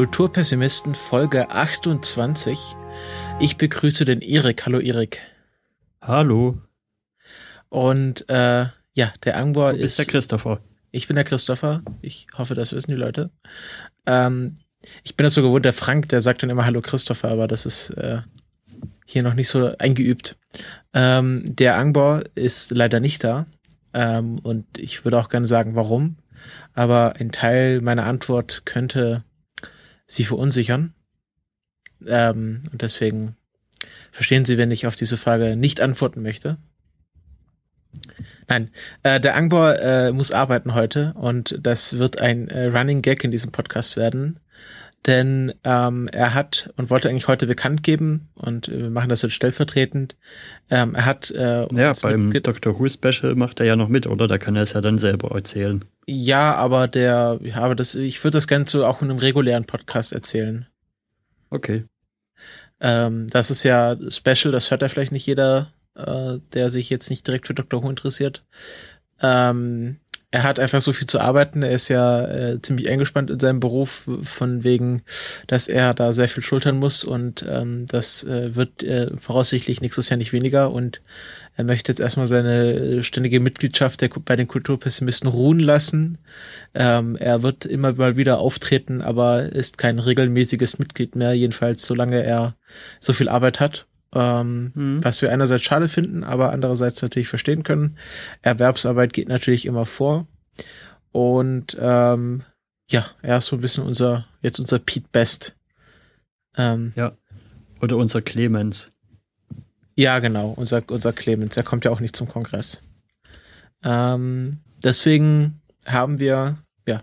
Kulturpessimisten Folge 28. Ich begrüße den Erik. Hallo Erik. Hallo. Und äh, ja, der Angbor ist der Christopher. Ich bin der Christopher. Ich hoffe, das wissen die Leute. Ähm, ich bin das so gewohnt, der Frank, der sagt dann immer Hallo Christopher, aber das ist äh, hier noch nicht so eingeübt. Ähm, der Angbor ist leider nicht da. Ähm, und ich würde auch gerne sagen, warum. Aber ein Teil meiner Antwort könnte sie verunsichern. Ähm, und deswegen verstehen Sie, wenn ich auf diese Frage nicht antworten möchte. Nein, äh, der Angbor äh, muss arbeiten heute und das wird ein äh, Running Gag in diesem Podcast werden. Denn ähm, er hat und wollte eigentlich heute bekannt geben und wir machen das jetzt stellvertretend. Ähm, er hat äh, ja beim Dr. Who Special macht er ja noch mit, oder? Da kann er es ja dann selber erzählen. Ja, aber der, ja, aber das, ich würde das Ganze auch in einem regulären Podcast erzählen. Okay. Ähm, das ist ja Special, das hört ja vielleicht nicht jeder, äh, der sich jetzt nicht direkt für Dr. Who interessiert. Ähm, er hat einfach so viel zu arbeiten. Er ist ja äh, ziemlich eingespannt in seinem Beruf, von wegen, dass er da sehr viel schultern muss und ähm, das äh, wird äh, voraussichtlich nächstes Jahr nicht weniger und er möchte jetzt erstmal seine ständige Mitgliedschaft der, bei den Kulturpessimisten ruhen lassen. Ähm, er wird immer mal wieder auftreten, aber ist kein regelmäßiges Mitglied mehr, jedenfalls solange er so viel Arbeit hat ähm, mhm. was wir einerseits schade finden, aber andererseits natürlich verstehen können. Erwerbsarbeit geht natürlich immer vor. Und ähm, ja, er ist so ein bisschen unser, jetzt unser Pete Best. Ähm, ja. Oder unser Clemens. Ja, genau, unser, unser Clemens. Er kommt ja auch nicht zum Kongress. Ähm, deswegen haben wir ja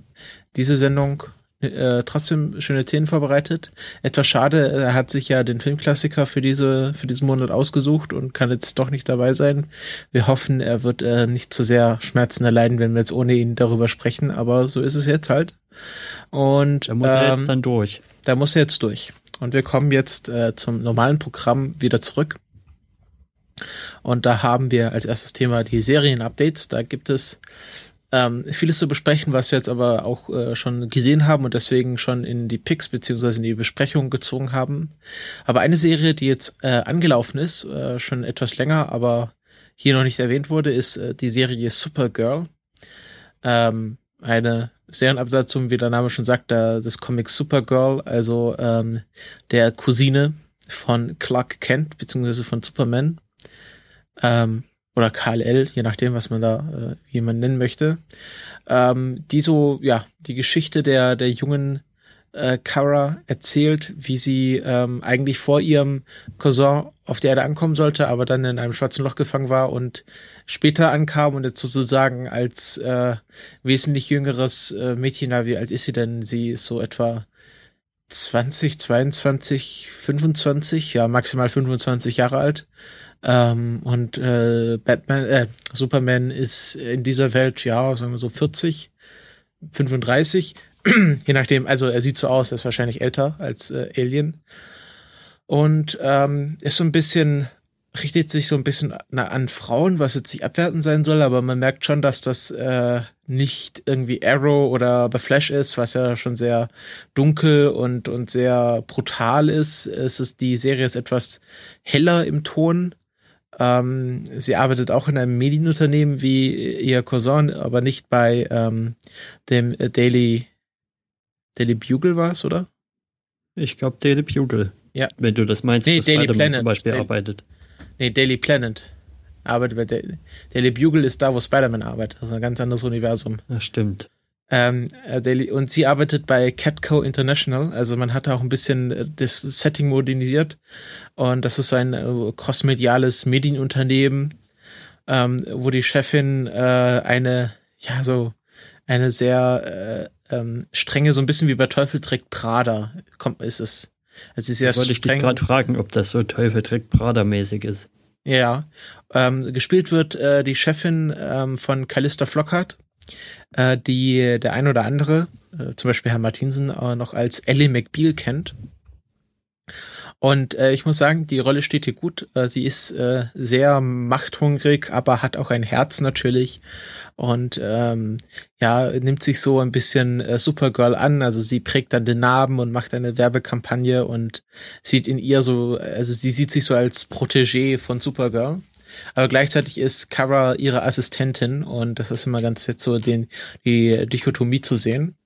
diese Sendung äh, trotzdem schöne Themen vorbereitet. Etwas schade, er hat sich ja den Filmklassiker für diese für diesen Monat ausgesucht und kann jetzt doch nicht dabei sein. Wir hoffen, er wird äh, nicht zu sehr Schmerzen erleiden, wenn wir jetzt ohne ihn darüber sprechen, aber so ist es jetzt halt. Und da muss er ähm, jetzt dann durch. Da muss er jetzt durch. Und wir kommen jetzt äh, zum normalen Programm wieder zurück. Und da haben wir als erstes Thema die Serien-Updates. Da gibt es ähm, vieles zu besprechen, was wir jetzt aber auch äh, schon gesehen haben und deswegen schon in die Picks beziehungsweise in die Besprechung gezogen haben. Aber eine Serie, die jetzt äh, angelaufen ist, äh, schon etwas länger, aber hier noch nicht erwähnt wurde, ist äh, die Serie Supergirl. Ähm, eine Serienabsatzung, wie der Name schon sagt, der, des Comics Supergirl, also ähm, der Cousine von Clark Kent beziehungsweise von Superman. Ähm, oder KLL, je nachdem, was man da äh, jemand nennen möchte, ähm, die so, ja, die Geschichte der, der jungen äh, Kara erzählt, wie sie ähm, eigentlich vor ihrem Cousin auf der Erde ankommen sollte, aber dann in einem schwarzen Loch gefangen war und später ankam und jetzt sozusagen als äh, wesentlich jüngeres äh, Mädchen, na, wie alt ist sie denn? Sie ist so etwa 20, 22, 25, ja, maximal 25 Jahre alt ähm, und äh, Batman, äh, Superman ist in dieser Welt, ja, sagen wir so 40, 35, je nachdem, also er sieht so aus, er ist wahrscheinlich älter als äh, Alien. Und ähm, ist so ein bisschen, richtet sich so ein bisschen an Frauen, was jetzt nicht abwertend sein soll, aber man merkt schon, dass das äh, nicht irgendwie Arrow oder The Flash ist, was ja schon sehr dunkel und, und sehr brutal ist. Es ist, die Serie ist etwas heller im Ton ähm, sie arbeitet auch in einem Medienunternehmen wie ihr Cousin, aber nicht bei ähm, dem Daily Daily Bugle war es, oder? Ich glaube Daily Bugle. Ja. Wenn du das meinst, nee, Daily Planet zum Beispiel Daily, arbeitet. Nee, Daily Planet. Arbeitet bei Daily, Daily Bugle ist da, wo Spider-Man arbeitet. Also ein ganz anderes Universum. Das stimmt. Ähm, äh, und sie arbeitet bei Catco International, also man hat auch ein bisschen äh, das Setting modernisiert. Und das ist so ein äh, crossmediales Medienunternehmen, ähm, wo die Chefin äh, eine, ja so eine sehr äh, ähm, strenge, so ein bisschen wie bei Teufel trägt Prada, kommt ist es. Also ist sehr Wollte ich dich gerade fragen, ob das so Teufel trägt Prada mäßig ist. Ja, Ähm, gespielt wird äh, die Chefin ähm, von Callista Flockhart, äh, die der ein oder andere, äh, zum Beispiel Herr Martinsen, äh, noch als Ellie McBeal kennt. Und äh, ich muss sagen, die Rolle steht hier gut. Äh, sie ist äh, sehr machthungrig, aber hat auch ein Herz natürlich. Und ähm, ja, nimmt sich so ein bisschen äh, Supergirl an. Also sie prägt dann den Namen und macht eine Werbekampagne und sieht in ihr so, also sie sieht sich so als Protégé von Supergirl. Aber gleichzeitig ist Kara ihre Assistentin und das ist immer ganz jetzt so den, die Dichotomie zu sehen.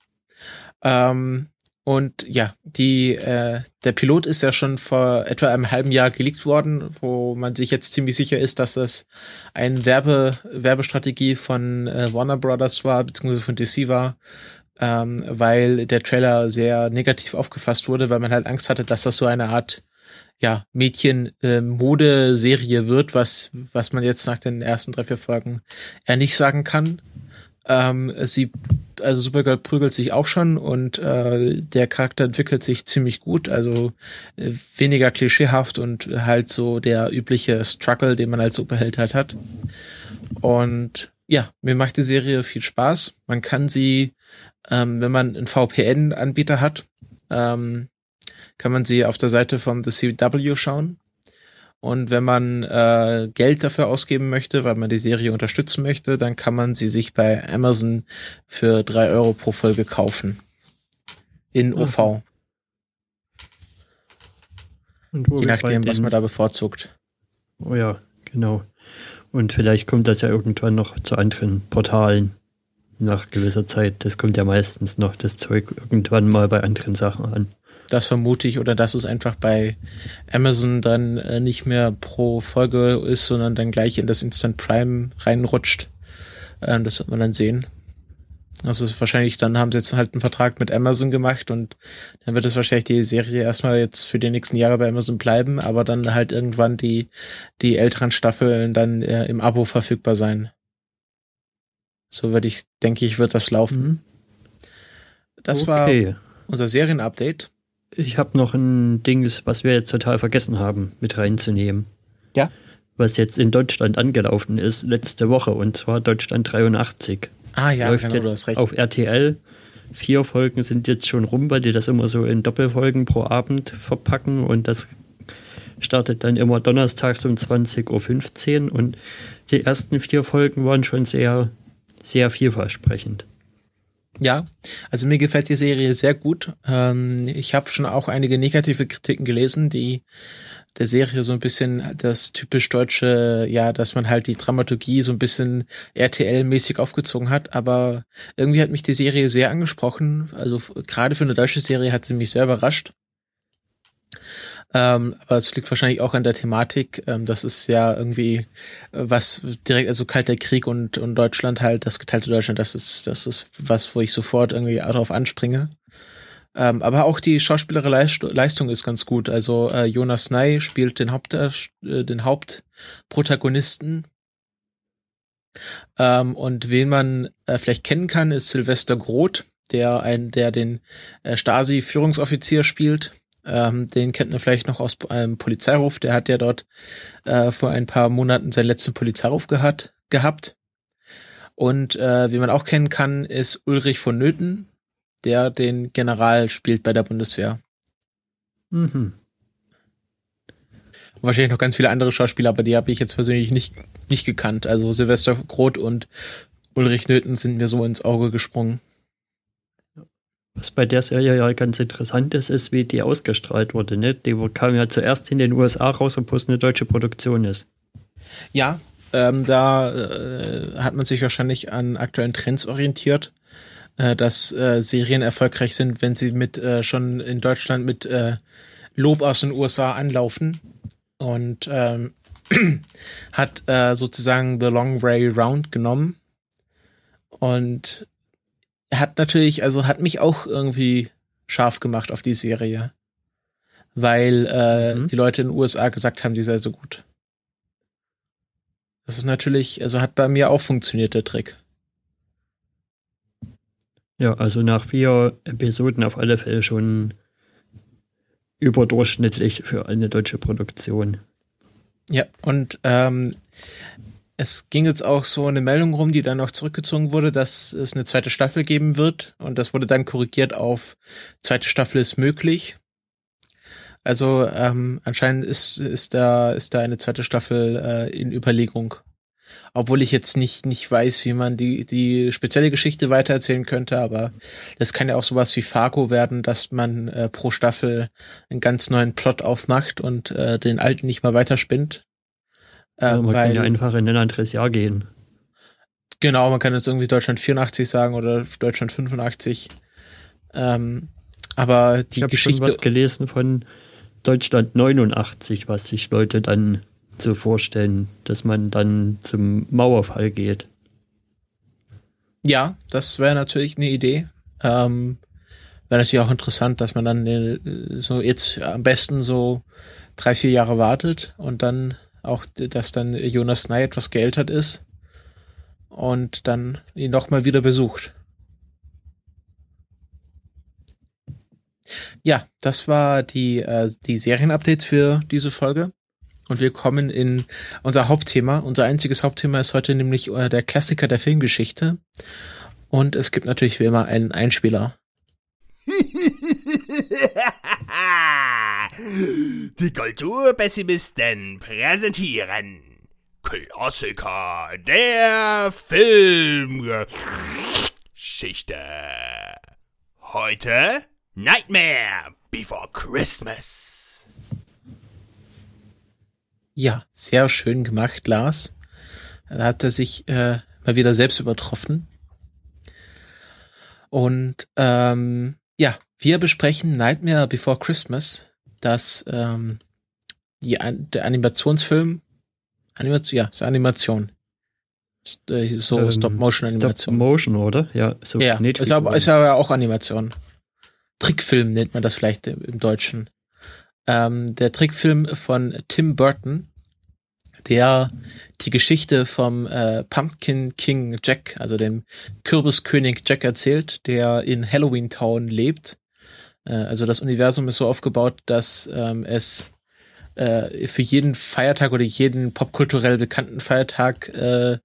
Ähm, und ja, die, äh, der Pilot ist ja schon vor etwa einem halben Jahr geleakt worden, wo man sich jetzt ziemlich sicher ist, dass das eine Werbe, Werbestrategie von äh, Warner Brothers war, beziehungsweise von DC war, ähm, weil der Trailer sehr negativ aufgefasst wurde, weil man halt Angst hatte, dass das so eine Art ja, Mädchen-Mode-Serie äh, wird, was, was man jetzt nach den ersten drei, vier Folgen eher nicht sagen kann. Ähm, sie, also Supergirl prügelt sich auch schon und äh, der Charakter entwickelt sich ziemlich gut, also äh, weniger klischeehaft und halt so der übliche Struggle, den man als Superheld halt hat. Und ja, mir macht die Serie viel Spaß. Man kann sie, ähm, wenn man einen VPN-Anbieter hat, ähm, kann man sie auf der Seite von The CW schauen. Und wenn man äh, Geld dafür ausgeben möchte, weil man die Serie unterstützen möchte, dann kann man sie sich bei Amazon für drei Euro pro Folge kaufen. In OV. Mhm. Je nachdem, was man da bevorzugt. Oh ja, genau. Und vielleicht kommt das ja irgendwann noch zu anderen Portalen nach gewisser Zeit. Das kommt ja meistens noch das Zeug irgendwann mal bei anderen Sachen an. Das vermute ich, oder dass es einfach bei Amazon dann äh, nicht mehr pro Folge ist, sondern dann gleich in das Instant Prime reinrutscht. Ähm, das wird man dann sehen. Also wahrscheinlich dann haben sie jetzt halt einen Vertrag mit Amazon gemacht und dann wird es wahrscheinlich die Serie erstmal jetzt für die nächsten Jahre bei Amazon bleiben, aber dann halt irgendwann die, die älteren Staffeln dann äh, im Abo verfügbar sein. So würde ich, denke ich, wird das laufen. Mhm. Das okay. war unser Serienupdate. Ich habe noch ein Ding, was wir jetzt total vergessen haben, mit reinzunehmen. Ja. Was jetzt in Deutschland angelaufen ist, letzte Woche, und zwar Deutschland 83. Ah ja, Läuft genau, jetzt auf RTL. Vier Folgen sind jetzt schon rum, weil die das immer so in Doppelfolgen pro Abend verpacken und das startet dann immer donnerstags um 20.15 Uhr und die ersten vier Folgen waren schon sehr, sehr vielversprechend. Ja, also mir gefällt die Serie sehr gut. Ähm, ich habe schon auch einige negative Kritiken gelesen, die der Serie so ein bisschen das typisch deutsche, ja, dass man halt die Dramaturgie so ein bisschen RTL-mäßig aufgezogen hat, aber irgendwie hat mich die Serie sehr angesprochen. Also gerade für eine deutsche Serie hat sie mich sehr überrascht. Ähm, aber es liegt wahrscheinlich auch an der Thematik. Ähm, das ist ja irgendwie äh, was direkt, also kalter Krieg und, und Deutschland halt, das geteilte Deutschland, das ist, das ist was, wo ich sofort irgendwie darauf anspringe. Ähm, aber auch die schauspielerische Leistung ist ganz gut. Also äh, Jonas Ney spielt den Haupt, äh, den Hauptprotagonisten. Ähm, und wen man äh, vielleicht kennen kann, ist Sylvester Groth, der ein, der den äh, Stasi-Führungsoffizier spielt. Ähm, den kennt man vielleicht noch aus einem Polizeiruf. Der hat ja dort äh, vor ein paar Monaten seinen letzten Polizeiruf gehat, gehabt. Und äh, wie man auch kennen kann, ist Ulrich von Nöthen, der den General spielt bei der Bundeswehr. Mhm. Und wahrscheinlich noch ganz viele andere Schauspieler, aber die habe ich jetzt persönlich nicht, nicht gekannt. Also Silvester Groth und Ulrich Nöthen sind mir so ins Auge gesprungen. Was bei der Serie ja ganz interessant ist, ist, wie die ausgestrahlt wurde. Ne? Die kam ja zuerst in den USA raus, obwohl es eine deutsche Produktion ist. Ja, ähm, da äh, hat man sich wahrscheinlich an aktuellen Trends orientiert, äh, dass äh, Serien erfolgreich sind, wenn sie mit äh, schon in Deutschland mit äh, Lob aus den USA anlaufen. Und ähm, hat äh, sozusagen The Long Way Round genommen und hat natürlich, also hat mich auch irgendwie scharf gemacht auf die Serie. Weil äh, mhm. die Leute in den USA gesagt haben, die sei so gut. Das ist natürlich, also hat bei mir auch funktioniert, der Trick. Ja, also nach vier Episoden auf alle Fälle schon überdurchschnittlich für eine deutsche Produktion. Ja, und ähm, es ging jetzt auch so eine Meldung rum, die dann noch zurückgezogen wurde, dass es eine zweite Staffel geben wird. Und das wurde dann korrigiert auf zweite Staffel ist möglich. Also ähm, anscheinend ist, ist, da, ist da eine zweite Staffel äh, in Überlegung. Obwohl ich jetzt nicht, nicht weiß, wie man die, die spezielle Geschichte weitererzählen könnte, aber das kann ja auch sowas wie Fargo werden, dass man äh, pro Staffel einen ganz neuen Plot aufmacht und äh, den alten nicht mal weiterspinnt. Äh, ja, man weil, kann ja einfach in ein anderes Jahr gehen. Genau, man kann jetzt irgendwie Deutschland 84 sagen oder Deutschland 85. Ähm, aber die ich Geschichte. Ich habe was gelesen von Deutschland 89, was sich Leute dann so vorstellen, dass man dann zum Mauerfall geht. Ja, das wäre natürlich eine Idee. Ähm, wäre natürlich auch interessant, dass man dann äh, so jetzt am besten so drei, vier Jahre wartet und dann auch, dass dann Jonas Nye etwas geältert ist und dann ihn nochmal wieder besucht. Ja, das war die, äh, die Serienupdates für diese Folge. Und wir kommen in unser Hauptthema. Unser einziges Hauptthema ist heute nämlich äh, der Klassiker der Filmgeschichte. Und es gibt natürlich wie immer einen Einspieler. Die Kulturpessimisten präsentieren Klassiker der Filmgeschichte. Heute Nightmare Before Christmas. Ja, sehr schön gemacht, Lars. Da hat er sich äh, mal wieder selbst übertroffen. Und ähm, ja, wir besprechen Nightmare Before Christmas, das ähm, die, der Animationsfilm, Animation, ja, ist Animation. Äh, so ähm, Stop-Motion-Animation. Stop-Motion, oder? Ja, so ja ist aber, ist aber auch Animation. Trickfilm nennt man das vielleicht im Deutschen. Ähm, der Trickfilm von Tim Burton, der die Geschichte vom äh, Pumpkin King Jack, also dem Kürbiskönig Jack erzählt, der in Halloween Town lebt. Äh, also das Universum ist so aufgebaut, dass ähm, es äh, für jeden Feiertag oder jeden popkulturell bekannten Feiertag äh, äh,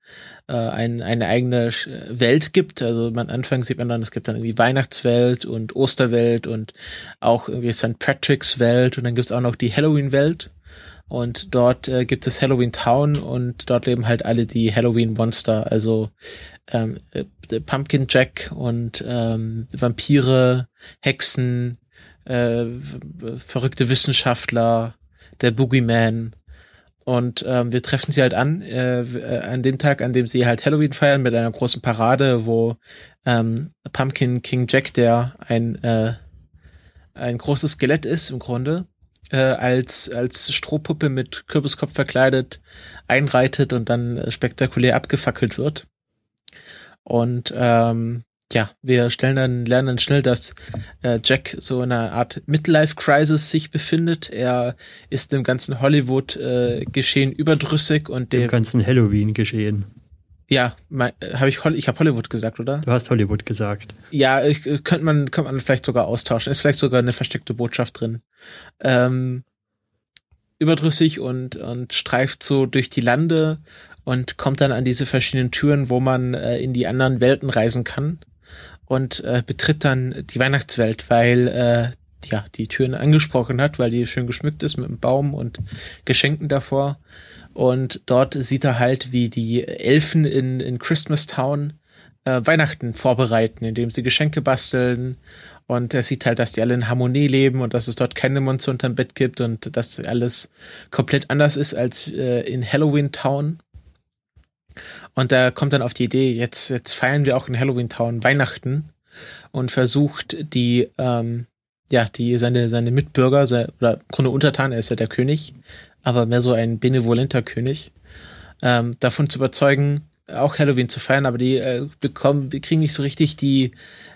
ein, eine eigene Welt gibt. Also am Anfang sieht man dann, es gibt dann irgendwie Weihnachtswelt und Osterwelt und auch irgendwie St. Patrick's Welt und dann gibt's auch noch die Halloween-Welt. Und dort äh, gibt es Halloween Town und dort leben halt alle die Halloween Monster, also ähm, äh, Pumpkin Jack und ähm, Vampire, Hexen, äh, verrückte Wissenschaftler, der Boogeyman. Und ähm, wir treffen sie halt an, äh, äh, an dem Tag, an dem sie halt Halloween feiern mit einer großen Parade, wo ähm, Pumpkin King Jack, der ein, äh, ein großes Skelett ist im Grunde, äh, als, als Strohpuppe mit Kürbiskopf verkleidet einreitet und dann äh, spektakulär abgefackelt wird. Und ähm, ja, wir stellen dann, lernen dann schnell, dass äh, Jack so in einer Art Midlife-Crisis sich befindet. Er ist dem ganzen Hollywood-Geschehen äh, überdrüssig und dem ganzen Halloween-Geschehen. Ja, habe ich ich habe Hollywood gesagt, oder? Du hast Hollywood gesagt. Ja, ich, könnte man könnte man vielleicht sogar austauschen. Ist vielleicht sogar eine versteckte Botschaft drin. Ähm, überdrüssig und und streift so durch die Lande und kommt dann an diese verschiedenen Türen, wo man äh, in die anderen Welten reisen kann und äh, betritt dann die Weihnachtswelt, weil äh, ja die Türen angesprochen hat, weil die schön geschmückt ist mit einem Baum und Geschenken davor. Und dort sieht er halt, wie die Elfen in, in Christmas Town äh, Weihnachten vorbereiten, indem sie Geschenke basteln. Und er sieht halt, dass die alle in Harmonie leben und dass es dort keine Monster unterm Bett gibt und dass alles komplett anders ist als äh, in Halloween Town. Und da kommt dann auf die Idee, jetzt, jetzt feiern wir auch in Halloween Town Weihnachten und versucht die, ähm, ja, die, seine, seine Mitbürger, sein, oder im Grunde Untertan, er ist ja der König, aber mehr so ein benevolenter König, ähm, davon zu überzeugen, auch Halloween zu feiern, aber die äh, bekommen, wir kriegen nicht so richtig die,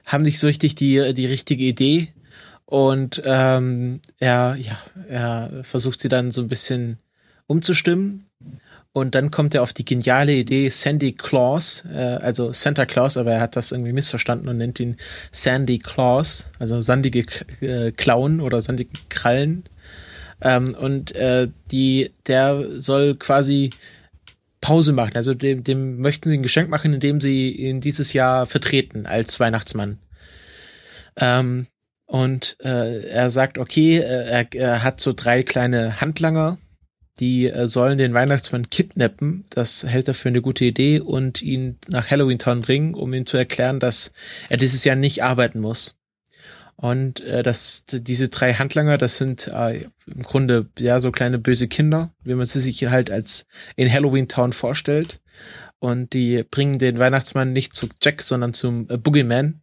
haben nicht so richtig die, die richtige Idee. Und ähm, er, ja, er versucht sie dann so ein bisschen umzustimmen und dann kommt er auf die geniale Idee, Sandy Claus, äh, also Santa Claus, aber er hat das irgendwie missverstanden und nennt ihn Sandy Claus, also sandige äh, Klauen oder sandige Krallen, Ähm, und äh, die, der soll quasi Pause machen. Also dem, dem möchten sie ein Geschenk machen, indem sie ihn dieses Jahr vertreten als Weihnachtsmann. Ähm, und äh, er sagt, okay, äh, er, er hat so drei kleine Handlanger, die äh, sollen den Weihnachtsmann kidnappen. Das hält er für eine gute Idee und ihn nach Halloween Town bringen, um ihm zu erklären, dass er dieses Jahr nicht arbeiten muss. Und äh, das, diese drei Handlanger, das sind äh, im Grunde ja so kleine böse Kinder, wie man sie sich halt als in Halloween Town vorstellt. Und die bringen den Weihnachtsmann nicht zu Jack, sondern zum äh, Boogeyman.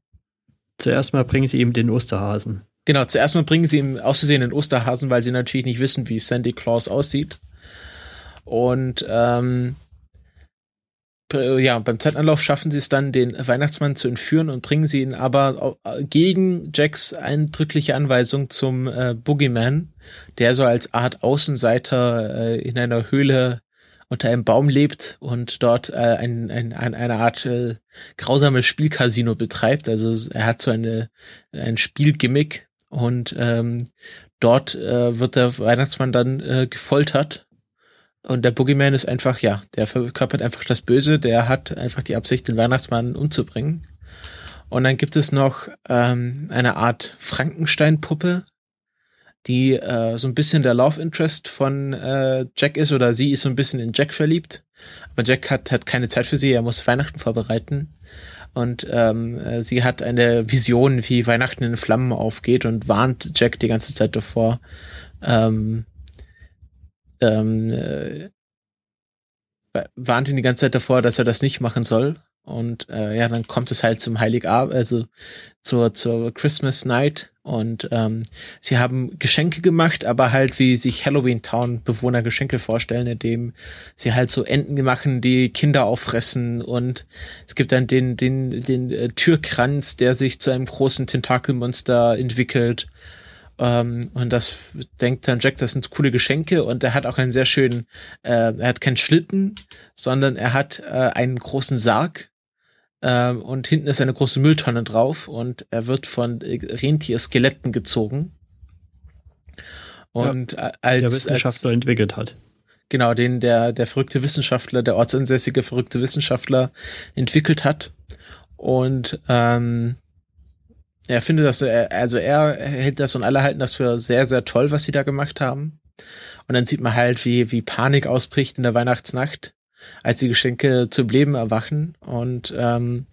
Zuerst mal bringen sie ihm den Osterhasen. Genau, zuerst mal bringen sie ihm auszusehen den Osterhasen, weil sie natürlich nicht wissen, wie Sandy Claus aussieht. Und ähm, ja, beim Zeitanlauf schaffen sie es dann, den Weihnachtsmann zu entführen und bringen sie ihn aber gegen Jacks eindrückliche Anweisung zum äh, Boogeyman, der so als Art Außenseiter äh, in einer Höhle unter einem Baum lebt und dort äh, ein, ein, ein, eine Art äh, grausames Spielcasino betreibt. Also er hat so eine, ein Spielgimmick und ähm, dort äh, wird der Weihnachtsmann dann äh, gefoltert und der Boogeyman ist einfach, ja, der verkörpert einfach das Böse, der hat einfach die Absicht, den Weihnachtsmann umzubringen. Und dann gibt es noch ähm, eine Art Frankenstein-Puppe, die äh, so ein bisschen der Love Interest von äh, Jack ist oder sie ist so ein bisschen in Jack verliebt. Aber Jack hat, hat keine Zeit für sie, er muss Weihnachten vorbereiten. Und ähm, äh, sie hat eine Vision, wie Weihnachten in Flammen aufgeht und warnt Jack die ganze Zeit davor, ähm, ähm, äh, warnt ihn die ganze Zeit davor, dass er das nicht machen soll. Und äh, ja, dann kommt es halt zum Heiligabend, also zur, zur Christmas Night. Und ähm, sie haben Geschenke gemacht, aber halt wie sich Halloween Town Bewohner Geschenke vorstellen, indem sie halt so Enten machen, die Kinder auffressen. Und es gibt dann den, den, den äh, Türkranz, der sich zu einem großen Tentakelmonster entwickelt. Ähm, und das denkt dann Jack, das sind coole Geschenke und er hat auch einen sehr schönen, äh, er hat keinen Schlitten, sondern er hat äh, einen großen Sarg äh, und hinten ist eine große Mülltonne drauf und er wird von Rentierskeletten gezogen. Und ja, als der Wissenschaftler als, entwickelt hat. Genau, den der der verrückte Wissenschaftler, der ortsansässige verrückte Wissenschaftler entwickelt hat. Und ähm, er findet das, also er hält das und alle halten das für sehr, sehr toll, was sie da gemacht haben. Und dann sieht man halt, wie, wie Panik ausbricht in der Weihnachtsnacht, als die Geschenke zum Leben erwachen. Und ähm,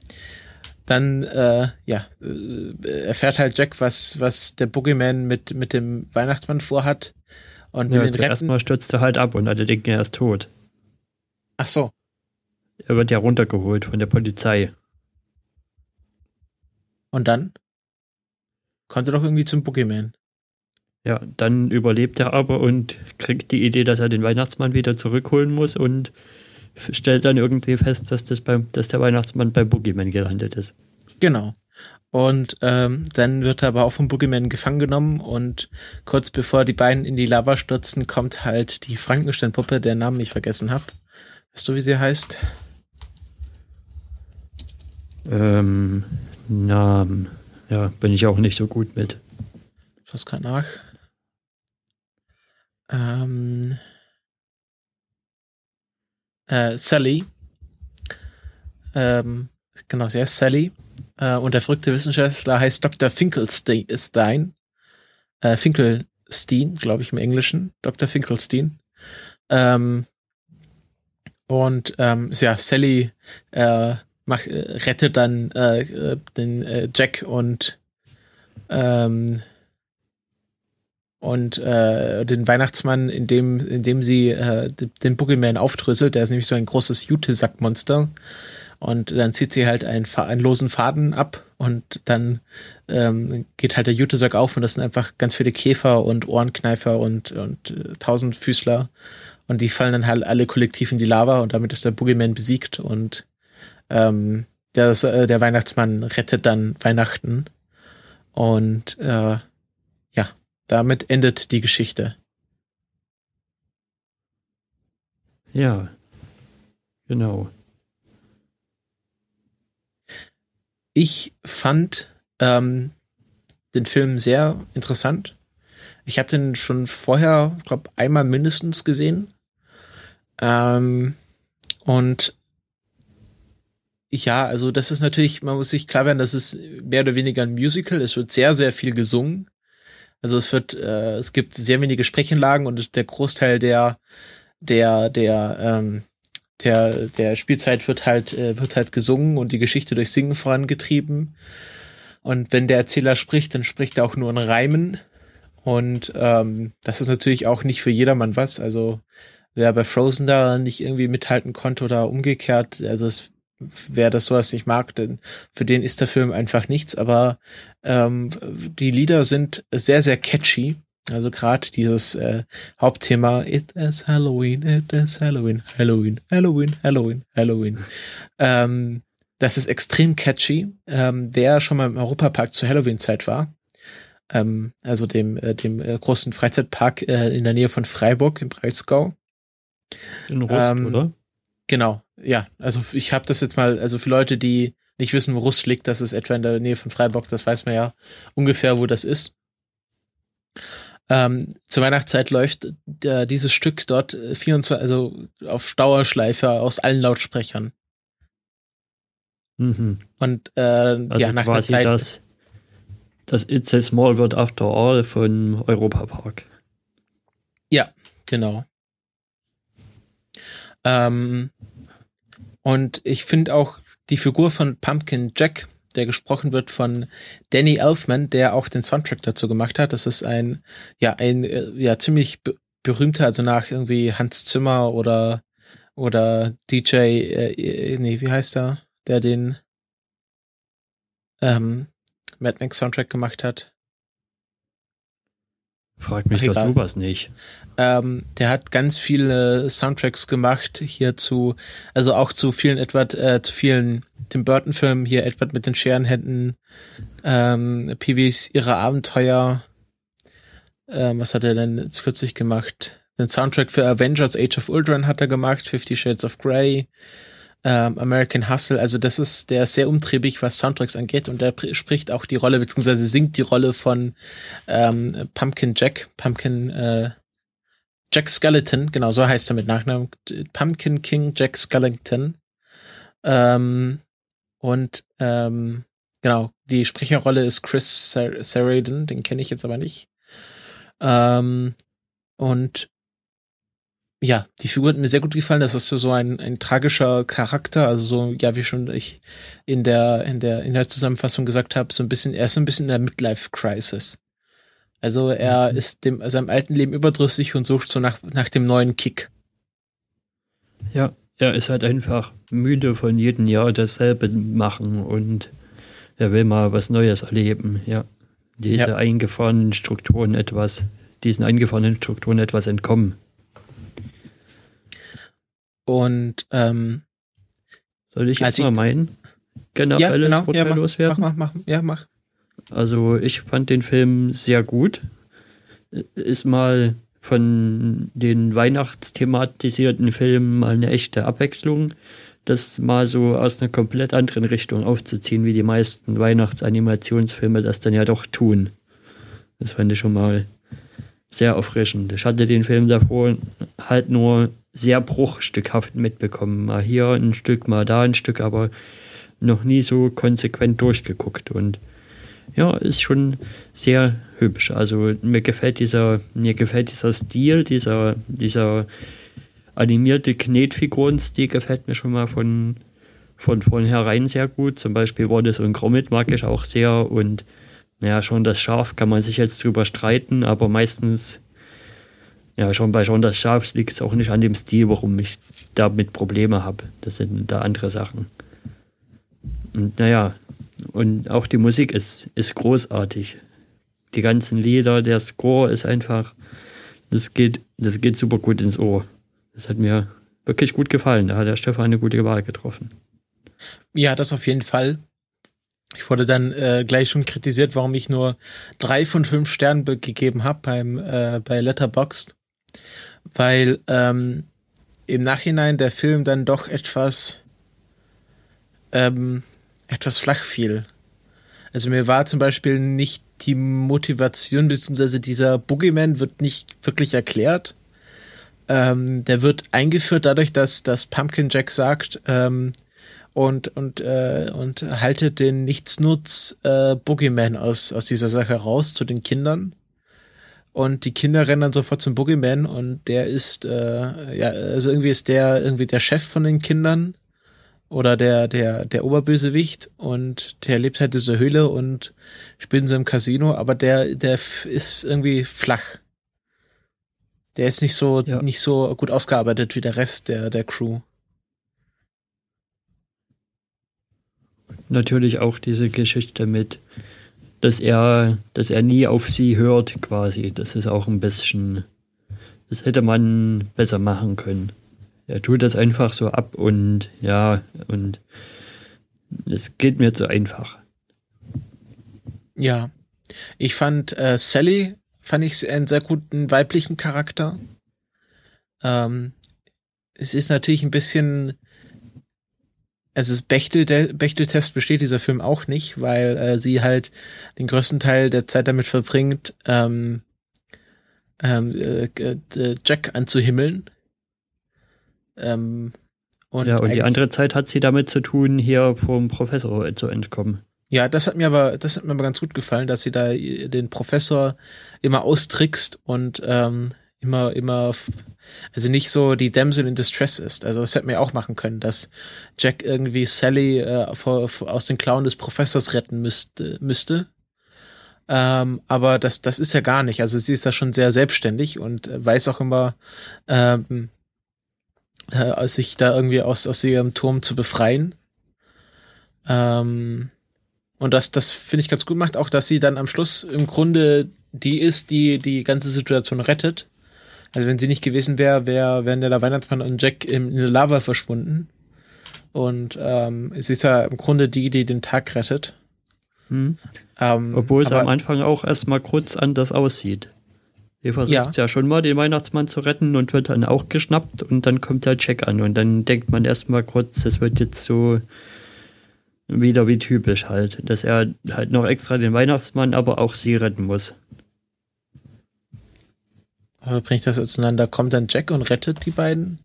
dann, äh, ja, äh, erfährt halt Jack, was, was der Boogeyman mit, mit dem Weihnachtsmann vorhat. Und ja, den erstmal stürzt er halt ab und alle denken, er ist tot. Ach so. Er wird ja runtergeholt von der Polizei. Und dann? Konnte doch irgendwie zum Pokémon. Ja, dann überlebt er aber und kriegt die Idee, dass er den Weihnachtsmann wieder zurückholen muss und stellt dann irgendwie fest, dass, das beim, dass der Weihnachtsmann bei Boogeyman gelandet ist. Genau. Und ähm, dann wird er aber auch vom Boogeyman gefangen genommen und kurz bevor die beiden in die Lava stürzen, kommt halt die Frankenstein-Puppe, der Namen ich vergessen habe. Weißt du, wie sie heißt? Ähm, Namen. Ja, bin ich auch nicht so gut mit. Ich schaue gerade nach. Ähm, äh, Sally. Ähm, genau, sie heißt Sally. Äh, und der verrückte Wissenschaftler heißt Dr. Finkelstein. Äh, Finkelstein, glaube ich im Englischen. Dr. Finkelstein. Ähm, und ähm, ja, Sally äh, mach, äh, rettet dann äh, äh, den äh, Jack und ähm, und äh, den Weihnachtsmann, indem, indem sie äh, den Boogeyman aufdröselt. Der ist nämlich so ein großes Jutesackmonster. Und dann zieht sie halt einen, einen losen Faden ab und dann ähm, geht halt der Jutesack auf und das sind einfach ganz viele Käfer und Ohrenkneifer und, und äh, Tausendfüßler. Und die fallen dann halt alle kollektiv in die Lava und damit ist der Boogeyman besiegt und ähm, das, äh, der Weihnachtsmann rettet dann Weihnachten. Und äh, ja, damit endet die Geschichte. Ja, genau. Ich fand ähm, den Film sehr interessant. Ich habe den schon vorher, glaube einmal mindestens gesehen. Ähm, und ja, also das ist natürlich, man muss sich klar werden, das ist mehr oder weniger ein Musical. Es wird sehr, sehr viel gesungen. Also es wird, äh, es gibt sehr wenige Sprechenlagen und der Großteil der, der, der, ähm, der, der Spielzeit wird halt, äh, wird halt gesungen und die Geschichte durch Singen vorangetrieben. Und wenn der Erzähler spricht, dann spricht er auch nur in Reimen. Und ähm, das ist natürlich auch nicht für jedermann was. Also wer bei Frozen da nicht irgendwie mithalten konnte oder umgekehrt, also es, wer das sowas nicht mag, denn für den ist der Film einfach nichts. Aber ähm, die Lieder sind sehr, sehr catchy. Also gerade dieses äh, Hauptthema It is Halloween, it is Halloween, Halloween, Halloween, Halloween, Halloween. Ähm, das ist extrem catchy. Ähm, wer schon mal im Europapark zur Halloween-Zeit war, ähm, also dem, äh, dem äh, großen Freizeitpark äh, in der Nähe von Freiburg im Breisgau. In Rust, ähm, oder? Genau, ja. Also ich habe das jetzt mal, also für Leute, die nicht wissen, wo Rust liegt, das ist etwa in der Nähe von Freiburg, das weiß man ja ungefähr, wo das ist. Ähm, zur Weihnachtszeit läuft äh, dieses Stück dort 24, äh, also auf Dauerschleife aus allen Lautsprechern. Mhm. Und äh, also ja, nach quasi einer Zeit. Das, das It's a Small World After All von Europa Park. Ja, genau. Ähm, und ich finde auch die Figur von Pumpkin Jack, der gesprochen wird von Danny Elfman, der auch den Soundtrack dazu gemacht hat. Das ist ein, ja, ein, äh, ja, ziemlich berühmter, also nach irgendwie Hans Zimmer oder, oder DJ, äh, nee, wie heißt er? Der den, ähm, Mad Max Soundtrack gemacht hat. Frag mich doch sowas nicht. Ähm, der hat ganz viele Soundtracks gemacht hier zu, also auch zu vielen Edward, äh, zu vielen Tim Burton Filmen hier Edward mit den Scherenhänden, ähm, Peewees ihre Abenteuer. Ähm, was hat er denn jetzt kürzlich gemacht? Den Soundtrack für Avengers Age of Ultron hat er gemacht, Fifty Shades of Grey ähm, American Hustle, also das ist, der ist sehr umtriebig, was Soundtracks angeht und der spricht auch die Rolle, beziehungsweise singt die Rolle von ähm, Pumpkin Jack, Pumpkin äh, Jack Skeleton, genau, so heißt er mit Nachnamen, Pumpkin King Jack Skeleton. Ähm, und ähm, genau, die Sprecherrolle ist Chris Sar Sarandon, den kenne ich jetzt aber nicht. Ähm, und ja, die Figur hat mir sehr gut gefallen. Das ist so ein, ein tragischer Charakter, also so, ja, wie schon ich in der, in der, in der Zusammenfassung gesagt habe, so ein bisschen, er ist so ein bisschen in der Midlife-Crisis. Also er mhm. ist dem, seinem alten Leben überdrüssig und sucht so nach, nach dem neuen Kick. Ja, er ist halt einfach müde von jedem Jahr dasselbe machen und er will mal was Neues erleben, ja. Diese ja. eingefahrenen Strukturen etwas, diesen eingefahrenen Strukturen etwas entkommen. Und ähm, soll ich jetzt mal meinen generelles ja, genau, ja, loswerden? Mach, mach, mach, ja, mach. Also ich fand den Film sehr gut. Ist mal von den weihnachtsthematisierten Filmen mal eine echte Abwechslung, das mal so aus einer komplett anderen Richtung aufzuziehen, wie die meisten Weihnachtsanimationsfilme das dann ja doch tun. Das fand ich schon mal sehr erfrischend. Ich hatte den Film davor halt nur sehr bruchstückhaft mitbekommen. Mal hier ein Stück, mal da ein Stück, aber noch nie so konsequent durchgeguckt. Und ja, ist schon sehr hübsch. Also mir gefällt dieser, mir gefällt dieser Stil, dieser, dieser animierte Knetfigurenstil gefällt mir schon mal von, von vornherein sehr gut. Zum Beispiel Wallace und Gromit mag ich auch sehr und naja, schon das Schaf kann man sich jetzt drüber streiten, aber meistens ja, schon bei Schon das Schaf liegt es auch nicht an dem Stil, warum ich damit Probleme habe. Das sind da andere Sachen. Und naja, und auch die Musik ist, ist großartig. Die ganzen Lieder, der Score ist einfach, das geht, das geht super gut ins Ohr. Das hat mir wirklich gut gefallen. Da hat der Stefan eine gute Wahl getroffen. Ja, das auf jeden Fall. Ich wurde dann äh, gleich schon kritisiert, warum ich nur drei von fünf Sternen gegeben habe äh, bei Letterboxd weil ähm, im Nachhinein der Film dann doch etwas ähm, etwas flach fiel. Also mir war zum Beispiel nicht die Motivation, beziehungsweise dieser Boogeyman wird nicht wirklich erklärt. Ähm, der wird eingeführt dadurch, dass, dass Pumpkin Jack sagt, ähm, und, und, äh, und haltet den Nichtsnutz äh, Boogeyman aus, aus dieser Sache raus zu den Kindern. Und die Kinder rennen dann sofort zum Boogeyman und der ist, äh, ja, also irgendwie ist der irgendwie der Chef von den Kindern oder der, der, der Oberbösewicht und der lebt halt in dieser Höhle und spielt in so einem Casino, aber der, der ist irgendwie flach. Der ist nicht so, ja. nicht so gut ausgearbeitet wie der Rest der, der Crew. Natürlich auch diese Geschichte mit, dass er, dass er nie auf sie hört, quasi. Das ist auch ein bisschen, das hätte man besser machen können. Er tut das einfach so ab und ja, und es geht mir zu einfach. Ja. Ich fand äh, Sally, fand ich einen sehr guten weiblichen Charakter. Ähm, es ist natürlich ein bisschen, also Bechtel, der Bechtel-Test besteht dieser Film auch nicht, weil äh, sie halt den größten Teil der Zeit damit verbringt, ähm, ähm, äh, äh Jack anzuhimmeln ähm, und ja, und die andere Zeit hat sie damit zu tun, hier vom Professor zu entkommen. Ja, das hat mir aber, das hat mir aber ganz gut gefallen, dass sie da den Professor immer austrickst und ähm, immer, immer, also nicht so die Damsel in Distress ist. Also das hätten wir auch machen können, dass Jack irgendwie Sally äh, vor, vor, aus den Klauen des Professors retten müsste, müsste. Ähm, aber das, das ist ja gar nicht. Also sie ist da schon sehr selbstständig und weiß auch immer, ähm, äh, sich da irgendwie aus, aus ihrem Turm zu befreien. Ähm, und das, das finde ich ganz gut macht, auch dass sie dann am Schluss im Grunde die ist, die die ganze Situation rettet. Also wenn sie nicht gewesen wäre, wäre wären der Weihnachtsmann und Jack in, in der Lava verschwunden. Und ähm, sie ist ja im Grunde die, die den Tag rettet. Hm. Ähm, Obwohl es am Anfang auch erstmal kurz anders aussieht. Ihr versucht ja. ja schon mal, den Weihnachtsmann zu retten und wird dann auch geschnappt und dann kommt der Check an und dann denkt man erstmal kurz, das wird jetzt so wieder wie typisch halt, dass er halt noch extra den Weihnachtsmann, aber auch sie retten muss. Aber bringt das auseinander? Kommt dann Jack und rettet die beiden?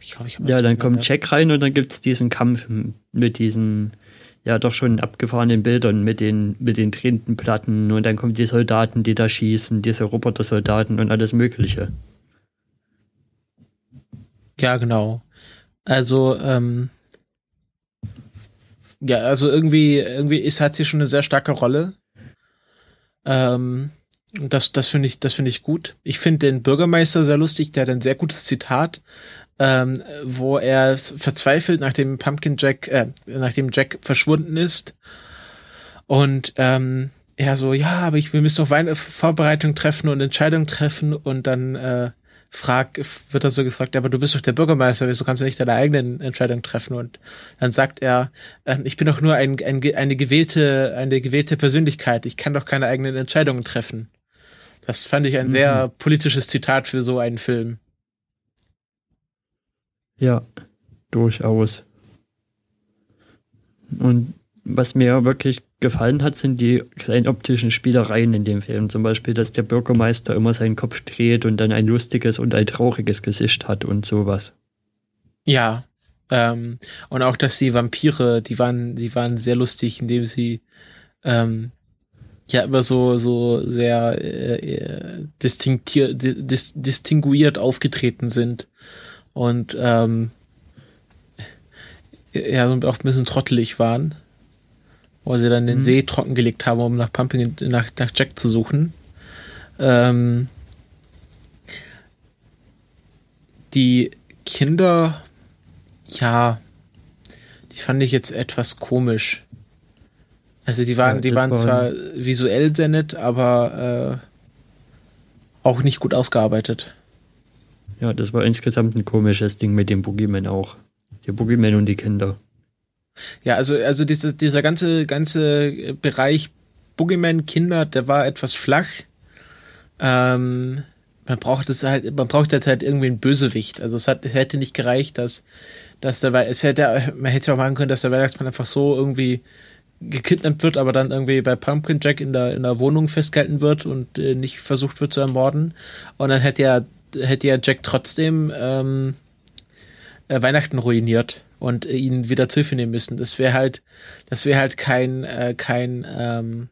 Ich glaub, ich ja, dann kommt Jack rein und dann gibt es diesen Kampf mit diesen ja doch schon abgefahrenen Bildern mit den, mit den drehenden Platten und dann kommen die Soldaten, die da schießen, diese Roboter-Soldaten und alles Mögliche. Ja, genau. Also, ähm, ja, also irgendwie, irgendwie ist, hat sie schon eine sehr starke Rolle. Ähm, das, das finde ich, das finde ich gut. Ich finde den Bürgermeister sehr lustig, der hat ein sehr gutes Zitat ähm, wo er verzweifelt, nachdem Pumpkin Jack, äh, nachdem Jack verschwunden ist. Und ähm, er so, ja, aber ich, wir müssen noch Wein Vorbereitung treffen und Entscheidung treffen und dann äh, frag, wird er so gefragt, aber du bist doch der Bürgermeister, wieso kannst du nicht deine eigenen Entscheidungen treffen? Und dann sagt er, äh, ich bin doch nur ein, ein, eine gewählte, eine gewählte Persönlichkeit, ich kann doch keine eigenen Entscheidungen treffen. Das fand ich ein mhm. sehr politisches Zitat für so einen Film. Ja, durchaus. Und was mir wirklich gefallen hat, sind die kleinen optischen Spielereien in dem Film. Zum Beispiel, dass der Bürgermeister immer seinen Kopf dreht und dann ein lustiges und ein trauriges Gesicht hat und sowas. Ja. Ähm, und auch, dass die Vampire, die waren, die waren sehr lustig, indem sie ähm, ja immer so so sehr äh, äh dis distinguiert aufgetreten sind und ähm, ja, auch ein bisschen trottelig waren, wo sie dann den mhm. See trockengelegt haben, um nach Pumping, nach, nach Jack zu suchen. Ähm, die Kinder, ja, die fand ich jetzt etwas komisch. Also die waren, ja, die waren war zwar visuell sehr nett, aber äh, auch nicht gut ausgearbeitet. Ja, das war insgesamt ein komisches Ding mit dem Boogeyman auch. Der Boogeyman und die Kinder. Ja, also, also dieser, dieser ganze, ganze Bereich Boogeyman, Kinder, der war etwas flach. Ähm, man braucht es halt, man braucht jetzt halt irgendwie einen Bösewicht. Also es, hat, es hätte nicht gereicht, dass, dass der, es hätte, man hätte auch machen können, dass der Weihnachtsmann einfach so irgendwie gekidnappt wird, aber dann irgendwie bei Pumpkin Jack in der, in der Wohnung festgehalten wird und äh, nicht versucht wird zu ermorden. Und dann hätte ja, hätte ja Jack trotzdem ähm, äh, Weihnachten ruiniert und äh, ihn wieder zu Hilfe nehmen müssen. Das wäre halt, das wäre halt kein, äh, kein, ähm,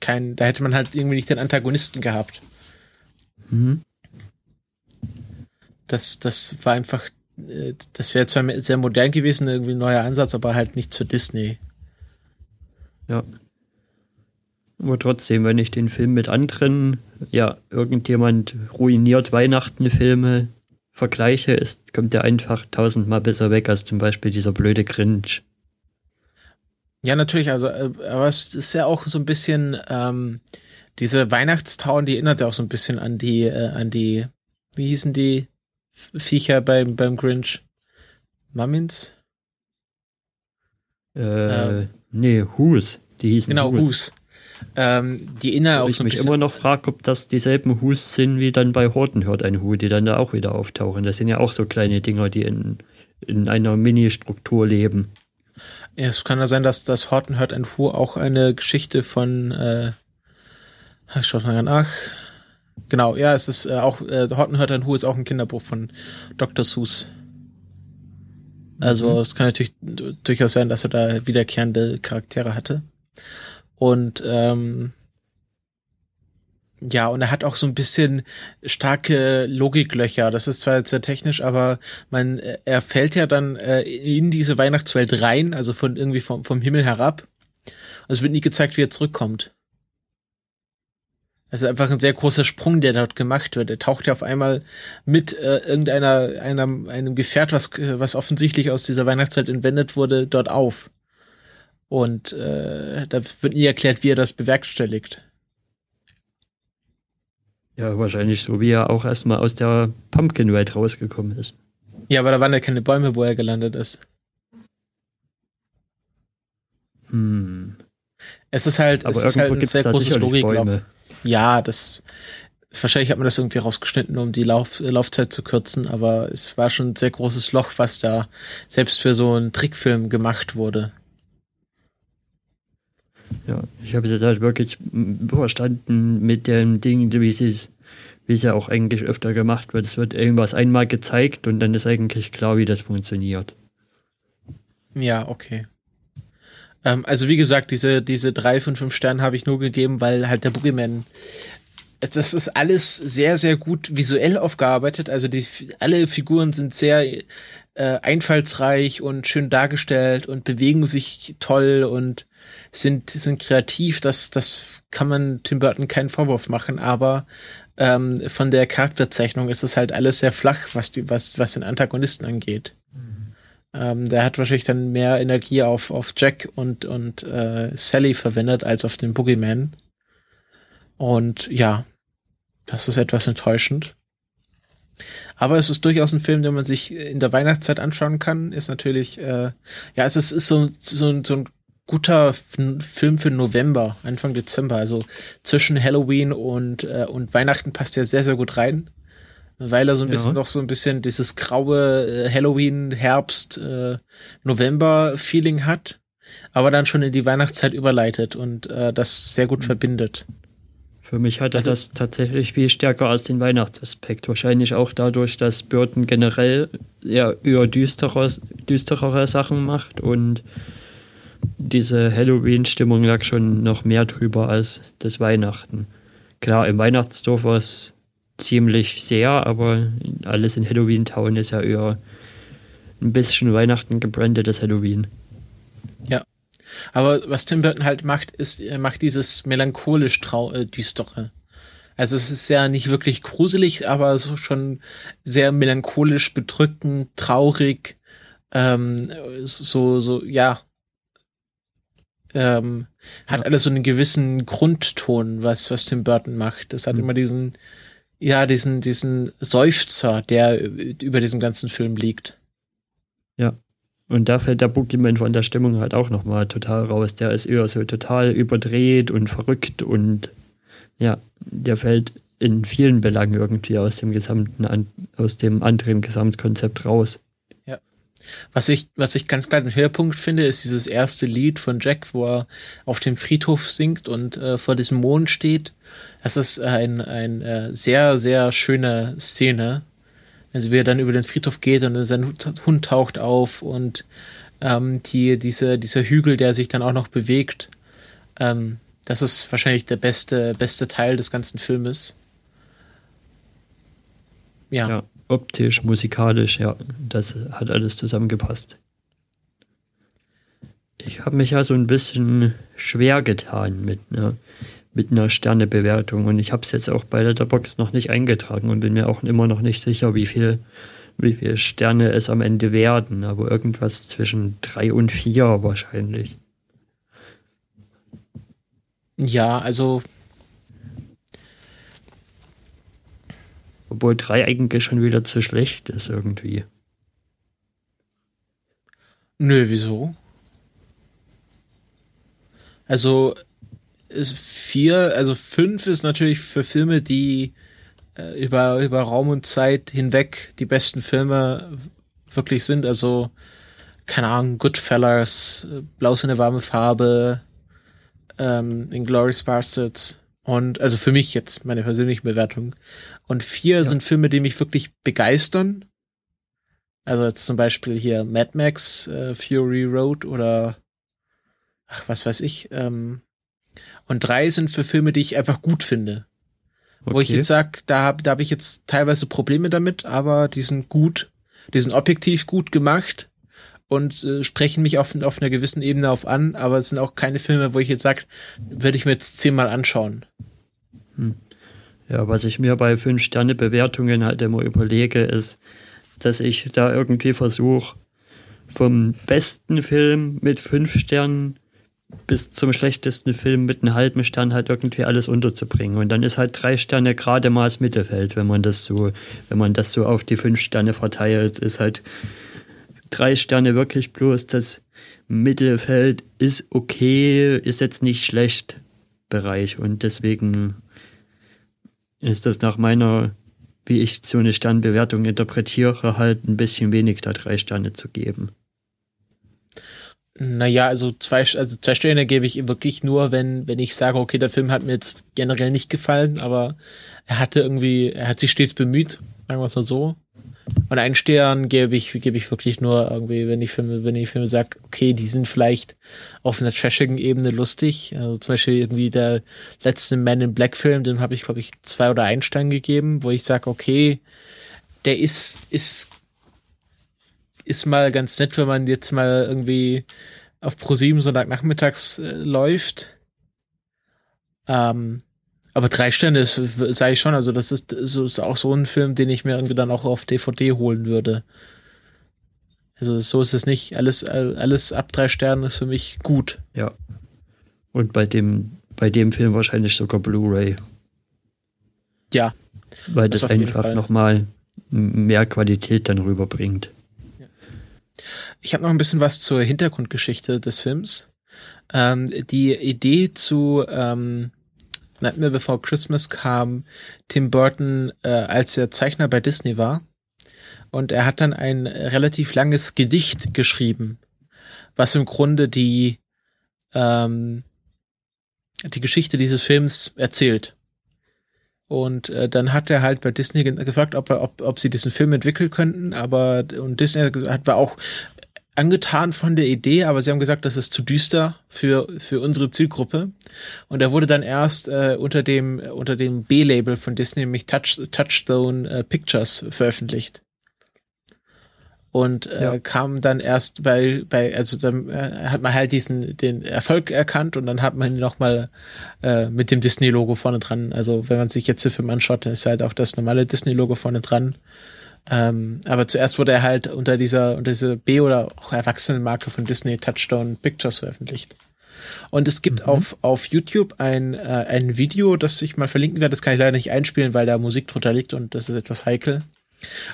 kein, da hätte man halt irgendwie nicht den Antagonisten gehabt. Mhm. Das, das war einfach, äh, das wäre zwar sehr modern gewesen, irgendwie ein neuer Ansatz, aber halt nicht zu Disney. Ja. Aber trotzdem, wenn ich den Film mit anderen, ja, irgendjemand ruiniert Weihnachten-Filme vergleiche, ist, kommt der einfach tausendmal besser weg als zum Beispiel dieser blöde Grinch. Ja, natürlich, also, äh, aber es ist ja auch so ein bisschen, ähm, diese Weihnachtstown, die erinnert ja auch so ein bisschen an die, äh, an die, wie hießen die Viecher beim, beim Grinch? Mummins? Äh, ähm. nee, Hus. Die hießen Genau, Hus. Hus. Ähm, die erinnern auch ich so mich immer noch frage, ob das dieselben Hus sind wie dann bei Horten hört ein Hu, die dann da auch wieder auftauchen. Das sind ja auch so kleine Dinger, die in, in einer Mini-Struktur leben. Ja, es kann ja sein, dass das Horton hört ein Hu auch eine Geschichte von, äh, ich schau mal nach. Genau, ja, es ist äh, auch, äh, Horton hört ein Hu ist auch ein Kinderbuch von Dr. Seuss. Also Mhm. es kann natürlich durchaus sein, dass er da wiederkehrende Charaktere hatte. Und ähm, ja, und er hat auch so ein bisschen starke Logiklöcher. Das ist zwar jetzt sehr technisch, aber man, äh, er fällt ja dann äh, in diese Weihnachtswelt rein, also von irgendwie vom, vom Himmel herab. Und es wird nie gezeigt, wie er zurückkommt. Also einfach ein sehr großer Sprung, der dort gemacht wird. Er taucht ja auf einmal mit äh, irgendeiner einem, einem Gefährt, was was offensichtlich aus dieser Weihnachtswelt entwendet wurde, dort auf. Und äh, da wird nie erklärt, wie er das bewerkstelligt. Ja, wahrscheinlich so, wie er auch erstmal aus der Pumpkin-Welt rausgekommen ist. Ja, aber da waren ja keine Bäume, wo er gelandet ist. Hm. Es ist halt, Aber es ist halt ein sehr großes Logikloch. Ja, das wahrscheinlich hat man das irgendwie rausgeschnitten, um die Lauf, Laufzeit zu kürzen, aber es war schon ein sehr großes Loch, was da selbst für so einen Trickfilm gemacht wurde. Ja, ich habe es jetzt halt wirklich verstanden mit dem Ding, wie es wie es ja auch eigentlich öfter gemacht wird. Es wird irgendwas einmal gezeigt und dann ist eigentlich klar, wie das funktioniert. Ja, okay. Ähm, also wie gesagt, diese, diese drei von fünf Sternen habe ich nur gegeben, weil halt der Boogeyman das ist alles sehr, sehr gut visuell aufgearbeitet. Also die, alle Figuren sind sehr äh, einfallsreich und schön dargestellt und bewegen sich toll und sind, sind kreativ. Das, das kann man Tim Burton keinen Vorwurf machen, aber ähm, von der Charakterzeichnung ist es halt alles sehr flach, was die, was, was den Antagonisten angeht. Ähm, der hat wahrscheinlich dann mehr Energie auf, auf Jack und, und äh, Sally verwendet als auf den Boogeyman. Und ja, das ist etwas enttäuschend. Aber es ist durchaus ein Film, den man sich in der Weihnachtszeit anschauen kann. Ist natürlich, äh, ja, es ist, ist so, so, so ein guter Film für November, Anfang Dezember. Also zwischen Halloween und, äh, und Weihnachten passt er sehr, sehr gut rein. Weil er so ein Ja. bisschen noch so ein bisschen dieses graue äh, Halloween, Herbst, äh, November-Feeling hat, aber dann schon in die Weihnachtszeit überleitet und äh, das sehr gut verbindet. Für mich hatte Also- das tatsächlich viel stärker als den Weihnachtsaspekt. Wahrscheinlich auch dadurch, dass Burton generell ja eher düstere, düsterere Sachen macht und diese Halloween-Stimmung lag schon noch mehr drüber als das Weihnachten. Klar, im Weihnachtsdorf war es ziemlich sehr, aber alles in Halloween Town ist ja eher ein bisschen Weihnachten gebrandetes Halloween. Aber was Tim Burton halt macht, ist, er macht dieses melancholisch trau äh, düstere. Also es ist ja nicht wirklich gruselig, aber so schon sehr melancholisch, bedrückend, traurig, ähm, so, so, ja. Ähm, hat Ja. alles so einen gewissen Grundton, was, was Tim Burton macht. Das hat Mhm. immer diesen, ja, diesen, diesen Seufzer, der über diesem ganzen Film liegt. Und da fällt der Boogeyman von der Stimmung halt auch nochmal total raus. Der ist eher so total überdreht und verrückt und ja, der fällt in vielen Belangen irgendwie aus dem gesamten, aus dem anderen Gesamtkonzept raus. Was ich, was ich ganz klar den Höhepunkt finde, ist dieses erste Lied von Jack, wo er auf dem Friedhof singt und äh, vor diesem Mond steht. Das ist ein, ein äh, sehr, sehr schöne Szene. Also wie er dann über den Friedhof geht und sein Hund taucht auf und ähm, die, diese, dieser Hügel, der sich dann auch noch bewegt. Ähm, das ist wahrscheinlich der beste, beste Teil des ganzen Filmes. Ja. ja. Optisch, musikalisch, ja, das hat alles zusammengepasst. Ich habe mich ja so ein bisschen schwer getan mit einer, mit einer Sternebewertung und ich habe es jetzt auch bei Letterbox noch nicht eingetragen und bin mir auch immer noch nicht sicher, wie viel, wie viele Sterne es am Ende werden, aber irgendwas zwischen drei und vier wahrscheinlich. Ja, also Obwohl drei eigentlich schon wieder zu schlecht ist irgendwie. Nö, wieso? Also vier, also fünf ist natürlich für Filme, die äh, über, über Raum und Zeit hinweg die besten Filme wirklich sind. Also, keine Ahnung, Goodfellas, Blaus in eine warme Farbe, ähm, Inglourious Bastards. Und also für mich jetzt meine persönliche Bewertung. Und vier ja. sind Filme, die mich wirklich begeistern. Also jetzt zum Beispiel hier Mad Max, äh, Fury Road oder ach, was weiß ich. Ähm, und drei sind für Filme, die ich einfach gut finde. Okay. Wo ich jetzt sag, da habe da hab ich jetzt teilweise Probleme damit, aber die sind gut, die sind objektiv gut gemacht und äh, sprechen mich auf, auf einer gewissen Ebene auf an, aber es sind auch keine Filme, wo ich jetzt sag, würde ich mir jetzt zehnmal anschauen. Ja, was ich mir bei Fünf-Sterne-Bewertungen halt immer überlege, ist, dass ich da irgendwie versuche, vom besten Film mit fünf Sternen bis zum schlechtesten Film mit einem halben Stern halt irgendwie alles unterzubringen. Und dann ist halt drei Sterne gerade mal das Mittelfeld, wenn man das so, wenn man das so auf die fünf Sterne verteilt, ist halt drei Sterne wirklich bloß das Mittelfeld ist okay, ist jetzt nicht schlecht Bereich. Und deswegen ist das nach meiner, wie ich so eine Sternbewertung interpretiere, halt ein bisschen wenig, da drei Sterne zu geben. Naja, also zwei, also zwei Sterne gebe ich wirklich nur, wenn, wenn ich sage, okay, der Film hat mir jetzt generell nicht gefallen, aber er hatte irgendwie, er hat sich stets bemüht, sagen wir es mal so. Und einen Stern gebe ich, gebe ich wirklich nur irgendwie, wenn ich Filme, wenn ich Filme sage, okay, die sind vielleicht auf einer trashigen Ebene lustig. Also zum Beispiel irgendwie der letzte Man in Black Film, dem habe ich, glaube ich, zwei oder einen Stern gegeben, wo ich sage, okay, der ist, ist, ist mal ganz nett, wenn man jetzt mal irgendwie auf Pro7 Sonntagnachmittags äh, läuft. Ähm, aber drei Sterne sage ich schon, also das ist, so ist auch so ein Film, den ich mir irgendwie dann auch auf DVD holen würde. Also so ist es nicht. Alles, alles ab drei Sternen ist für mich gut. Ja. Und bei dem, bei dem Film wahrscheinlich sogar Blu-ray. Ja. Weil das, das einfach nochmal mehr Qualität dann rüberbringt. Ich habe noch ein bisschen was zur Hintergrundgeschichte des Films. Ähm, die Idee zu ähm, Nightmare Before Christmas kam Tim Burton, äh, als er Zeichner bei Disney war. Und er hat dann ein relativ langes Gedicht geschrieben, was im Grunde die, ähm, die Geschichte dieses Films erzählt. Und äh, dann hat er halt bei Disney gefragt, ob, er, ob, ob sie diesen Film entwickeln könnten, aber und Disney hat war auch angetan von der Idee, aber sie haben gesagt, das ist zu düster für für unsere Zielgruppe. Und er wurde dann erst äh, unter dem unter dem B-Label von Disney, nämlich Touch, Touchstone äh, Pictures, veröffentlicht. Und äh, ja. kam dann erst bei bei also dann äh, hat man halt diesen den Erfolg erkannt und dann hat man ihn noch mal äh, mit dem Disney Logo vorne dran. Also wenn man sich jetzt den Film anschaut, dann ist halt auch das normale Disney Logo vorne dran. Ähm, aber zuerst wurde er halt unter dieser, unter dieser B- oder auch Erwachsenenmarke von Disney Touchstone Pictures veröffentlicht. Und es gibt mhm. auf, auf YouTube ein, äh, ein Video, das ich mal verlinken werde. Das kann ich leider nicht einspielen, weil da Musik drunter liegt und das ist etwas heikel.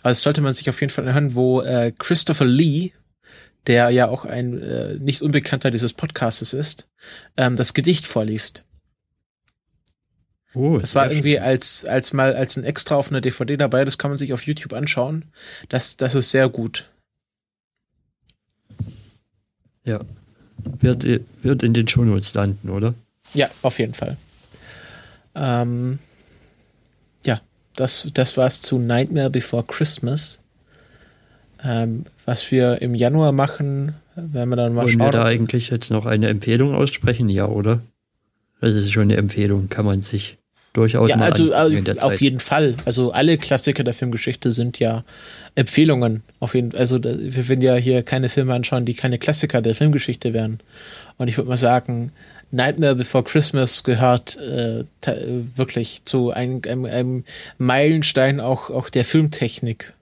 Aber das sollte man sich auf jeden Fall anhören, wo äh, Christopher Lee, der ja auch ein äh, nicht unbekannter dieses Podcastes ist, ähm, das Gedicht vorliest. Oh, das war irgendwie als, als mal als ein Extra auf einer DVD dabei, das kann man sich auf YouTube anschauen. Das, das ist sehr gut. Ja. Wird, wird in den Shownotes landen, oder? Ja, auf jeden Fall. Ähm, ja, das, das war's zu Nightmare Before Christmas. Ähm, was wir im Januar machen, werden wir dann mal Wollen schauen. wir da eigentlich jetzt noch eine Empfehlung aussprechen? Ja, oder? Das ist schon eine Empfehlung, kann man sich durchaus ja, also, also auf jeden Fall. Also alle Klassiker der Filmgeschichte sind ja Empfehlungen. Auf jeden, also wir werden ja hier keine Filme anschauen, die keine Klassiker der Filmgeschichte wären. Und ich würde mal sagen, Nightmare Before Christmas gehört äh, wirklich zu einem, einem, einem Meilenstein auch, auch der Filmtechnik.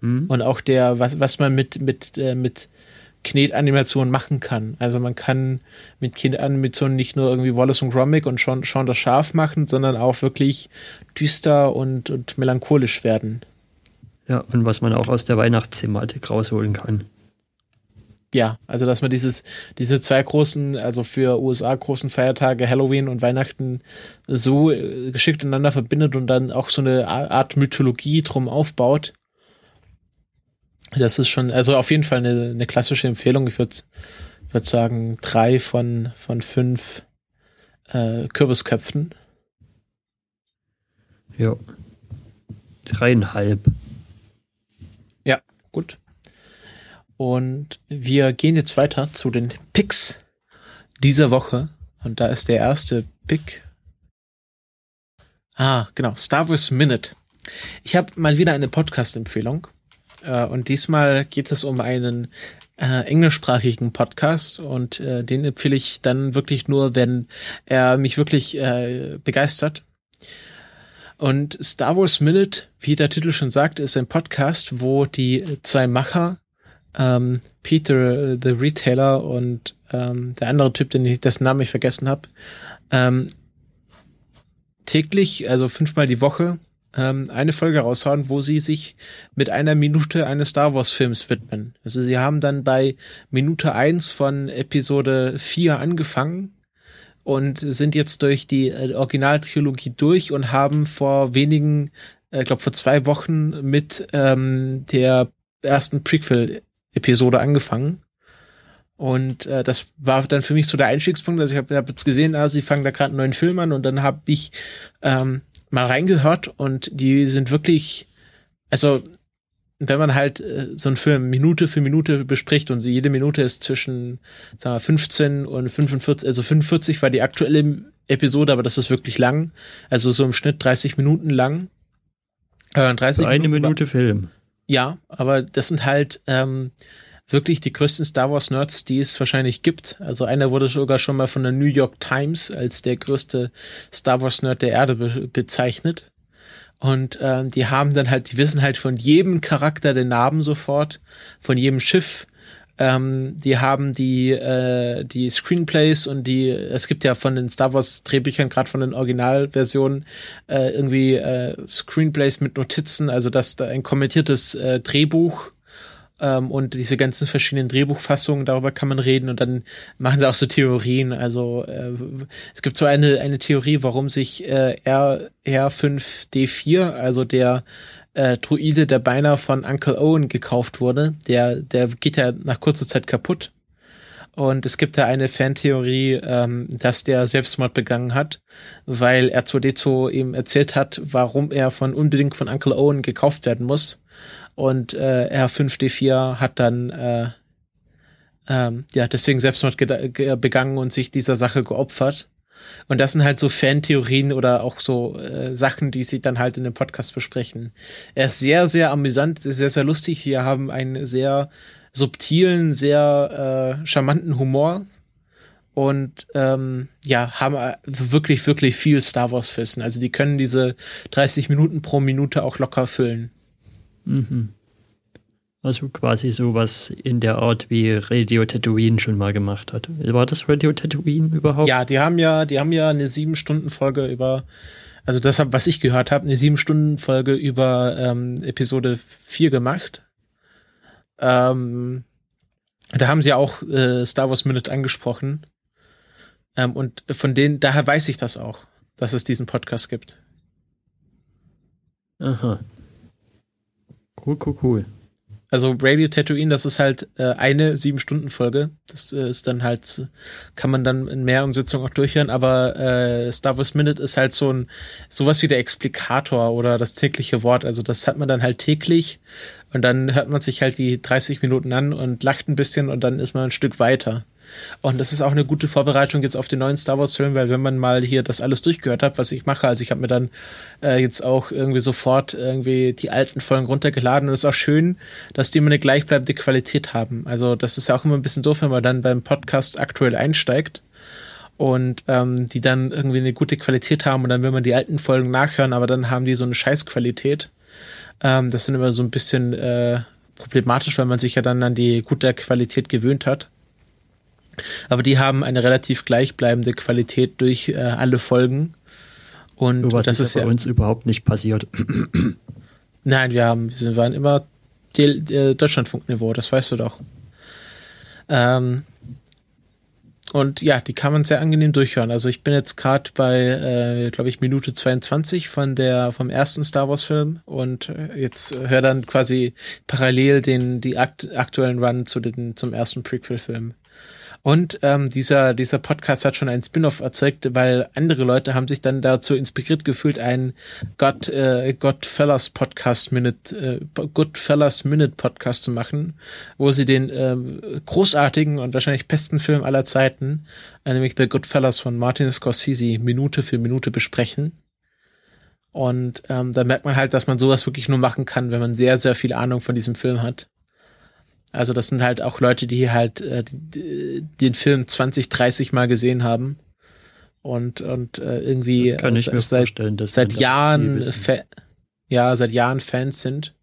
Hm? Und auch der, was, was man mit, mit, äh, mit Knetanimation machen kann. Also man kann mit Kindanimation nicht nur irgendwie Wallace und Gromit und Sean, Sean das Schaf machen, sondern auch wirklich düster und, und melancholisch werden. Ja, und was man auch aus der Weihnachtsthematik rausholen kann. Ja, also dass man dieses, diese zwei großen, also für USA großen Feiertage, Halloween und Weihnachten, so äh, geschickt ineinander verbindet und dann auch so eine Art Mythologie drum aufbaut. Das ist schon, also auf jeden Fall eine, eine klassische Empfehlung. Ich würde würd sagen, drei von, von fünf äh, Kürbisköpfen. Ja. Dreieinhalb. Ja, gut. Und wir gehen jetzt weiter zu den Picks dieser Woche. Und da ist der erste Pick. Ah, genau. Star Wars Minute. Ich habe mal wieder eine Podcast-Empfehlung. Äh, und diesmal geht es um einen äh, englischsprachigen Podcast. Und äh, den empfehle ich dann wirklich nur, wenn er mich wirklich äh, begeistert. Und Star Wars Minute, wie der Titel schon sagt, ist ein Podcast, wo die zwei Macher, ähm, Peter äh, the Retailer und ähm, der andere Typ, den ich, dessen Namen ich vergessen habe, ähm, täglich, also fünfmal die Woche, ähm, eine Folge raushauen, wo sie sich mit einer Minute eines Star Wars Films widmen. Also sie haben dann bei Minute eins von Episode 4 angefangen und sind jetzt durch die äh, Originaltrilogie durch und haben vor wenigen, ich äh, glaube vor zwei Wochen mit ähm, der ersten Prequel-Episode angefangen. Und äh, das war dann für mich so der Einstiegspunkt. Also ich habe hab jetzt gesehen, ah, sie fangen da gerade einen neuen Film an und dann habe ich ähm, mal reingehört und die sind wirklich, also wenn man halt äh, so einen Film Minute für Minute bespricht und jede Minute ist zwischen sagen wir, 15 und 45, also 45 war die aktuelle Episode, aber das ist wirklich lang. Also so im Schnitt 30 Minuten lang. Äh, 30 Für eine Minuten Minute Film. ja, aber das sind halt ähm, wirklich die größten Star Wars Nerds, die es wahrscheinlich gibt. Also einer wurde sogar schon mal von der New York Times als der größte Star Wars Nerd der Erde be bezeichnet. Und ähm, die haben dann halt, die wissen halt von jedem Charakter den Namen sofort, von jedem Schiff. Ähm, die haben die äh, die Screenplays und die es gibt ja von den Star Wars Drehbüchern gerade von den Originalversionen äh, irgendwie äh, Screenplays mit Notizen, also dass da ein kommentiertes äh, Drehbuch ähm, und diese ganzen verschiedenen Drehbuchfassungen, darüber kann man reden und dann machen sie auch so Theorien. Also äh, es gibt so eine, eine Theorie, warum sich äh, R, R5D4, also der äh, Druide, der beinahe von Uncle Owen gekauft wurde, der, der geht ja nach kurzer Zeit kaputt. Und es gibt da eine Fantheorie, ähm, dass der Selbstmord begangen hat, weil R2D2 ihm erzählt hat, warum er von unbedingt von Uncle Owen gekauft werden muss. Und äh, R5D4 hat dann äh, ähm, ja deswegen Selbstmord begangen und sich dieser Sache geopfert. Und das sind halt so Fantheorien oder auch so äh, Sachen, die sie dann halt in dem Podcast besprechen. Er ist sehr, sehr amüsant, sehr, sehr lustig. Wir haben einen sehr subtilen, sehr äh, charmanten Humor und ähm, ja, haben äh, wirklich, wirklich viel Star Wars Wissen. Also die können diese 30 Minuten pro Minute auch locker füllen. Mhm. Also quasi sowas in der Art, wie Radio Tatooine schon mal gemacht hat. War das Radio Tatooine überhaupt? Ja, die haben ja, die haben ja eine sieben Stunden Folge über, also das was ich gehört habe, eine sieben Stunden Folge über ähm, Episode 4 gemacht. Ähm, da haben sie auch äh, Star Wars Minute angesprochen. Ähm, und von denen, daher weiß ich das auch, dass es diesen Podcast gibt. Aha. Cool, cool, cool. Also Radio Tatooine, das ist halt äh, eine sieben Stunden Folge. Das äh, ist dann halt kann man dann in mehreren Sitzungen auch durchhören. Aber äh, Star Wars Minute ist halt so ein sowas wie der Explikator oder das tägliche Wort. Also das hat man dann halt täglich und dann hört man sich halt die 30 Minuten an und lacht ein bisschen und dann ist man ein Stück weiter. Und das ist auch eine gute Vorbereitung jetzt auf den neuen Star Wars Film, weil wenn man mal hier das alles durchgehört hat, was ich mache, also ich habe mir dann äh, jetzt auch irgendwie sofort irgendwie die alten Folgen runtergeladen und es ist auch schön, dass die immer eine gleichbleibende Qualität haben. Also das ist ja auch immer ein bisschen doof, wenn man dann beim Podcast aktuell einsteigt und ähm, die dann irgendwie eine gute Qualität haben und dann will man die alten Folgen nachhören, aber dann haben die so eine Scheißqualität. Ähm, das sind immer so ein bisschen äh, problematisch, weil man sich ja dann an die gute Qualität gewöhnt hat. Aber die haben eine relativ gleichbleibende Qualität durch äh, alle Folgen. Und was das ist ist ja. bei uns überhaupt nicht passiert. Nein, wir haben, wir waren immer äh, Deutschlandfunkniveau, das weißt du doch. Ähm, und ja, die kann man sehr angenehm durchhören. Also ich bin jetzt gerade bei, äh, glaube ich, Minute 22 von der vom ersten Star Wars Film und äh, jetzt höre dann quasi parallel den die akt aktuellen Run zu den zum ersten Prequel Film. Und ähm, dieser, dieser Podcast hat schon einen Spin-off erzeugt, weil andere Leute haben sich dann dazu inspiriert gefühlt, einen God, äh, Godfellas Podcast Minute, äh, Goodfellas Minute Podcast zu machen, wo sie den ähm, großartigen und wahrscheinlich besten Film aller Zeiten, äh, nämlich The Goodfellas von Martin Scorsese, Minute für Minute besprechen. Und ähm, da merkt man halt, dass man sowas wirklich nur machen kann, wenn man sehr, sehr viel Ahnung von diesem Film hat. Also das sind halt auch Leute, die halt äh, den Film 20, 30 Mal gesehen haben und und äh, irgendwie Das kann ich mir seit seit Jahren ja seit Jahren Fans sind.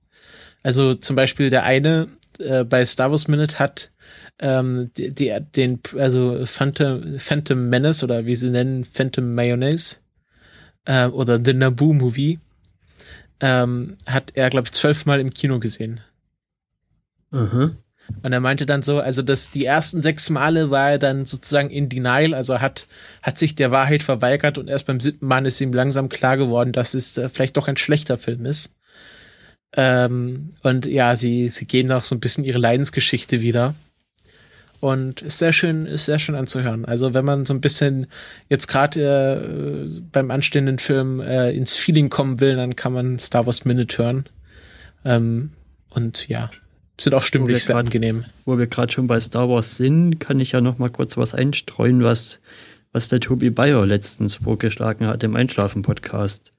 Also zum Beispiel der eine äh, bei Star Wars Minute hat ähm, die, die, den also Phantom, Phantom Menace oder wie sie nennen Phantom Mayonnaise äh, oder The Naboo Movie ähm, hat er glaube ich zwölfmal im Kino gesehen. Aha. Und er meinte dann so, also dass die ersten sechs Male war er dann sozusagen in Denial, also hat, hat sich der Wahrheit verweigert und erst beim siebten Mal ist ihm langsam klar geworden, dass es äh, vielleicht doch ein schlechter Film ist. Ähm, und ja, sie, sie geben auch so ein bisschen ihre Leidensgeschichte wieder. Und ist sehr schön, ist sehr schön anzuhören. Also wenn man so ein bisschen jetzt gerade äh, beim anstehenden Film äh, ins Feeling kommen will, dann kann man Star Wars Minute hören. Ähm, und ja, sind auch stimmlich sehr grad- angenehm. Wo wir gerade schon bei Star Wars sind, kann ich ja noch mal kurz was einstreuen, was, was der Tobi Bayer letztens vorgeschlagen hat im Einschlafen-Podcast.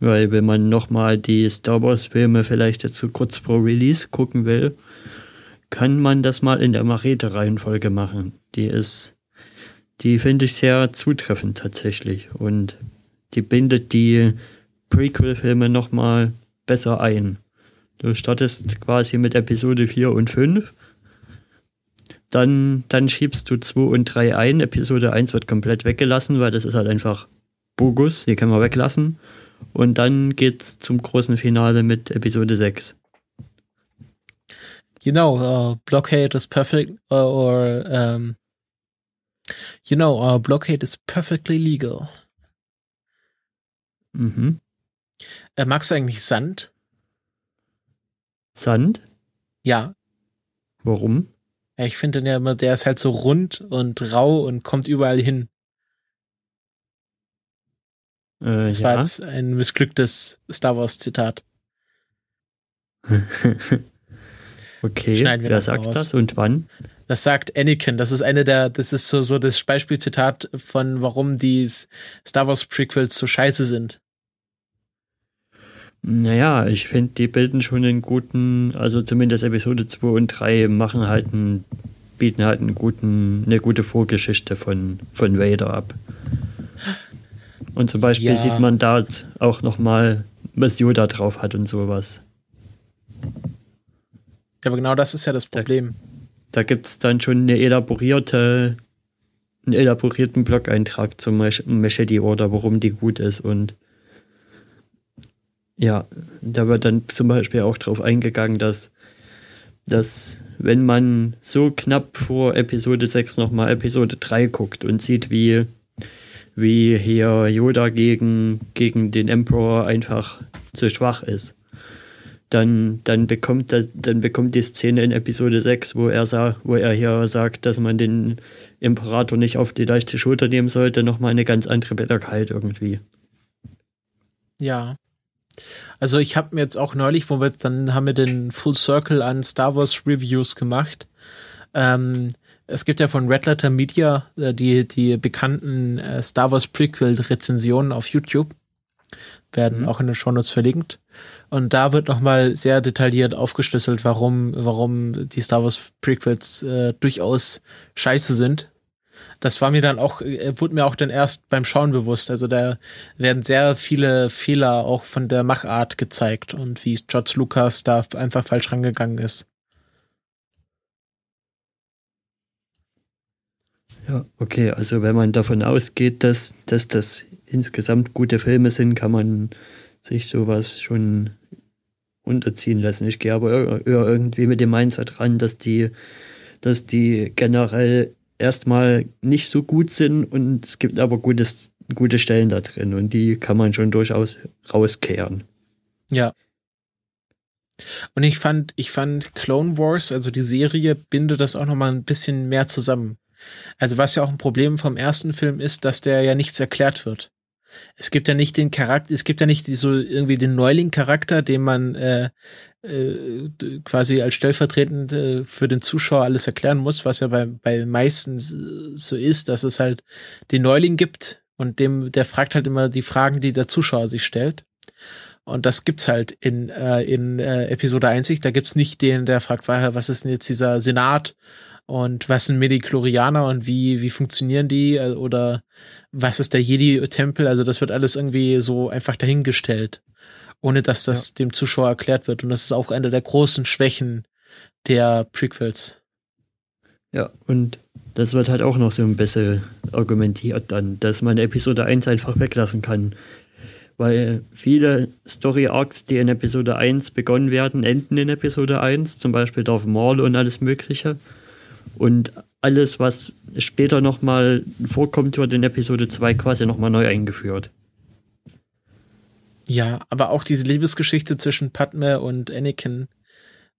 Weil wenn man noch mal die Star Wars-Filme vielleicht jetzt so kurz vor Release gucken will, kann man das mal in der Marete-Reihenfolge machen. Die ist, die finde ich sehr zutreffend tatsächlich. Und die bindet die Prequel-Filme noch mal besser ein. Du startest quasi mit Episode 4 und 5. Dann, dann schiebst du 2 und 3 ein. Episode 1 wird komplett weggelassen, weil das ist halt einfach Bogus, die können wir weglassen. Und dann geht's zum großen Finale mit Episode 6. You know, uh, blockade is perfect, uh, or um, you know, uh, blockade is perfectly legal. Mhm. Äh, magst du eigentlich Sand? Sand? Ja. Warum? Ich finde den ja immer, der ist halt so rund und rau und kommt überall hin. Äh, Das war ja. jetzt ein missglücktes Star Wars Zitat. okay, Schneiden wir wer sagt raus. das und wann? Das sagt Anakin. Das ist eine der, das ist so, so das Beispielzitat von, warum die Star Wars Prequels so scheiße sind. Naja, ich finde, die bilden schon einen guten, also zumindest Episode 2 und 3 machen halt einen, bieten halt einen guten, eine gute Vorgeschichte von, von Vader ab. Und zum Beispiel Ja. sieht man da auch nochmal, was Yoda drauf hat und sowas. Ja, aber genau das ist ja das Problem. Da gibt es dann schon eine elaborierte, einen elaborierten Blog-Eintrag zum Mach- Machete Order, warum die gut ist und ja, da wird dann zum Beispiel auch darauf eingegangen, dass, dass wenn man so knapp vor Episode 6 nochmal Episode 3 guckt und sieht, wie, wie hier Yoda gegen, gegen den Emperor einfach zu schwach ist, dann, dann bekommt das, dann bekommt die Szene in Episode 6, wo er sah, wo er hier sagt, dass man den Imperator nicht auf die leichte Schulter nehmen sollte, nochmal eine ganz andere Bitterkeit irgendwie. Ja. Also ich habe mir jetzt auch neulich, wo wir dann haben wir den Full Circle an Star Wars Reviews gemacht. Ähm, es gibt ja von Red Letter Media äh, die die bekannten äh, Star Wars Prequel Rezensionen auf YouTube werden mhm. auch in den Shownotes verlinkt. Und da wird nochmal sehr detailliert aufgeschlüsselt, warum, warum die Star Wars Prequels äh, durchaus scheiße sind. Das war mir dann auch, äh, wurde mir auch dann erst beim Schauen bewusst. Also da werden sehr viele Fehler auch von der Machart gezeigt und wie George Lucas da einfach falsch rangegangen ist. Ja, okay, also wenn man davon ausgeht, dass, dass das insgesamt gute Filme sind, kann man sich sowas schon unterziehen lassen. Ich gehe aber irgendwie mit dem Mindset ran, dass die, dass die generell erstmal nicht so gut sind und es gibt aber gutes, gute Stellen da drin und die kann man schon durchaus rauskehren. Ja. Und ich fand, ich fand Clone Wars, also die Serie, bindet das auch nochmal ein bisschen mehr zusammen. Also was ja auch ein Problem vom ersten Film ist, dass der ja nichts erklärt wird. Es gibt ja nicht den Charakter, es gibt ja nicht so irgendwie den Neuling-Charakter, den man äh, äh, quasi als stellvertretend äh, für den Zuschauer alles erklären muss, was ja bei, bei meisten so ist, dass es halt den Neuling gibt und dem, der fragt halt immer die Fragen, die der Zuschauer sich stellt. Und das gibt's halt in, äh, in äh, Episode 1. Da gibt's nicht den, der fragt, was ist denn jetzt dieser Senat und was sind Mediklorianer und wie, wie funktionieren die äh, oder was ist der Jedi-Tempel? Also das wird alles irgendwie so einfach dahingestellt, ohne dass das ja. dem Zuschauer erklärt wird. Und das ist auch eine der großen Schwächen der Prequels. Ja, und das wird halt auch noch so ein bisschen argumentiert dann, dass man Episode 1 einfach weglassen kann. Weil viele Story-Arcs, die in Episode 1 begonnen werden, enden in Episode 1, zum Beispiel Darth Maul und alles Mögliche. Und alles, was später nochmal vorkommt, wird in Episode 2 quasi nochmal neu eingeführt. Ja, aber auch diese Liebesgeschichte zwischen Padme und Anakin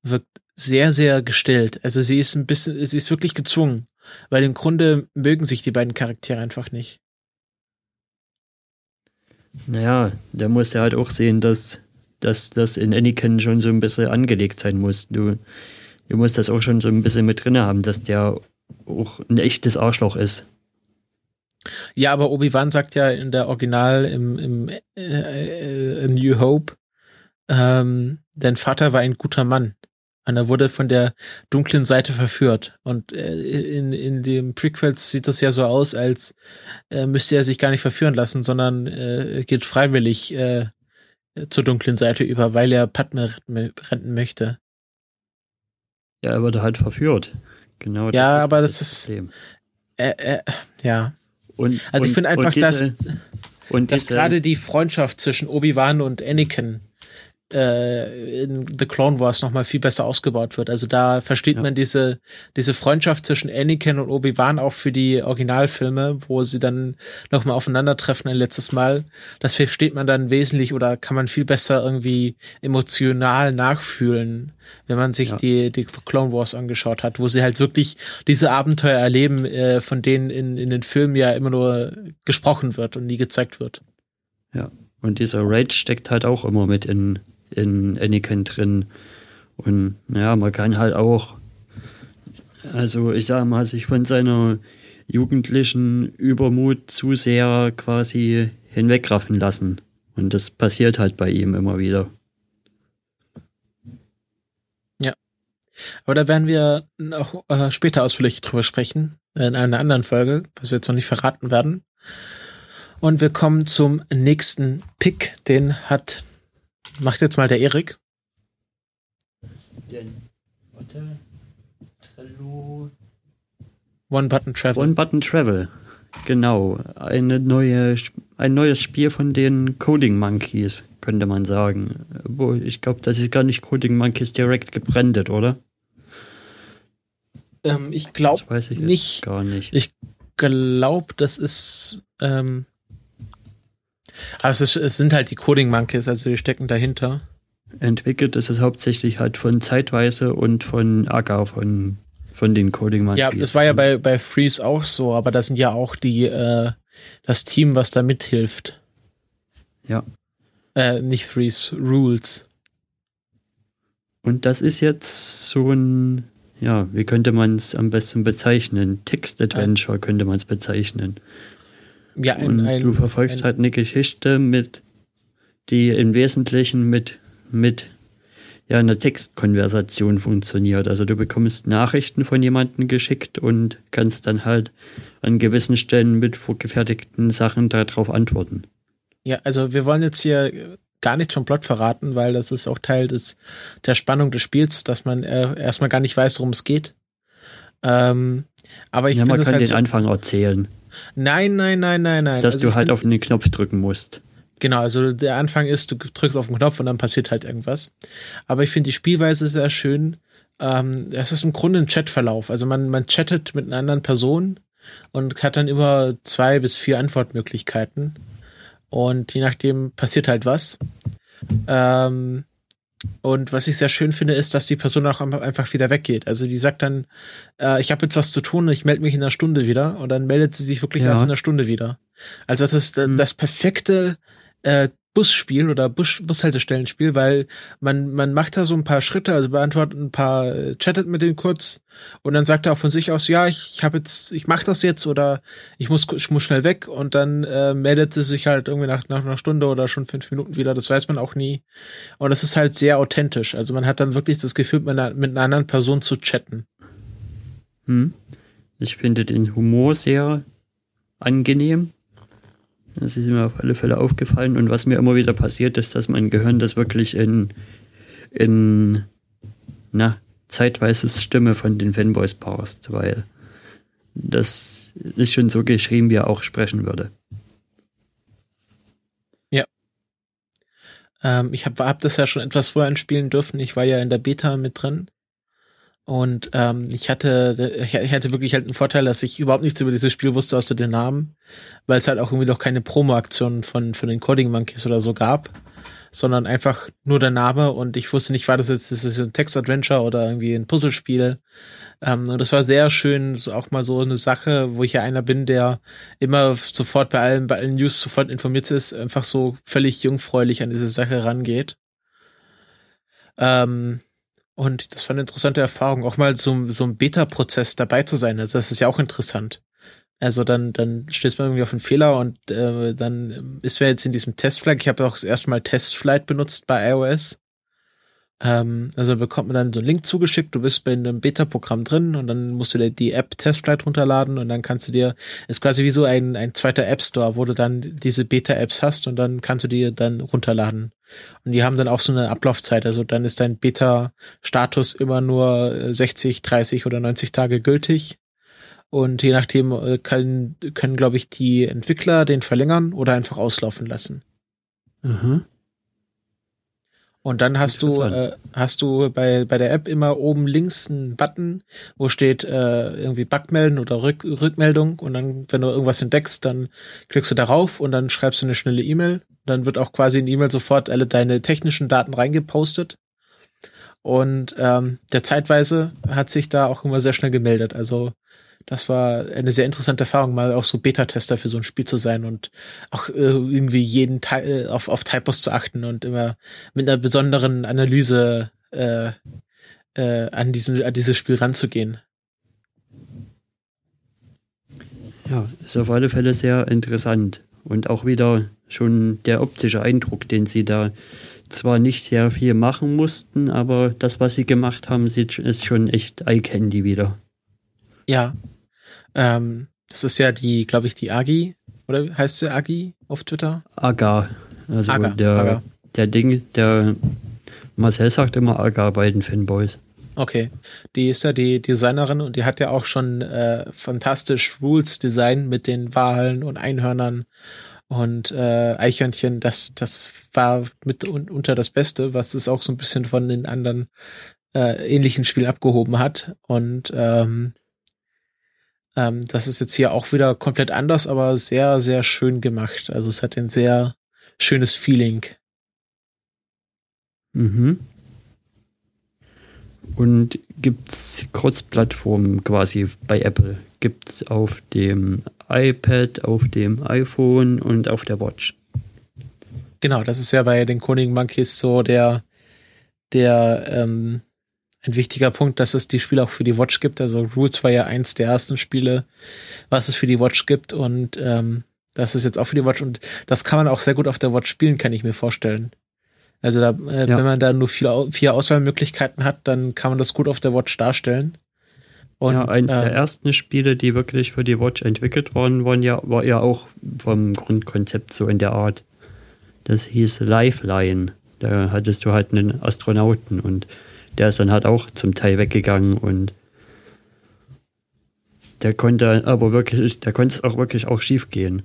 wirkt sehr, sehr gestellt. Also sie ist ein bisschen, sie ist wirklich gezwungen, weil im Grunde mögen sich die beiden Charaktere einfach nicht. Naja, da muss er halt auch sehen, dass, dass das in Anakin schon so ein bisschen angelegt sein muss. Du, du musst das auch schon so ein bisschen mit drin haben, dass der auch ein echtes Arschloch ist. Ja, aber Obi-Wan sagt ja in der Original im, im äh, äh, New Hope, ähm, dein Vater war ein guter Mann. Und er wurde von der dunklen Seite verführt. Und äh, in, in dem Prequels sieht das ja so aus, als äh, müsste er sich gar nicht verführen lassen, sondern äh, geht freiwillig äh, zur dunklen Seite über, weil er Padme retten möchte. Ja, er wurde halt verführt. Genau. Das ja, aber das, das ist. Äh, äh, ja. Und, also ich finde einfach, diese, dass, dass gerade die Freundschaft zwischen Obi-Wan und Anakin äh, in The Clone Wars noch mal viel besser ausgebaut wird. Also da versteht ja. man diese diese Freundschaft zwischen Anakin und Obi Wan auch für die Originalfilme, wo sie dann noch mal aufeinandertreffen ein letztes Mal. Das versteht man dann wesentlich oder kann man viel besser irgendwie emotional nachfühlen, wenn man sich ja. die die Clone Wars angeschaut hat, wo sie halt wirklich diese Abenteuer erleben, äh, von denen in in den Filmen ja immer nur gesprochen wird und nie gezeigt wird. Ja, und dieser Rage steckt halt auch immer mit in in Anakin drin. Und ja, man kann halt auch, also ich sag mal, sich von seiner jugendlichen Übermut zu sehr quasi hinwegraffen lassen. Und das passiert halt bei ihm immer wieder. Ja. Aber da werden wir noch äh, später ausführlich drüber sprechen, in einer anderen Folge, was wir jetzt noch nicht verraten werden. Und wir kommen zum nächsten Pick. Den hat macht jetzt mal der Erik. Den, warte, Trello. One Button Travel. One Button Travel. Genau. Eine neue, ein neues Spiel von den Coding Monkeys, könnte man sagen. Wo, ich glaube, das ist gar nicht Coding Monkeys direkt gebrandet, oder? Ähm, ich glaube nicht. Gar nicht. Ich glaube, das ist ähm, aber es, ist, es sind halt die Coding Monkeys, also die stecken dahinter. entwickelt ist es hauptsächlich halt von Zeitweise und von Aga, von, von den Coding Ja, das war ja bei, bei Freeze auch so, aber da sind ja auch die, äh, das Team, was da mithilft. Ja. Äh, nicht Freeze, Rules. Und das ist jetzt so ein, ja, wie könnte man es am besten bezeichnen? Text-Adventure könnte man es bezeichnen. Ja, ein, Und ein, du verfolgst ein, halt eine Geschichte mit, die im Wesentlichen mit, mit ja, einer Textkonversation funktioniert. Also du bekommst Nachrichten von jemandem geschickt und kannst dann halt an gewissen Stellen mit vorgefertigten Sachen darauf antworten. Ja, also wir wollen jetzt hier gar nichts vom Plot verraten, weil das ist auch Teil des der Spannung des Spiels, dass man äh, erstmal gar nicht weiß, worum es geht. Ähm, aber ich ja, man kann halt den so, Anfang erzählen, nein, nein, nein, nein, nein. dass Also du halt auf den Knopf drücken musst. Genau, also der Anfang ist, du drückst auf den Knopf und dann passiert halt irgendwas. Aber ich finde die Spielweise sehr schön. Ähm, es ist im Grunde ein Chatverlauf. Also man, man chattet mit einer anderen Person und hat dann immer zwei bis vier Antwortmöglichkeiten. Und je nachdem passiert halt was. Ähm, und was ich sehr schön finde, ist, dass die Person auch einfach wieder weggeht. Also die sagt dann, äh, ich habe jetzt was zu tun, ich melde mich in einer Stunde wieder. Und dann meldet sie sich wirklich Ja. erst in einer Stunde wieder. Also das ist äh, Hm. das perfekte äh, Busspiel oder Bus Bushaltestellenspiel, weil man man macht da so ein paar Schritte, also beantwortet ein paar, äh, chattet mit denen kurz und dann sagt er auch von sich aus, ja, ich, ich habe jetzt, ich mache das jetzt oder ich muss ich muss schnell weg und dann äh, meldet sie sich halt irgendwie nach nach einer Stunde oder schon fünf Minuten wieder, das weiß man auch nie. Und das ist halt sehr authentisch. Also man hat dann wirklich das Gefühl, mit einer, mit einer anderen Person zu chatten. Hm. Ich finde den Humor sehr angenehm. Das ist mir auf alle Fälle aufgefallen. Und was mir immer wieder passiert, ist, dass mein Gehirn das wirklich in, in na, zeitweise Stimme von den Fanboys parst, weil das ist schon so geschrieben, wie er auch sprechen würde. Ähm, ich habe hab das ja schon etwas vorher anspielen dürfen. Ich war ja in der Beta mit drin. Und ähm, ich hatte, ich hatte wirklich halt einen Vorteil, dass ich überhaupt nichts über dieses Spiel wusste außer den Namen, weil es halt auch irgendwie noch keine Promo-Aktion von, von den Coding Monkeys oder so gab, sondern einfach nur der Name und ich wusste nicht, war das jetzt das ist ein Text-Adventure oder irgendwie ein Puzzlespiel. Ähm, und das war sehr schön, so auch mal so eine Sache, wo ich ja einer bin, der immer sofort bei allen, bei allen News sofort informiert ist, einfach so völlig jungfräulich an diese Sache rangeht. Ähm, und das war eine interessante Erfahrung, auch mal so, so ein Beta-Prozess dabei zu sein. Also das ist ja auch interessant. Also dann, dann stößt man irgendwie auf einen Fehler und äh, dann ist wir jetzt in diesem Testflight. Ich habe auch das erste Mal Testflight benutzt bei iOS. Ähm, also bekommt man dann so einen Link zugeschickt, du bist bei einem Beta-Programm drin und dann musst du dir die App Testflight runterladen und dann kannst du dir, ist quasi wie so ein, ein zweiter App Store, wo du dann diese Beta-Apps hast und dann kannst du die dann runterladen. Und die haben dann auch so eine Ablaufzeit, also dann ist dein Beta-Status immer nur äh, 60, 30 oder 90 Tage gültig. Und je nachdem äh, können, können glaube ich, die Entwickler den verlängern oder einfach auslaufen lassen. Mhm. Und dann hast du, äh, hast du bei, bei der App immer oben links einen Button, wo steht äh, irgendwie Bugmelden oder Rück, Rückmeldung. Und dann, wenn du irgendwas entdeckst, dann klickst du darauf und dann schreibst du eine schnelle E-Mail. Dann wird auch quasi in die E-Mail sofort alle deine technischen Daten reingepostet. Und ähm, der zeitweise hat sich da auch immer sehr schnell gemeldet. Also das war eine sehr interessante Erfahrung, mal auch so Beta-Tester für so ein Spiel zu sein und auch äh, irgendwie jeden Teil auf, auf Typos zu achten und immer mit einer besonderen Analyse äh, äh, an, diesen, an dieses Spiel ranzugehen. Ja, ist auf alle Fälle sehr interessant. Und auch wieder schon der optische Eindruck, den sie da zwar nicht sehr viel machen mussten, aber das, was sie gemacht haben, ist schon echt Eye-Candy wieder. Ja. Ähm, das ist ja die, glaube ich, die Agi, oder heißt sie Agi auf Twitter? Aga. Also Aga, der, Aga. der Ding, der Marcel sagt immer Aga bei den Fanboys. Okay. Die ist ja die Designerin und die hat ja auch schon äh, fantastisch Rules Design mit den Walen und Einhörnern und äh, Eichhörnchen. Das, das war mit un unter das Beste, was es auch so ein bisschen von den anderen äh, ähnlichen Spielen abgehoben hat. Und ähm, ähm, das ist jetzt hier auch wieder komplett anders, aber sehr, sehr schön gemacht. Also es hat ein sehr schönes Feeling. Mhm. Und gibt's Cross-Plattform quasi bei Apple? Gibt's auf dem iPad, auf dem iPhone und auf der Watch? Genau, das ist ja bei den Koning Monkeys so der, der, ähm, ein wichtiger Punkt, dass es die Spiele auch für die Watch gibt. Also Rules war ja eins der ersten Spiele, was es für die Watch gibt und ähm, das ist jetzt auch für die Watch und das kann man auch sehr gut auf der Watch spielen, kann ich mir vorstellen. Also da, äh, ja. wenn man da nur vier, vier Auswahlmöglichkeiten hat, dann kann man das gut auf der Watch darstellen. Und, ja, eines äh, der ersten Spiele, die wirklich für die Watch entwickelt worden waren, ja, war ja auch vom Grundkonzept so in der Art. Das hieß Lifeline. Da hattest du halt einen Astronauten und der ist dann halt auch zum Teil weggegangen und der konnte aber wirklich, der konnte es auch wirklich auch schief gehen.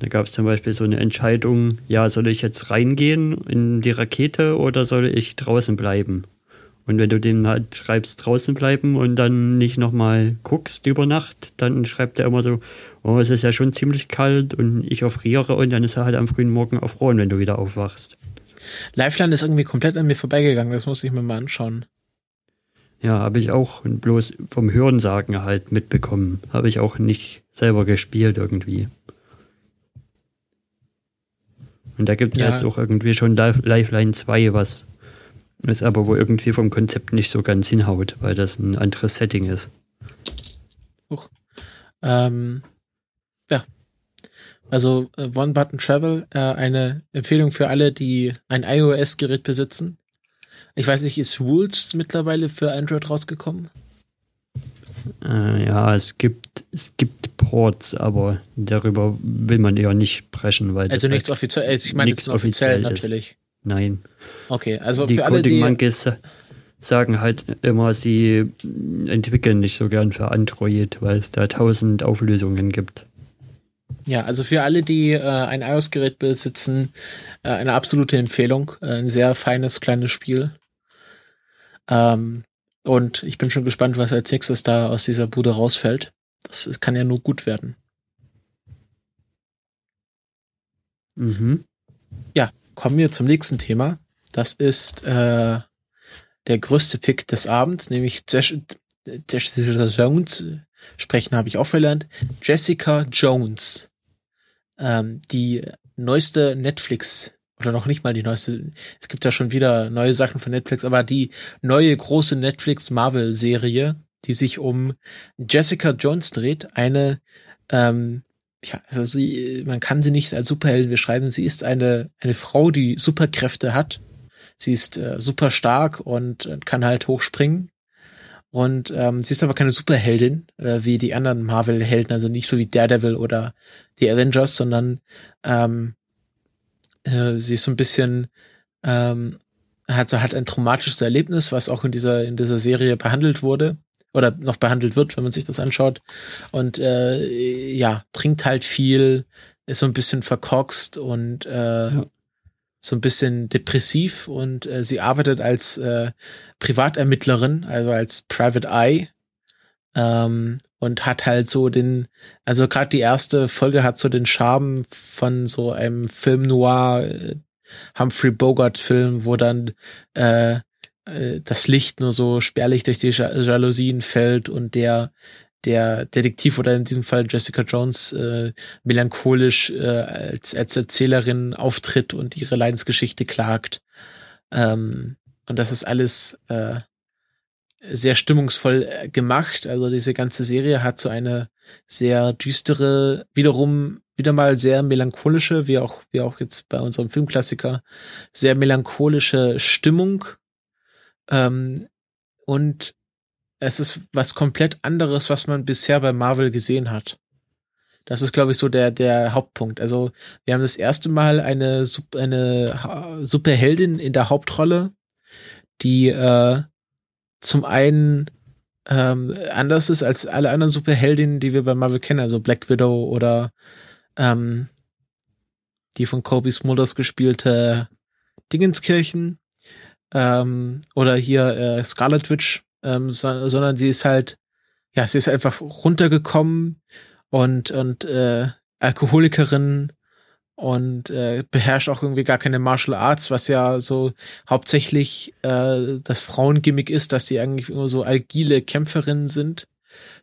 Da gab es zum Beispiel so eine Entscheidung, ja, soll ich jetzt reingehen in die Rakete oder soll ich draußen bleiben? Und wenn du den halt schreibst, draußen bleiben und dann nicht nochmal guckst über Nacht, dann schreibt er immer so, oh, es ist ja schon ziemlich kalt und ich erfriere und dann ist er halt am frühen Morgen erfroren, wenn du wieder aufwachst. Lifeline ist irgendwie komplett an mir vorbeigegangen, das muss ich mir mal anschauen. Ja, habe ich auch bloß vom Hörensagen halt mitbekommen. Habe ich auch nicht selber gespielt irgendwie. Und da gibt es ja. jetzt auch irgendwie schon Lifeline 2, was ist aber wo irgendwie vom Konzept nicht so ganz hinhaut, weil das ein anderes Setting ist. Huch. Ähm. Also äh, One Button Travel, äh, eine Empfehlung für alle, die ein iOS-Gerät besitzen. Ich weiß nicht, ist Rules mittlerweile für Android rausgekommen? Äh, ja, es gibt, es gibt Ports, aber darüber will man eher nicht sprechen, weil also nichts halt offiziell, also ich meine nichts offiziell natürlich. Ist. Nein. Okay, also die für alle, Coding Monkeys sagen halt immer, sie entwickeln nicht so gern für Android, weil es da tausend Auflösungen gibt. Ja, also für alle, die äh, ein iOS-Gerät besitzen, äh, eine absolute Empfehlung. Äh, ein sehr feines, kleines Spiel. Ähm, und ich bin schon gespannt, was als nächstes da aus dieser Bude rausfällt. Das kann ja nur gut werden. Mhm. Ja, kommen wir zum nächsten Thema. Das ist äh, der größte Pick des Abends, nämlich Jessica Jones. Sprechen habe ich auch verlernt. Jessica Jones. Ähm, die neueste Netflix oder noch nicht mal die neueste. Es gibt ja schon wieder neue Sachen von Netflix, aber die neue große Netflix Marvel Serie, die sich um Jessica Jones dreht, eine ähm, ja, also sie, man kann sie nicht als Superheldin beschreiben. Sie ist eine, eine Frau, die Superkräfte hat. Sie ist äh, super stark und äh, kann halt hochspringen. Und ähm, sie ist aber keine Superheldin, äh, wie die anderen Marvel-Helden, also nicht so wie Daredevil oder die Avengers, sondern ähm, äh, sie ist so ein bisschen, ähm, hat so hat ein traumatisches Erlebnis, was auch in dieser, in dieser Serie behandelt wurde oder noch behandelt wird, wenn man sich das anschaut. Und äh, ja, trinkt halt viel, ist so ein bisschen verkorkst und äh, ja. So ein bisschen depressiv und äh, sie arbeitet als äh, Privatermittlerin, also als Private Eye. Ähm, und hat halt so den, also gerade die erste Folge hat so den Charme von so einem Film noir, äh, Humphrey Bogart Film, wo dann äh, äh, das Licht nur so spärlich durch die Jalousien fällt und der der Detektiv oder in diesem Fall Jessica Jones äh, melancholisch äh, als, als Erzählerin auftritt und ihre Leidensgeschichte klagt. Ähm, und das ist alles äh, sehr stimmungsvoll äh, gemacht. Also diese ganze Serie hat so eine sehr düstere, wiederum wieder mal sehr melancholische, wie auch, wie auch jetzt bei unserem Filmklassiker, sehr melancholische Stimmung ähm, und es ist was komplett anderes, was man bisher bei Marvel gesehen hat. Das ist, glaube ich, so der, der Hauptpunkt. Also, wir haben das erste Mal eine, eine Superheldin in der Hauptrolle, die äh, zum einen ähm, anders ist als alle anderen Superheldinnen, die wir bei Marvel kennen, also Black Widow oder ähm, die von Kobe Smulders gespielte Dingenskirchen ähm, oder hier äh, Scarlet Witch, ähm, so, sondern sie ist halt, ja, sie ist einfach runtergekommen und und äh, Alkoholikerin und äh, beherrscht auch irgendwie gar keine Martial Arts, was ja so hauptsächlich äh, das Frauengimmick ist, dass die eigentlich immer so agile Kämpferinnen sind,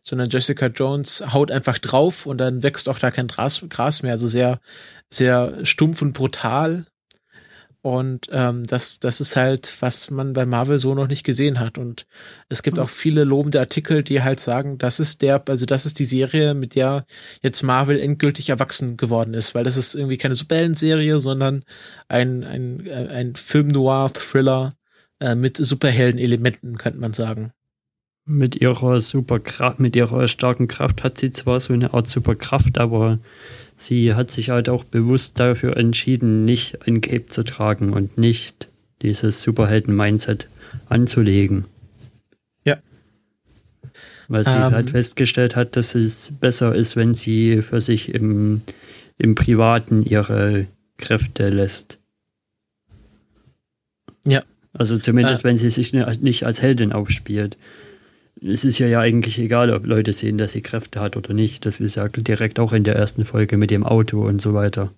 sondern Jessica Jones haut einfach drauf und dann wächst auch da kein Gras, Gras mehr, also sehr sehr stumpf und brutal und ähm, das, das ist halt, was man bei Marvel so noch nicht gesehen hat. Und es gibt auch viele lobende Artikel, die halt sagen, das ist der, also das ist die Serie, mit der jetzt Marvel endgültig erwachsen geworden ist, weil das ist irgendwie keine Superhelden-Serie, sondern ein, ein, äh, ein Film-Noir-Thriller äh, mit Superhelden-Elementen, könnte man sagen. Mit ihrer Superkraft, mit ihrer starken Kraft hat sie zwar so eine Art Superkraft, aber sie hat sich halt auch bewusst dafür entschieden, nicht ein Cape zu tragen und nicht dieses Superhelden-Mindset anzulegen. Ja. Weil sie Ähm. halt festgestellt hat, dass es besser ist, wenn sie für sich im, im Privaten ihre Kräfte lässt. Ja. Also zumindest, Äh. wenn sie sich ne- nicht als Heldin aufspielt. Es ist ja, ja eigentlich egal, ob Leute sehen, dass sie Kräfte hat oder nicht. Das ist ja direkt auch in der ersten Folge mit dem Auto und so weiter.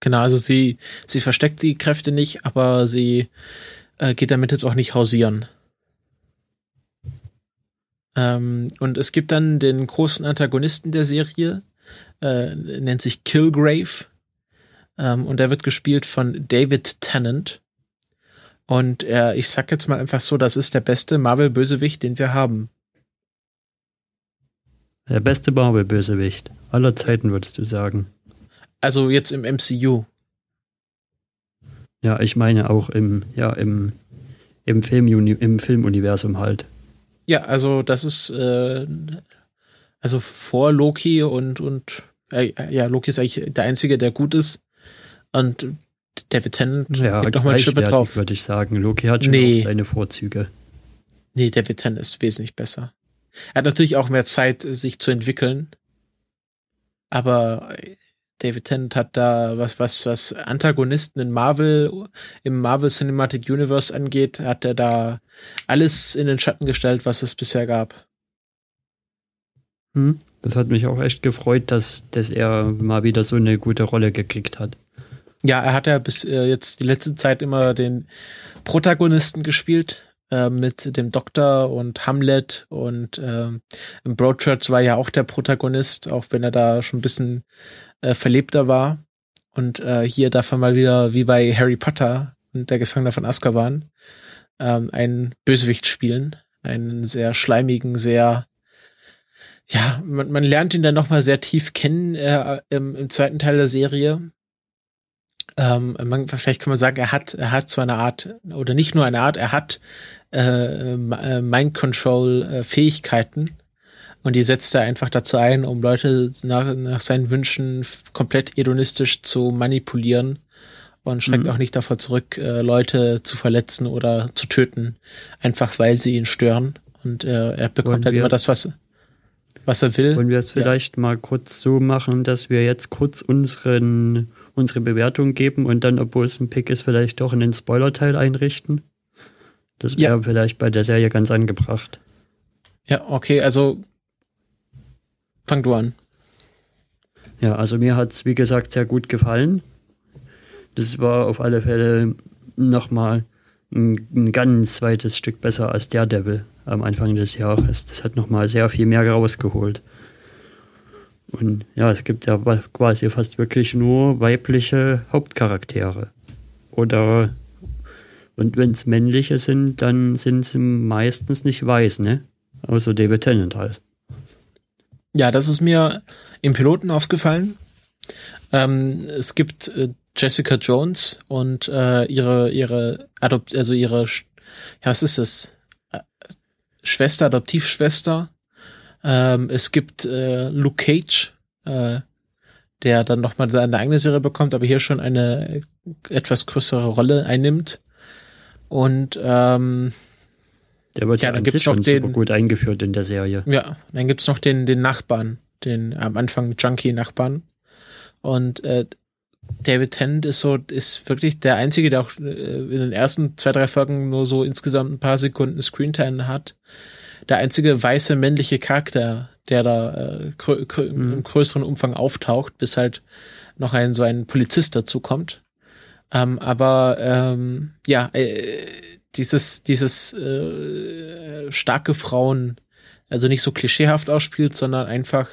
Genau, also sie, sie versteckt die Kräfte nicht, aber sie äh, geht damit jetzt auch nicht hausieren. Ähm, und es gibt dann den großen Antagonisten der Serie, äh, nennt sich Kilgrave. Ähm, und der wird gespielt von David Tennant. Und er, ich sag jetzt mal einfach so, das ist der beste Marvel-Bösewicht, den wir haben. Der beste Marvel-Bösewicht aller Zeiten, würdest du sagen. Also jetzt im MCU. Ja, ich meine auch im, ja, im, im, Film, im Filmuniversum halt. Ja, also das ist äh, also vor Loki und und äh, ja, Loki ist eigentlich der einzige, der gut ist und David Tennant Ja, gibt noch mal eine Schippe drauf. würde ich sagen. Loki hat schon Nee. seine Vorzüge. Nee, David Tennant ist wesentlich besser. Er hat natürlich auch mehr Zeit, sich zu entwickeln, aber David Tennant hat da was was was Antagonisten in Marvel im Marvel Cinematic Universe angeht, hat er da alles in den Schatten gestellt, was es bisher gab. Hm? Das hat mich auch echt gefreut, dass, dass er mal wieder so eine gute Rolle gekriegt hat. Ja, er hat ja bis äh, jetzt die letzte Zeit immer den Protagonisten gespielt äh, mit dem Doktor und Hamlet und ähm, im Broadchurch war ja auch der Protagonist, auch wenn er da schon ein bisschen äh, verlebter war. Und äh, hier darf er mal wieder wie bei Harry Potter und der Gefangene von Azkaban ähm, einen Bösewicht spielen, einen sehr schleimigen, sehr ja, man, man lernt ihn dann noch mal sehr tief kennen äh, im, im zweiten Teil der Serie ähm, man, vielleicht kann man sagen, er hat, er hat so eine Art, oder nicht nur eine Art, er hat äh, äh, Mind Control äh, Fähigkeiten und die setzt er einfach dazu ein, um Leute nach, nach seinen Wünschen komplett hedonistisch zu manipulieren und schreckt Mhm. auch nicht davor zurück, äh, Leute zu verletzen oder zu töten, einfach weil sie ihn stören und äh, er bekommt Wollen halt immer das, was, was er will. Wollen wir es Ja. vielleicht mal kurz so machen, dass wir jetzt kurz unseren, unsere Bewertung geben und dann, obwohl es ein Pick ist, vielleicht doch in den Spoiler-Teil einrichten? Das wäre Ja. vielleicht bei der Serie ganz angebracht. Ja, okay, also fang du an. Ja, also mir hat es, wie gesagt, sehr gut gefallen. Das war auf alle Fälle nochmal ein, ein ganz zweites Stück besser als Daredevil am Anfang des Jahres. Das hat nochmal sehr viel mehr rausgeholt. Und ja, es gibt ja quasi fast wirklich nur weibliche Hauptcharaktere. Oder und wenn es männliche sind, dann sind sie meistens nicht weiß, ne? Außer David Tennant halt. Ja, das ist mir im Piloten aufgefallen. Ähm, es gibt äh, Jessica Jones und äh, ihre ihre Adopt also ihre ja was ist es Äh, Schwester Adoptivschwester. Ähm, es gibt äh, Luke Cage, äh, der dann noch mal seine eigene Serie bekommt, aber hier schon eine etwas größere Rolle einnimmt. Und ähm, Der wird Ja, dann an gibt's noch den- super gut eingeführt in der Serie. Ja, dann gibt's noch den, den Nachbarn, den am Anfang Junkie-Nachbarn. Und äh, David Tennant ist so, ist wirklich der Einzige, der auch äh, in den ersten zwei, drei Folgen nur so insgesamt ein paar Sekunden Screentime hat. Der einzige weiße männliche Charakter, der da äh, grö grö Mhm. im größeren Umfang auftaucht, bis halt noch ein so ein Polizist dazu kommt. Ähm, aber ähm, ja, äh, dieses dieses äh, starke Frauen, also nicht so klischeehaft ausspielt, sondern einfach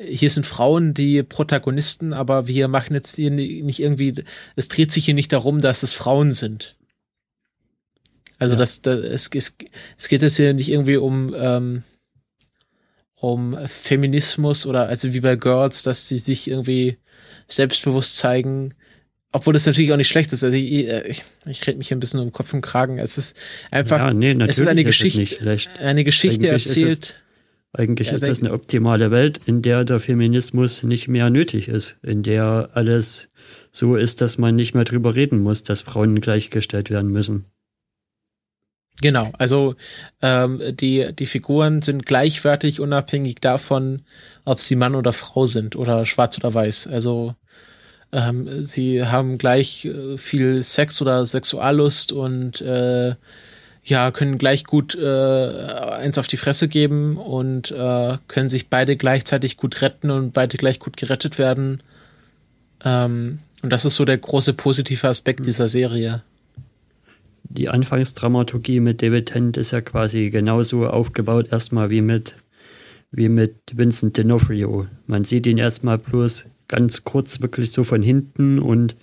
hier sind Frauen die Protagonisten, aber wir machen jetzt hier ni- nicht irgendwie, es dreht sich hier nicht darum, dass es Frauen sind. Also Ja. das, das es, es, es geht jetzt hier nicht irgendwie um ähm, um Feminismus oder also wie bei Girls, dass sie sich irgendwie selbstbewusst zeigen, obwohl das natürlich auch nicht schlecht ist. Also ich, ich, ich rede mich hier ein bisschen um Kopf und Kragen. Es ist einfach ja, nee, es ist eine es Geschichte, nicht schlecht. eine Geschichte Eigentlich ist es- erzählt. Eigentlich Ja, ist das eine optimale Welt, in der der Feminismus nicht mehr nötig ist, in der alles so ist, dass man nicht mehr drüber reden muss, dass Frauen gleichgestellt werden müssen. Genau, also ähm, die, die Figuren sind gleichwertig, unabhängig davon, ob sie Mann oder Frau sind oder schwarz oder weiß. Also ähm, sie haben gleich äh, viel Sex oder Sexuallust und äh, ja, können gleich gut äh, eins auf die Fresse geben und äh, können sich beide gleichzeitig gut retten und beide gleich gut gerettet werden. Ähm, und das ist so der große positive Aspekt dieser Serie. Die Anfangsdramaturgie mit David Tennant ist ja quasi genauso aufgebaut, erstmal wie mit, wie mit Vincent D'Onofrio. Man sieht ihn erstmal bloß ganz kurz wirklich so von hinten und,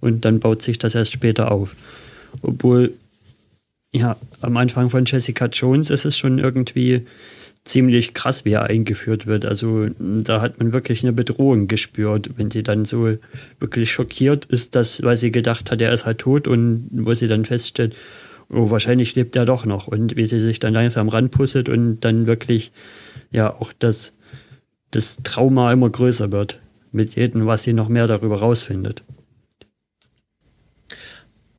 und dann baut sich das erst später auf. Obwohl, ja, am Anfang von Jessica Jones ist es schon irgendwie ziemlich krass, wie er eingeführt wird. Also da hat man wirklich eine Bedrohung gespürt, wenn sie dann so wirklich schockiert ist, dass, weil sie gedacht hat, er ist halt tot und wo sie dann feststellt, oh, wahrscheinlich lebt er doch noch und wie sie sich dann langsam ranpustet und dann wirklich ja auch das, das Trauma immer größer wird mit jedem, was sie noch mehr darüber rausfindet.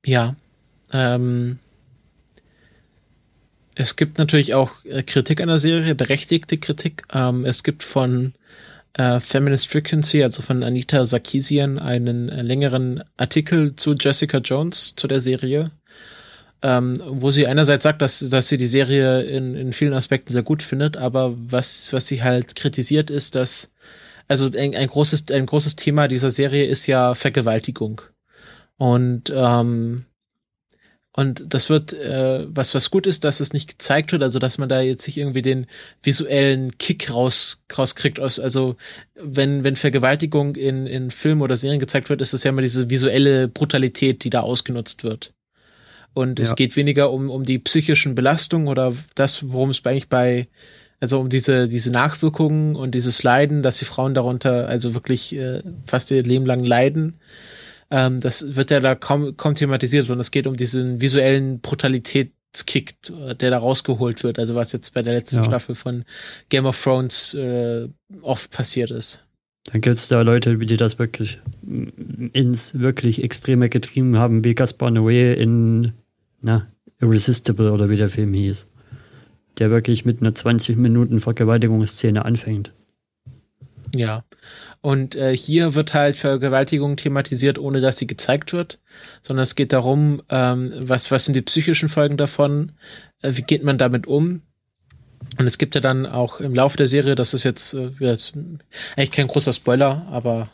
Ja. Ähm, es gibt natürlich auch äh, Kritik an der Serie, berechtigte Kritik. Ähm, es gibt von äh, Feminist Frequency, also von Anita Sarkeesian, einen äh, längeren Artikel zu Jessica Jones, zu der Serie, ähm, wo sie einerseits sagt, dass, dass sie die Serie in, in vielen Aspekten sehr gut findet, aber was, was sie halt kritisiert ist, dass also ein, ein großes, ein großes Thema dieser Serie ist ja Vergewaltigung. Und ähm, und das wird, äh, was was gut ist, dass es nicht gezeigt wird, also dass man da jetzt nicht irgendwie den visuellen Kick raus rauskriegt. Aus, also wenn wenn Vergewaltigung in in Filmen oder Serien gezeigt wird, ist es ja immer diese visuelle Brutalität, die da ausgenutzt wird. Und es Ja. geht weniger um um die psychischen Belastungen oder das, worum es eigentlich bei also um diese diese Nachwirkungen und dieses Leiden, dass die Frauen darunter also wirklich äh, fast ihr Leben lang leiden. Ähm, das wird ja da kaum, kaum thematisiert, sondern es geht um diesen visuellen Brutalitätskick, äh, der da rausgeholt wird. Also was jetzt bei der letzten Ja. Staffel von Game of Thrones äh, oft passiert ist. Dann gibt es da Leute, die das wirklich mm, ins wirklich Extreme getrieben haben, wie Gaspar Noé in na, Irresistible oder wie der Film hieß. Der wirklich mit einer 20 Minuten Vergewaltigungsszene anfängt. Ja. Und äh, hier wird halt Vergewaltigung thematisiert, ohne dass sie gezeigt wird, sondern es geht darum, ähm, was, was sind die psychischen Folgen davon, äh, wie geht man damit um. Und es gibt ja dann auch im Laufe der Serie, das ist jetzt, äh, jetzt eigentlich kein großer Spoiler, aber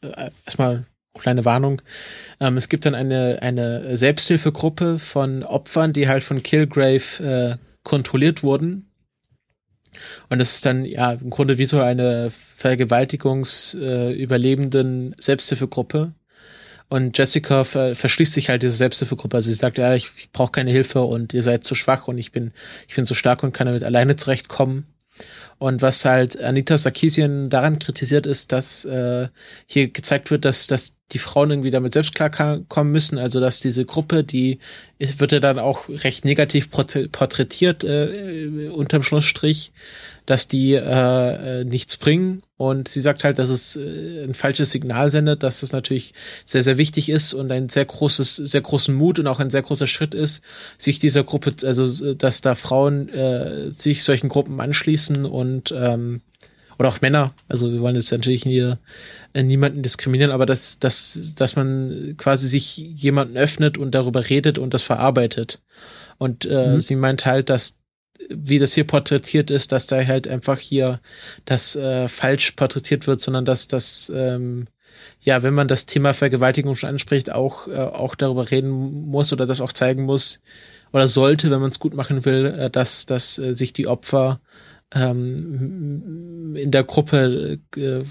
äh, erstmal kleine Warnung. Ähm, es gibt dann eine, eine Selbsthilfegruppe von Opfern, die halt von Killgrave äh, kontrolliert wurden. Und es ist dann ja im Grunde wie so eine Vergewaltigungs-, äh, Selbsthilfegruppe. Und Jessica ver verschließt sich halt diese Selbsthilfegruppe. Also sie sagt, ja, ich, ich brauche keine Hilfe und ihr seid zu schwach und ich bin, ich bin so stark und kann damit alleine zurechtkommen. Und was halt Anita Sarkeesian daran kritisiert ist, dass äh, hier gezeigt wird, dass, dass die Frauen irgendwie damit selbst klarkommen müssen. Also dass diese Gruppe, die ist, wird ja dann auch recht negativ porträ- porträtiert äh, unterm Schlussstrich, dass die äh, äh, nichts bringen. Und sie sagt halt, dass es äh, ein falsches Signal sendet, dass es natürlich sehr, sehr wichtig ist und ein sehr großes, sehr großen Mut und auch ein sehr großer Schritt ist, sich dieser Gruppe, also dass da Frauen äh, sich solchen Gruppen anschließen und ähm, oder auch Männer. Also wir wollen jetzt natürlich hier äh, niemanden diskriminieren, aber dass, dass, dass man quasi sich jemanden öffnet und darüber redet und das verarbeitet. Und äh, Mhm. sie meint halt, dass wie das hier porträtiert ist, dass da halt einfach hier das äh, falsch porträtiert wird, sondern dass das ähm, ja, wenn man das Thema Vergewaltigung schon anspricht, auch äh, auch darüber reden muss oder das auch zeigen muss oder sollte, wenn man es gut machen will, äh, dass dass äh, sich die Opfer ähm, in der Gruppe äh,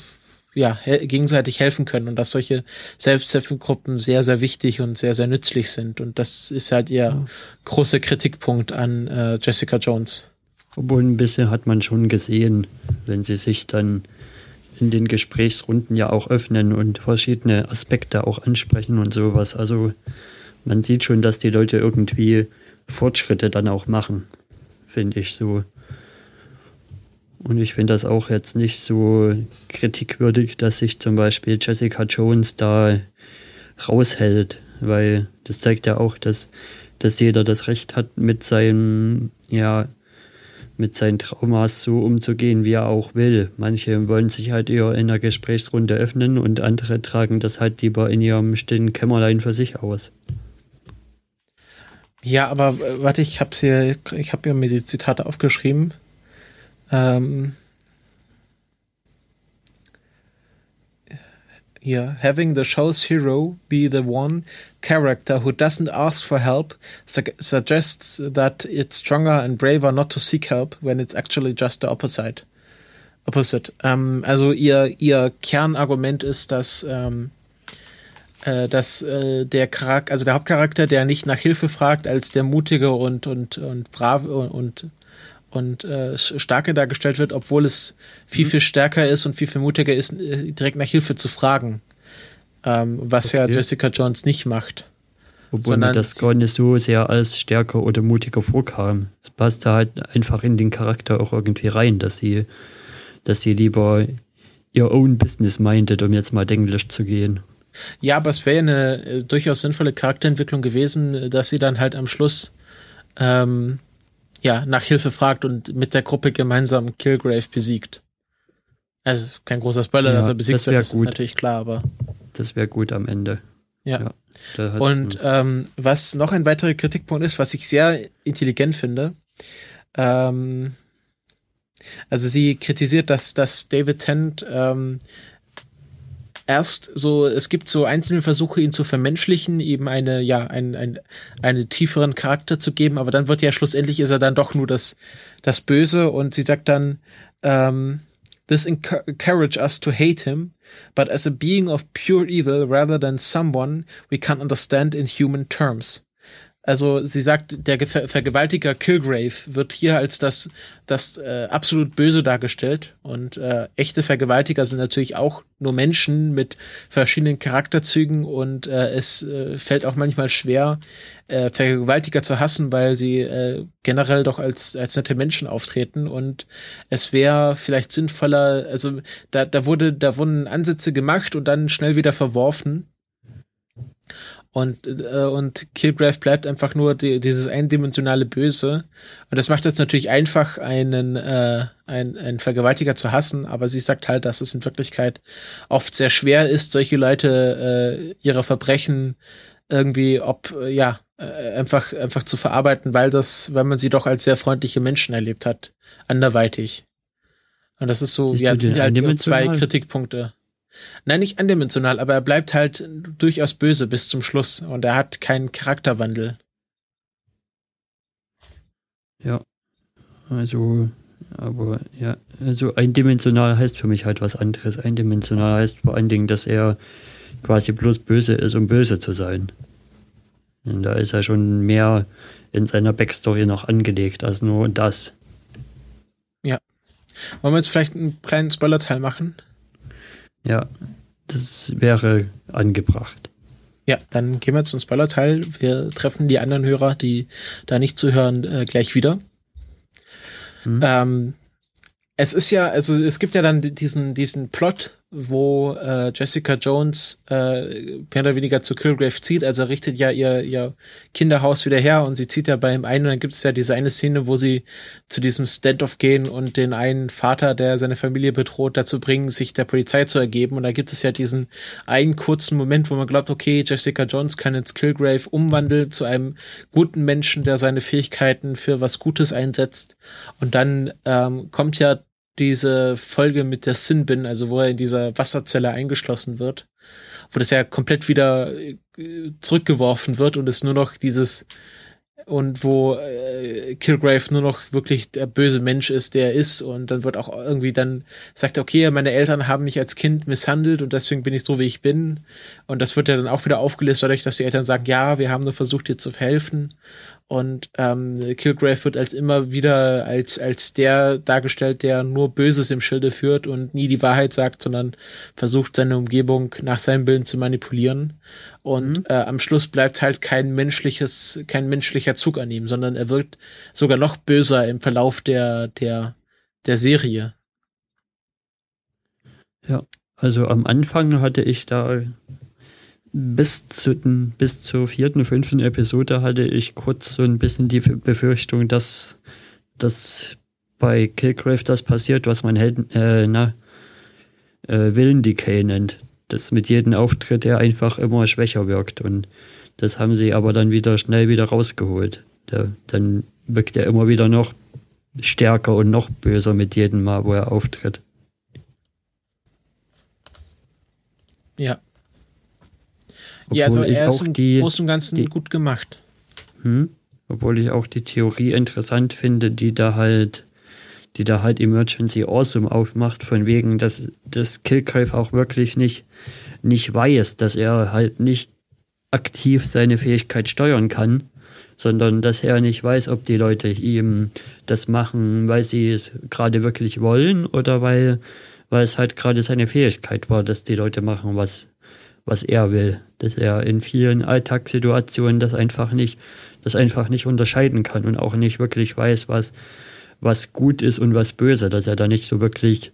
ja, gegenseitig helfen können und dass solche Selbsthilfegruppen sehr, sehr wichtig und sehr, sehr nützlich sind. Und das ist halt ihr ja. großer Kritikpunkt an äh, Jessica Jones. Obwohl ein bisschen hat man schon gesehen, wenn sie sich dann in den Gesprächsrunden ja auch öffnen und verschiedene Aspekte auch ansprechen und sowas. Also man sieht schon, dass die Leute irgendwie Fortschritte dann auch machen, finde ich so. Und ich finde das auch jetzt nicht so kritikwürdig, dass sich zum Beispiel Jessica Jones da raushält, weil das zeigt ja auch, dass, dass jeder das Recht hat, mit seinem, ja, mit seinen Traumas so umzugehen, wie er auch will. Manche wollen sich halt eher in einer Gesprächsrunde öffnen und andere tragen das halt lieber in ihrem stillen Kämmerlein für sich aus. Ja, aber äh, warte, ich habe hier, ich habe mir die Zitate aufgeschrieben. Um, yeah, having the show's hero be the one character who doesn't ask for help su suggests that it's stronger and braver not to seek help when it's actually just the opposite. Opposite. Um, also ihr ihr Kernargument ist, dass ähm, äh, dass äh, der Charakter, also der Hauptcharakter, der nicht nach Hilfe fragt, als der mutige und und und brave und, und und äh, starke dargestellt wird, obwohl es viel, mhm. viel stärker ist und viel, viel mutiger ist, äh, direkt nach Hilfe zu fragen. Ähm, was okay. ja Jessica Jones nicht macht. Obwohl mir das gar nicht so sehr als stärker oder mutiger vorkam. Es passte halt einfach in den Charakter auch irgendwie rein, dass sie, dass sie lieber ihr own Business minded, um jetzt mal Englisch zu gehen. Ja, aber es wäre eine äh, durchaus sinnvolle Charakterentwicklung gewesen, dass sie dann halt am Schluss ähm, ja, nach Hilfe fragt und mit der Gruppe gemeinsam Kilgrave besiegt. Also kein großer Spoiler, ja, dass er besiegt das wird, das gut. ist natürlich klar, aber. Das wäre gut am Ende. Ja. ja und ähm, was noch ein weiterer Kritikpunkt ist, was ich sehr intelligent finde, ähm, also sie kritisiert, dass, dass David Tennant ähm, erst so, es gibt so einzelne Versuche, ihn zu vermenschlichen, eben eine, ja, ein, ein, einen tieferen Charakter zu geben, aber dann wird ja schlussendlich ist er dann doch nur das, das Böse und sie sagt dann, ähm, This encourage us to hate him, but as a being of pure evil rather than someone we can understand in human terms. Also sie sagt, der Ver Vergewaltiger Kilgrave wird hier als das, das äh, absolut Böse dargestellt. Und äh, echte Vergewaltiger sind natürlich auch nur Menschen mit verschiedenen Charakterzügen und äh, es äh, fällt auch manchmal schwer, äh, Vergewaltiger zu hassen, weil sie äh, generell doch als, als nette Menschen auftreten. Und es wäre vielleicht sinnvoller, also da, da wurde, da wurden Ansätze gemacht und dann schnell wieder verworfen und, äh, und Killgrave bleibt einfach nur die, dieses eindimensionale Böse. Und das macht es natürlich einfach, einen, äh, ein, einen Vergewaltiger zu hassen, aber sie sagt halt, dass es in Wirklichkeit oft sehr schwer ist, solche Leute äh, ihre Verbrechen irgendwie, ob, äh, ja, äh, einfach, einfach zu verarbeiten, weil das, weil man sie doch als sehr freundliche Menschen erlebt hat, anderweitig. Und das ist so, ja, sind halt zwei Kritikpunkte. Nein, nicht eindimensional, aber er bleibt halt durchaus böse bis zum Schluss und er hat keinen Charakterwandel. Ja. Also, aber ja, also eindimensional heißt für mich halt was anderes. Eindimensional heißt vor allen Dingen, dass er quasi bloß böse ist, um böse zu sein. Und da ist er schon mehr in seiner Backstory noch angelegt als nur das. Ja. Wollen wir jetzt vielleicht einen kleinen Spoiler-Teil machen? Ja, das wäre angebracht. Ja, dann gehen wir zum Spoiler-Teil. Wir treffen die anderen Hörer, die da nicht zuhören, äh, gleich wieder. Mhm. Ähm, es ist ja, also es gibt ja dann diesen, diesen Plot, wo äh, Jessica Jones äh, mehr oder weniger zu Kilgrave zieht. Also richtet ja ihr, ihr Kinderhaus wieder her und sie zieht ja bei ihm ein und dann gibt es ja diese eine Szene, wo sie zu diesem Standoff gehen und den einen Vater, der seine Familie bedroht, dazu bringen, sich der Polizei zu ergeben. Und da gibt es ja diesen einen kurzen Moment, wo man glaubt, okay, Jessica Jones kann jetzt Kilgrave umwandeln zu einem guten Menschen, der seine Fähigkeiten für was Gutes einsetzt. Und dann ähm, kommt ja diese Folge mit der Sin Bin, also wo er in dieser Wasserzelle eingeschlossen wird, wo das ja komplett wieder äh, zurückgeworfen wird und es nur noch dieses und wo äh, Kilgrave nur noch wirklich der böse Mensch ist, der er ist und dann wird auch irgendwie dann sagt, okay, meine Eltern haben mich als Kind misshandelt und deswegen bin ich so, wie ich bin. Und das wird ja dann auch wieder aufgelöst dadurch, dass die Eltern sagen, ja, wir haben nur versucht, dir zu helfen und ähm, Kilgrave wird als immer wieder als, als der dargestellt, der nur Böses im Schilde führt und nie die Wahrheit sagt, sondern versucht, seine Umgebung nach seinem Willen zu manipulieren. Und mhm. äh, am Schluss bleibt halt kein menschliches, kein menschlicher Zug an ihm, sondern er wird sogar noch böser im Verlauf der, der, der Serie. Ja, also am Anfang hatte ich da bis, zu den, bis zur vierten, fünften Episode hatte ich kurz so ein bisschen die Befürchtung, dass, dass bei Killgrave das passiert, was man Helden, äh, na, äh, Willendecay nennt. Dass mit jedem Auftritt er einfach immer schwächer wirkt. Und das haben sie aber dann wieder schnell wieder rausgeholt. Der, dann wirkt er immer wieder noch stärker und noch böser mit jedem Mal, wo er auftritt. Ja, ja, also er ist im die, Großen und Ganzen die, gut gemacht. Hm? Obwohl ich auch die Theorie interessant finde, die da halt, die da halt Emergency Awesome aufmacht, von wegen, dass das Killgrave auch wirklich nicht, nicht weiß, dass er halt nicht aktiv seine Fähigkeit steuern kann, sondern dass er nicht weiß, ob die Leute ihm das machen, weil sie es gerade wirklich wollen oder weil, weil es halt gerade seine Fähigkeit war, dass die Leute machen, was, was er will. Dass er in vielen Alltagssituationen das einfach nicht, das einfach nicht unterscheiden kann und auch nicht wirklich weiß, was, was gut ist und was böse, dass er da nicht so wirklich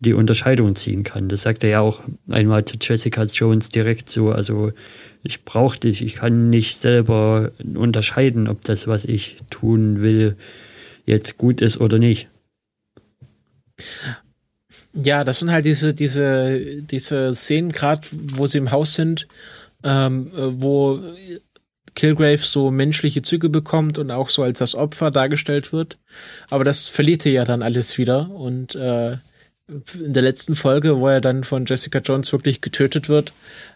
die Unterscheidung ziehen kann. Das sagt er ja auch einmal zu Jessica Jones direkt so. Also ich brauche dich, ich kann nicht selber unterscheiden, ob das, was ich tun will, jetzt gut ist oder nicht. Ja, das sind halt diese, diese, diese Szenen, gerade wo sie im Haus sind, ähm, wo Kilgrave so menschliche Züge bekommt und auch so als das Opfer dargestellt wird. Aber das verliert er ja dann alles wieder. Und äh, in der letzten Folge, wo er dann von Jessica Jones wirklich getötet wird,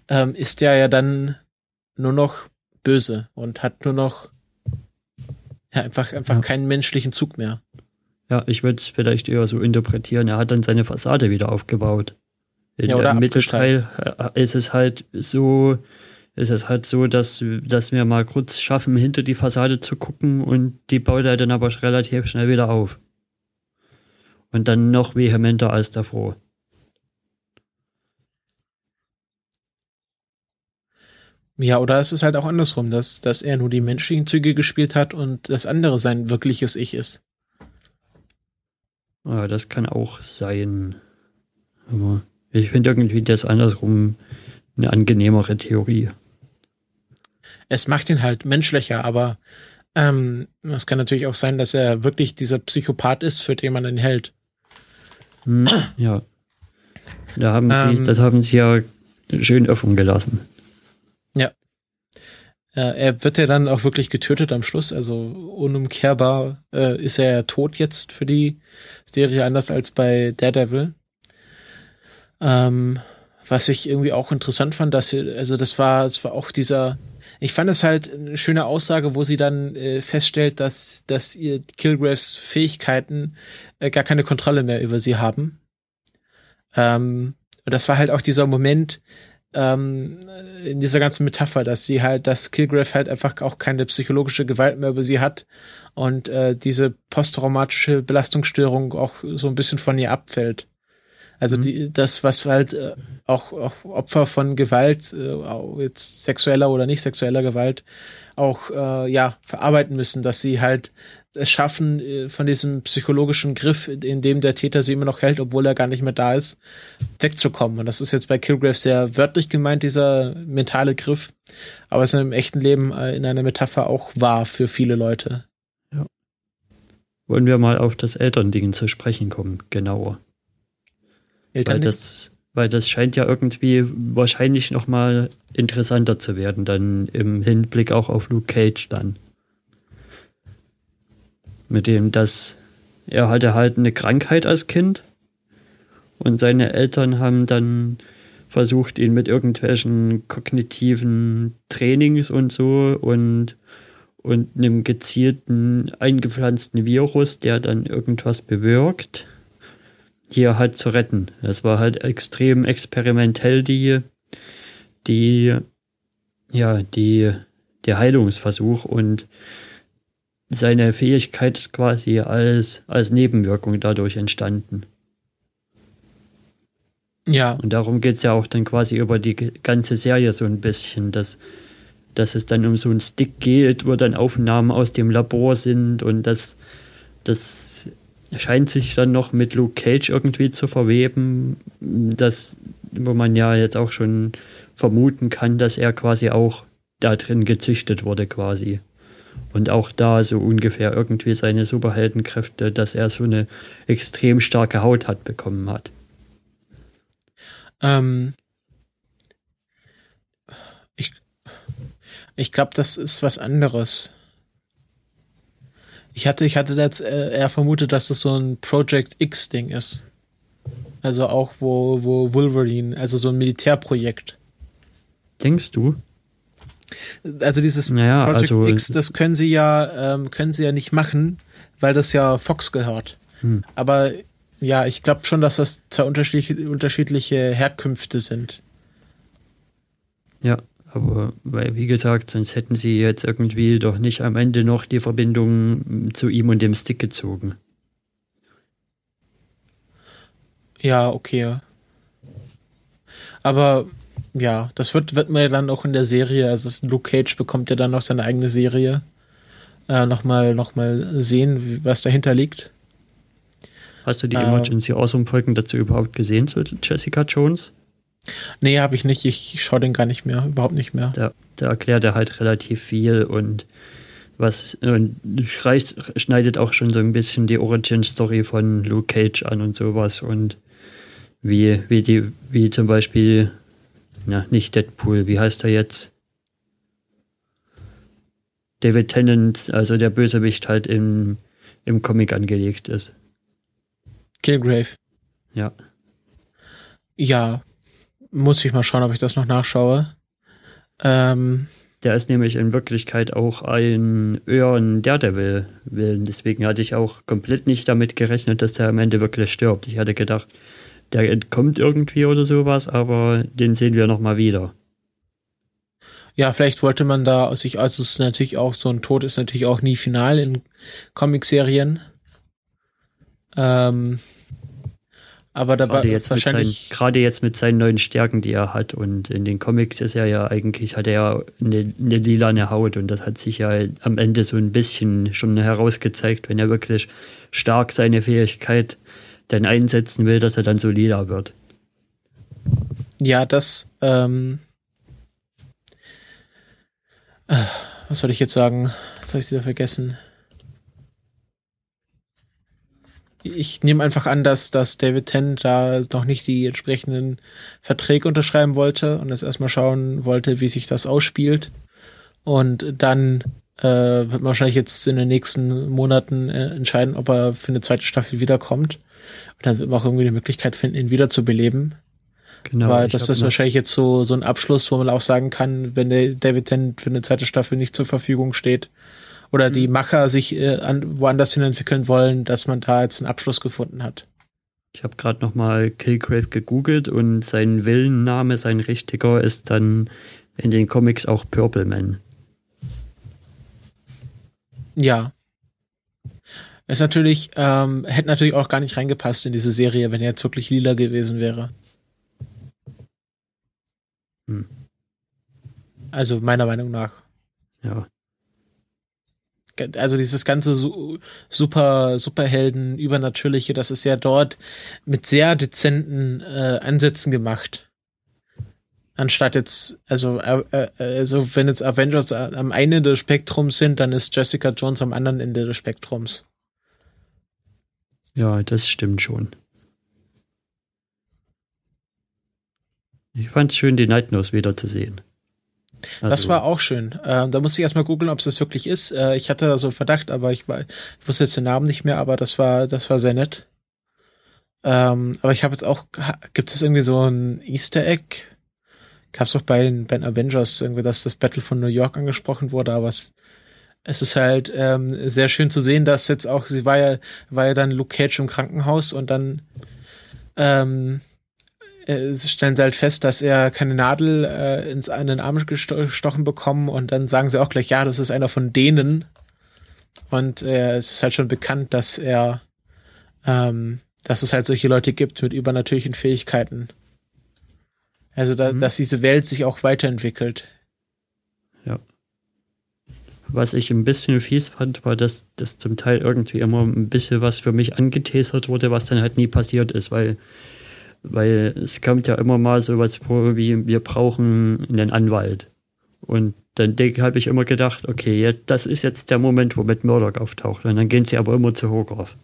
ähm, ist er ja dann nur noch böse und hat nur noch ja, einfach, einfach ja. keinen menschlichen Zug mehr. Ja, ich würde es vielleicht eher so interpretieren. Er hat dann seine Fassade wieder aufgebaut. In ja, der Mittelteil äh, ist es halt so, ist es halt so, dass, dass wir mal kurz schaffen, hinter die Fassade zu gucken und die baut er dann aber relativ schnell wieder auf. Und dann noch vehementer als davor. Ja, oder es ist halt auch andersrum, dass, dass er nur die menschlichen Züge gespielt hat und das andere sein wirkliches Ich ist. Ja, das kann auch sein. Aber ich finde irgendwie das andersrum eine angenehmere Theorie. Es macht ihn halt menschlicher, aber ähm, es kann natürlich auch sein, dass er wirklich dieser Psychopath ist, für den man ihn hält. Hm, ja. Da haben sie, ähm, das haben sie ja schön offen gelassen. Ja. Er wird ja dann auch wirklich getötet am Schluss, also unumkehrbar äh, ist er ja tot jetzt für die Serie, anders als bei Daredevil. Ähm, was ich irgendwie auch interessant fand, dass also das war, es war auch dieser, ich fand es halt eine schöne Aussage, wo sie dann äh, feststellt, dass, dass ihr Kilgraves Fähigkeiten äh, gar keine Kontrolle mehr über sie haben. Ähm, und das war halt auch dieser Moment, ähm, in dieser ganzen Metapher, dass sie halt, dass Kilgrave halt einfach auch keine psychologische Gewalt mehr über sie hat und äh, diese posttraumatische Belastungsstörung auch so ein bisschen von ihr abfällt. Also Mhm. die, das, was halt äh, auch, auch Opfer von Gewalt, äh, jetzt sexueller oder nicht sexueller Gewalt, auch äh, ja verarbeiten müssen, dass sie halt es schaffen, äh, von diesem psychologischen Griff, in dem der Täter sie immer noch hält, obwohl er gar nicht mehr da ist, wegzukommen. Und das ist jetzt bei Kilgrave sehr wörtlich gemeint, dieser mentale Griff, aber es ist im echten Leben äh, in einer Metapher auch wahr für viele Leute. Wollen wir mal auf das Elternding zu sprechen kommen, genauer. Weil Eltern das, weil das scheint ja irgendwie wahrscheinlich nochmal interessanter zu werden, dann im Hinblick auch auf Luke Cage dann. Mit dem, dass er hatte halt eine Krankheit als Kind und seine Eltern haben dann versucht, ihn mit irgendwelchen kognitiven Trainings und so und, und einem gezielten eingepflanzten Virus, der dann irgendwas bewirkt, hier halt zu retten. Das war halt extrem experimentell die, die, ja, die, der Heilungsversuch und seine Fähigkeit ist quasi als, als Nebenwirkung dadurch entstanden. Ja, Und darum geht's ja auch dann quasi über die ganze Serie so ein bisschen, dass, dass es dann um so einen Stick geht, wo dann Aufnahmen aus dem Labor sind und das, das scheint sich dann noch mit Luke Cage irgendwie zu verweben, das, wo man ja jetzt auch schon vermuten kann, dass er quasi auch da drin gezüchtet wurde quasi. Und auch da so ungefähr irgendwie seine Superheldenkräfte, dass er so eine extrem starke Haut hat bekommen hat. Ähm, ich ich glaube, das ist was anderes. Ich hatte, ich hatte jetzt äh, eher vermutet, dass das so ein Project X-Ding ist. Also auch wo, wo Wolverine, also so ein Militärprojekt. Denkst du? Also dieses Naja, Project also- X, das können sie ja, ähm, können sie ja nicht machen, weil das ja Fox gehört. Hm. Aber ja, ich glaube schon, dass das zwei unterschiedliche, unterschiedliche Herkünfte sind. Ja, aber weil, wie gesagt, sonst hätten sie jetzt irgendwie doch nicht am Ende noch die Verbindung mm, zu ihm und dem Stick gezogen. Ja, okay. Aber ja, das wird, wird man ja dann auch in der Serie, also Luke Cage bekommt ja dann noch seine eigene Serie. Äh, nochmal noch mal sehen, was dahinter liegt. Hast du die Ähm. Emergency Awesome Folgen dazu überhaupt gesehen zu Jessica Jones? Nee, habe ich nicht. Ich schaue den gar nicht mehr, überhaupt nicht mehr. Da, da erklärt er halt relativ viel und was und reicht, schneidet auch schon so ein bisschen die Origin Story von Luke Cage an und sowas und wie, wie die, wie zum Beispiel, na, nicht Deadpool, wie heißt er jetzt? David Tennant, also der Bösewicht halt im, im Comic angelegt ist. Killgrave. Ja. Ja, muss ich mal schauen, ob ich das noch nachschaue. Ähm, Der ist nämlich in Wirklichkeit auch ein Öhren Daredevil-Willen. Deswegen hatte ich auch komplett nicht damit gerechnet, dass der am Ende wirklich stirbt. Ich hatte gedacht, der entkommt irgendwie oder sowas, aber den sehen wir nochmal wieder. ja, vielleicht wollte man da sich, also es ist natürlich auch so ein Tod ist natürlich auch nie final in Comicserien. Ähm, aber dabei Gerade jetzt, mit seinen, wahrscheinlich. gerade jetzt mit seinen neuen Stärken, die er hat. Und in den Comics ist er ja eigentlich, hat er ja eine, eine lilane Haut und das hat sich ja am Ende so ein bisschen schon herausgezeigt, wenn er wirklich stark seine Fähigkeit dann einsetzen will, dass er dann so lila wird. Ja, das, ähm, äh, was soll ich jetzt sagen? Jetzt habe ich es wieder vergessen. Ich nehme einfach an, dass, dass David Tennant da noch nicht die entsprechenden Verträge unterschreiben wollte und jetzt erstmal schauen wollte, wie sich das ausspielt. Und dann äh, wird man wahrscheinlich jetzt in den nächsten Monaten äh, entscheiden, ob er für eine zweite Staffel wiederkommt. Dann wird man auch irgendwie eine Möglichkeit finden, ihn wiederzubeleben. Genau. Weil das ist wahrscheinlich jetzt so, so ein Abschluss, wo man auch sagen kann, wenn der David Tennant für eine zweite Staffel nicht zur Verfügung steht oder die Mhm. Macher sich äh, an, woanders hin entwickeln wollen, dass man da jetzt einen Abschluss gefunden hat. Ich habe gerade nochmal Killgrave gegoogelt und sein Villenname, sein richtiger, ist dann in den Comics auch Purple Man. Ja. Ist natürlich, ähm, hätte natürlich auch gar nicht reingepasst in diese Serie, wenn er jetzt wirklich lila gewesen wäre. Hm. Also meiner Meinung nach. Ja. Also dieses ganze Su- super Superhelden übernatürliche, das ist ja dort mit sehr dezenten äh, Ansätzen gemacht. Anstatt jetzt, also, äh, äh, also wenn jetzt Avengers am einen Ende des Spektrums sind, dann ist Jessica Jones am anderen Ende des Spektrums. Ja, das stimmt schon. Ich fand es schön, die Night Nurse wiederzusehen. Das Also, war auch schön. Ähm, da musste ich erstmal googeln, ob es das wirklich ist. Äh, ich hatte da so einen Verdacht, aber ich, war, ich wusste jetzt den Namen nicht mehr, aber das war, das war sehr nett. Ähm, aber ich habe jetzt auch, gibt es irgendwie so ein Easter Egg? Gab es auch bei, den- bei den Avengers irgendwie, dass das Battle von New York angesprochen wurde, aber es, es ist halt ähm, sehr schön zu sehen, dass jetzt auch, sie war ja, war ja dann Luke Cage im Krankenhaus und dann ähm, äh, stellen sie halt fest, dass er keine Nadel äh, ins in den Arm gesto- gestochen bekommen und dann sagen sie auch gleich, ja, das ist einer von denen. Und äh, es ist halt schon bekannt, dass er, ähm, dass es halt solche Leute gibt mit übernatürlichen Fähigkeiten. Also da, Mhm. dass diese Welt sich auch weiterentwickelt. Was ich ein bisschen fies fand, war, dass das zum Teil irgendwie immer ein bisschen was für mich angeteasert wurde, was dann halt nie passiert ist, weil, weil es kommt ja immer mal sowas vor, wie wir brauchen einen Anwalt. Und dann habe ich immer gedacht, okay, jetzt, das ist jetzt der Moment, wo mit Murdoch auftaucht. Und dann gehen sie aber immer zu Hogarth.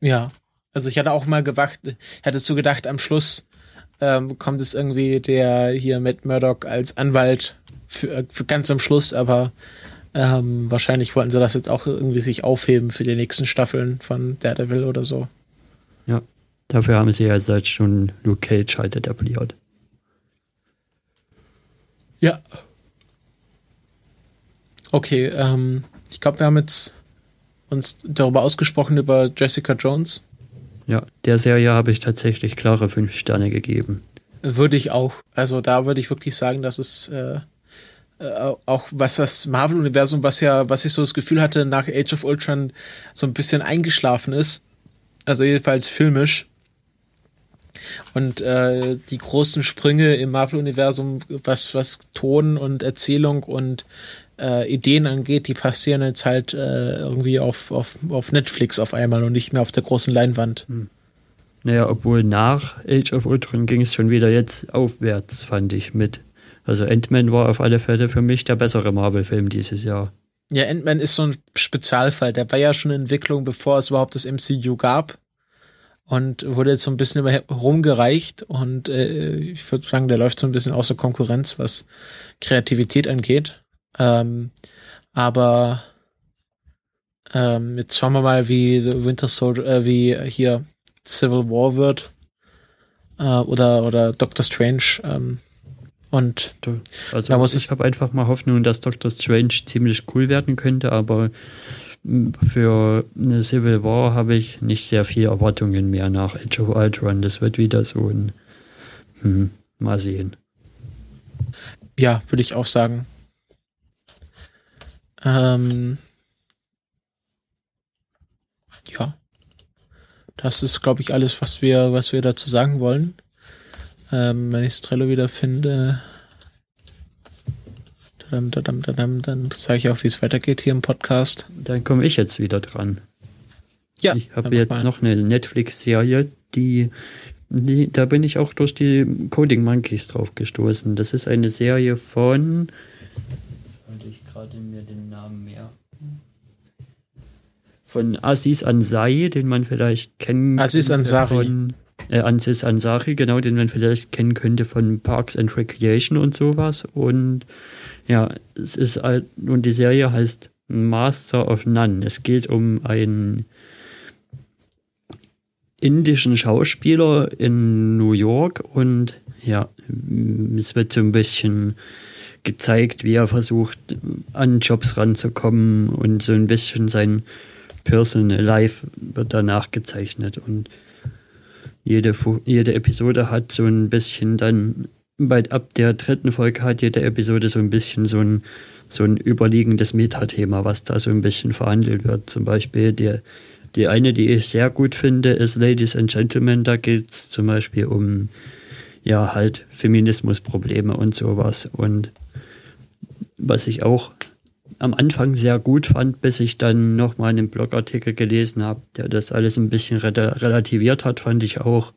Ja. Also ich hatte auch mal gewacht, hättest du gedacht, am Schluss ähm, kommt es irgendwie der hier Matt Murdock als Anwalt für, für ganz am Schluss, aber ähm, wahrscheinlich wollten sie das jetzt auch irgendwie sich aufheben für die nächsten Staffeln von Daredevil oder so. Dafür haben sie ja jetzt schon Luke Cage halt etabliert. Ja. Okay, ähm, ich glaube, wir haben jetzt uns darüber ausgesprochen über Jessica Jones. Ja, der Serie habe ich tatsächlich klare fünf Sterne gegeben. Würde ich auch. Also da würde ich wirklich sagen, dass es äh, äh, auch was das Marvel-Universum, was ja, was ich so das Gefühl hatte, nach Age of Ultron so ein bisschen eingeschlafen ist. Also jedenfalls filmisch. Und äh, die großen Sprünge im Marvel-Universum, was, was Ton und Erzählung und äh, Ideen angeht, die passieren jetzt halt äh, irgendwie auf, auf, auf Netflix auf einmal und nicht mehr auf der großen Leinwand. Naja, obwohl nach Age of Ultron ging es schon wieder jetzt aufwärts, fand ich mit. Also Ant-Man war auf alle Fälle für mich der bessere Marvel-Film dieses Jahr. Ja, Ant-Man ist so ein Spezialfall. Der war ja schon in Entwicklung, bevor es überhaupt das MCU gab. Und wurde jetzt so ein bisschen rumgereicht. Und äh, ich würde sagen, der läuft so ein bisschen außer Konkurrenz, was Kreativität angeht. Ähm, aber ähm, jetzt schauen wir mal, wie The Winter Soldier, äh, wie hier Civil War wird. Äh, oder, oder Doctor Strange. Ähm, und Also Da muss ich habe einfach mal Hoffnung, dass Doctor Strange ziemlich cool werden könnte, aber m, für eine Civil War habe ich nicht sehr viel Erwartungen mehr nach Age of Ultron. Das wird wieder so ein hm, mal sehen. Ja, würde ich auch sagen. Ähm, ja. Das ist, glaube ich, alles, was wir, was wir dazu sagen wollen. Ähm, wenn ich Trello wieder finde, dadam, dadam, dadam, dann zeige ich auch, wie es weitergeht hier im Podcast. Dann komme ich jetzt wieder dran. Ja, ich habe jetzt mal. noch eine Netflix-Serie, die, die, da bin ich auch durch die Coding Monkeys drauf gestoßen. Das ist eine Serie von. Gerade mir den Namen mehr. Von Aziz Ansari, den man vielleicht kennen Aziz könnte Ansari. Von, äh, Aziz Ansari, genau, den man vielleicht kennen könnte von Parks and Recreation und sowas. Und ja, es ist halt, und die Serie heißt Master of None. Es geht um einen indischen Schauspieler in New York und ja, es wird so ein bisschen gezeigt, wie er versucht, an Jobs ranzukommen und so ein bisschen sein Personal Life wird danach gezeichnet und jede, jede Episode hat so ein bisschen dann bei, ab der dritten Folge hat jede Episode so ein bisschen so ein, so ein überliegendes Metathema, was da so ein bisschen verhandelt wird. Zum Beispiel die, die eine, die ich sehr gut finde, ist Ladies and Gentlemen. Da geht es zum Beispiel um ja halt Feminismusprobleme und sowas. Und was ich auch am Anfang sehr gut fand, bis ich dann nochmal einen Blogartikel gelesen habe, der das alles ein bisschen relativiert hat, fand ich auch,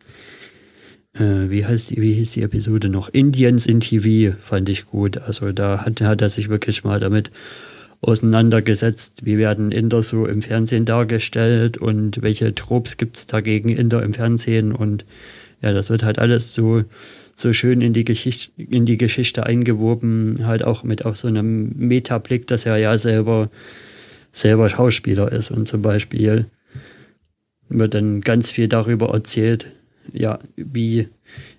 äh, wie heißt die, wie hieß die Episode noch? Indians in TV fand ich gut. Also da hat, hat er sich wirklich mal damit auseinandergesetzt, wie werden Inder so im Fernsehen dargestellt und welche Tropes gibt es dagegen Inder im Fernsehen und ja, das wird halt alles so so schön in die Geschichte, in die Geschichte eingewoben, halt auch mit auch so einem Metablick, dass er ja selber, selber Schauspieler ist und zum Beispiel wird dann ganz viel darüber erzählt, ja, wie,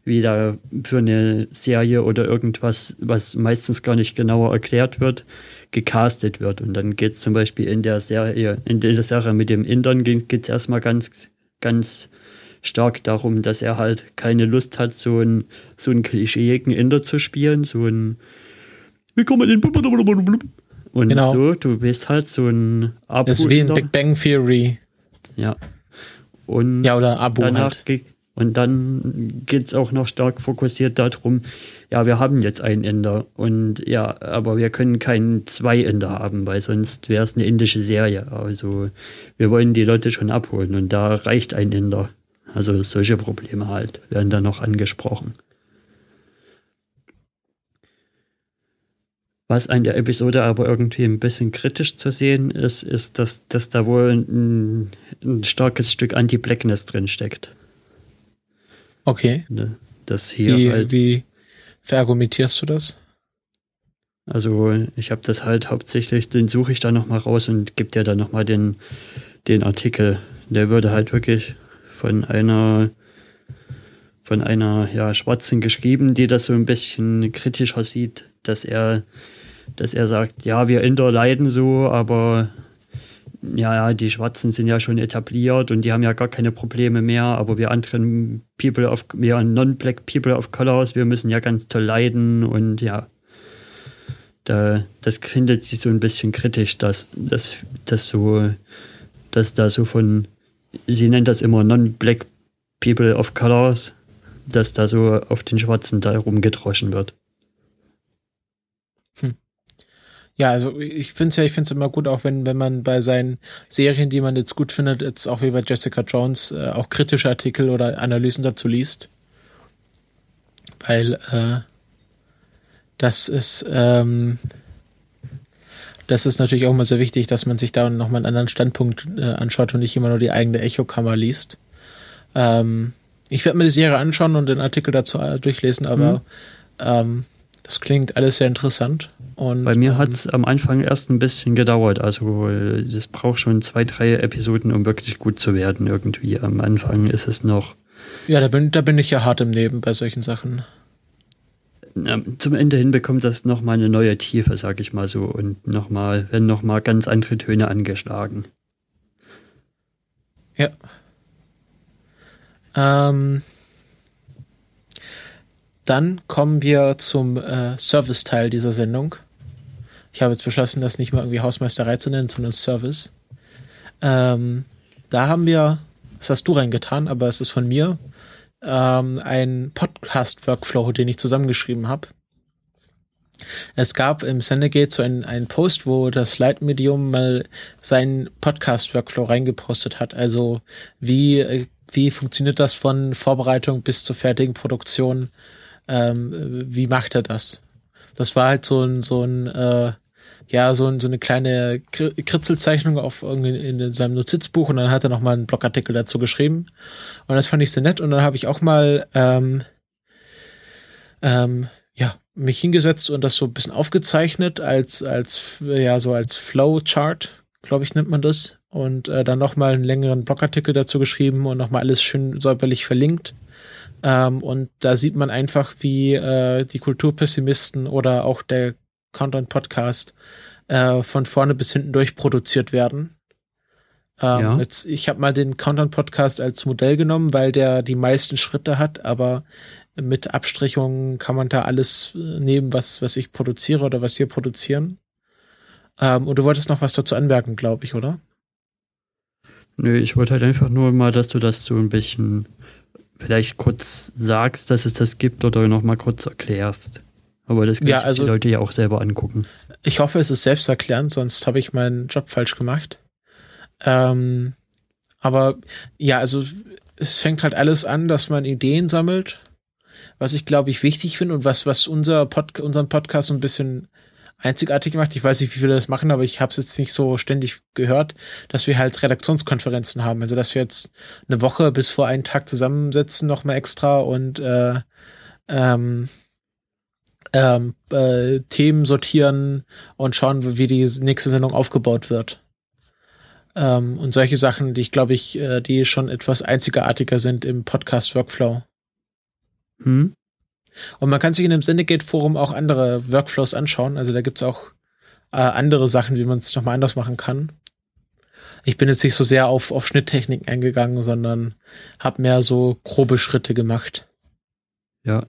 wie da für eine Serie oder irgendwas, was meistens gar nicht genauer erklärt wird, gecastet wird. Und dann geht es zum Beispiel in der Serie, in der Serie mit dem Indern geht es erstmal ganz, ganz stark darum, dass er halt keine Lust hat, so ein so einen klischeeigen Inder zu spielen, so ein man in und genau. so, du bist halt so ein Abu ist wie in Big Bang Theory. Ja. Und ja, oder Abu danach halt. Und dann geht's auch noch stark fokussiert darum, ja, wir haben jetzt einen Inder und ja, aber wir können keinen zwei Inder haben, weil sonst wäre es eine indische Serie. Also wir wollen die Leute schon abholen und da reicht ein Inder. Also solche Probleme halt werden da noch angesprochen. Was an der Episode aber irgendwie ein bisschen kritisch zu sehen ist, ist, dass, dass da wohl ein, ein starkes Stück Anti-Blackness drin steckt. Okay. Ne, das hier wie, halt, wie verargumentierst du das? Also ich habe das halt hauptsächlich, den suche ich da nochmal raus und gebe dir dann nochmal den, den Artikel. Der würde halt wirklich von einer von einer ja, Schwarzen geschrieben, die das so ein bisschen kritischer sieht, dass er, dass er sagt, ja, wir Inder leiden so, aber ja, die Schwarzen sind ja schon etabliert und die haben ja gar keine Probleme mehr, aber wir anderen People of, wir Non-Black People of Colors, wir müssen ja ganz toll leiden und ja, da, das findet sie so ein bisschen kritisch, dass, dass, dass so, dass da so von sie nennt das immer Non-Black People of Colors, dass da so auf den Schwarzen da rumgedroschen wird. Hm. Ja, also ich finde es ja, ich finde immer gut, auch wenn, wenn man bei seinen Serien, die man jetzt gut findet, jetzt auch wie bei Jessica Jones, äh, auch kritische Artikel oder Analysen dazu liest. Weil äh, das ist, ähm, das ist natürlich auch immer sehr wichtig, dass man sich da nochmal einen anderen Standpunkt äh, anschaut und nicht immer nur die eigene Echokammer liest. Ähm, ich werde mir die Serie anschauen und den Artikel dazu äh, durchlesen, aber mhm. ähm, das klingt alles sehr interessant. Und, Bei mir ähm, hat es am Anfang erst ein bisschen gedauert. Also es braucht schon zwei, drei Episoden, um wirklich gut zu werden irgendwie. Am Anfang ist es noch. Ja, da bin, da bin ich ja hart im Leben bei solchen Sachen zum Ende hin bekommt das nochmal eine neue Tiefe, sag ich mal so, und nochmal, werden nochmal ganz andere Töne angeschlagen. Ja. Ähm, dann kommen wir zum äh, Service-Teil dieser Sendung. Ich habe jetzt beschlossen, das nicht mal irgendwie Hausmeisterei zu nennen, sondern Service. Ähm, da haben wir, das hast du reingetan, aber es ist von mir, ähm, ein Podcast-Workflow, den ich zusammengeschrieben habe. Es gab im Sendegate so einen, einen Post, wo das Leitmedium mal seinen Podcast-Workflow reingepostet hat. Also wie, wie funktioniert das von Vorbereitung bis zur fertigen Produktion? Ähm, wie macht er das? Das war halt so ein, so ein äh, ja, so, so eine kleine Kritzelzeichnung auf in seinem Notizbuch und dann hat er nochmal einen Blogartikel dazu geschrieben. Und das fand ich sehr nett. Und dann habe ich auch mal ähm, ähm, ja, mich hingesetzt und das so ein bisschen aufgezeichnet als, als, ja, so als Flowchart, glaube ich, nennt man das. Und äh, dann nochmal einen längeren Blogartikel dazu geschrieben und nochmal alles schön säuberlich verlinkt. Ähm, und da sieht man einfach, wie äh, die Kulturpessimisten oder auch der Content-Podcast äh, von vorne bis hinten durch produziert werden. Ähm, ja. jetzt, ich habe mal den Content-Podcast als Modell genommen, weil der die meisten Schritte hat, aber mit Abstrichungen kann man da alles äh, nehmen, was, was ich produziere oder was wir produzieren. Ähm, und du wolltest noch was dazu anmerken, glaube ich, oder? Nö, ich wollte halt einfach nur mal, dass du das so ein bisschen vielleicht kurz sagst, dass es das gibt oder noch mal kurz erklärst. Aber das können Ja, also- die Leute ja auch selber angucken. Ich hoffe, es ist selbsterklärend, sonst habe ich meinen Job falsch gemacht. Ähm, aber ja, also es fängt halt alles an, dass man Ideen sammelt, was ich glaube ich wichtig finde und was was unser Pod unseren Podcast so ein bisschen einzigartig macht. Ich weiß nicht, wie viele das machen, aber ich habe es jetzt nicht so ständig gehört, dass wir halt Redaktionskonferenzen haben. Also dass wir jetzt eine Woche bis vor einen Tag zusammensetzen noch mal extra und äh, ähm, ähm, äh, Themen sortieren und schauen, wie die nächste Sendung aufgebaut wird. Ähm, und solche Sachen, die ich glaube ich, äh, die schon etwas einzigartiger sind im Podcast-Workflow. Hm? Und man kann sich in dem Syndicate-Forum auch andere Workflows anschauen. Also da gibt's auch äh, andere Sachen, wie man es nochmal anders machen kann. Ich bin jetzt nicht so sehr auf, auf Schnitttechniken eingegangen, sondern habe mehr so grobe Schritte gemacht. Ja,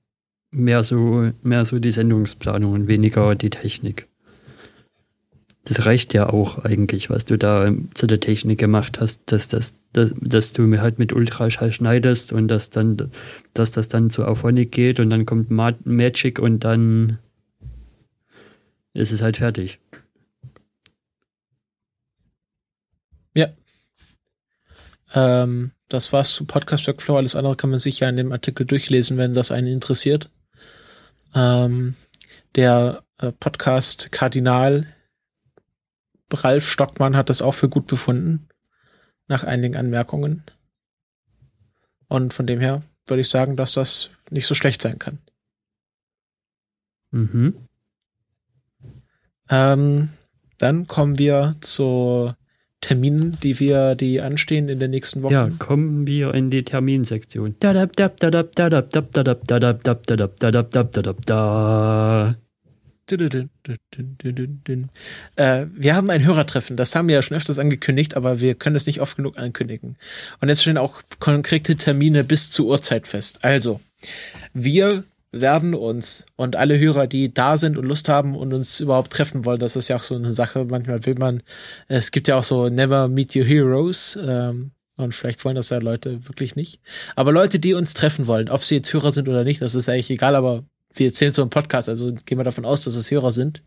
mehr so, mehr so die Sendungsplanung und weniger die Technik. Das reicht ja auch eigentlich, was du da zu der Technik gemacht hast, dass, das, dass, dass du mir halt mit Ultraschall schneidest und dass dann, dass das dann zu Auphonic geht und dann kommt Ma Magic und dann ist es halt fertig. Ähm, das war's zu Podcast Workflow. Alles andere kann man sich ja in dem Artikel durchlesen, wenn das einen interessiert. Ähm, der äh, Podcast Kardinal Ralf Stockmann hat das auch für gut befunden, nach einigen Anmerkungen. Und von dem her würde ich sagen, dass das nicht so schlecht sein kann. Mhm. Ähm, dann kommen wir zu Terminen, die wir, die anstehen in den nächsten Wochen. Ja, kommen wir in die Terminsektion. Äh, wir haben ein Hörertreffen, das haben wir ja schon öfters angekündigt, aber wir können es nicht oft genug ankündigen. Und jetzt stehen auch konkrete Termine bis zur Uhrzeit fest. Also, wir werden uns und alle Hörer, die da sind und Lust haben und uns überhaupt treffen wollen, das ist ja auch so eine Sache, manchmal will man, es gibt ja auch so Never Meet Your Heroes, ähm, und vielleicht wollen das ja Leute wirklich nicht. Aber Leute, die uns treffen wollen, ob sie jetzt Hörer sind oder nicht, das ist eigentlich egal, aber wir erzählen so im Podcast, also gehen wir davon aus, dass es Hörer sind,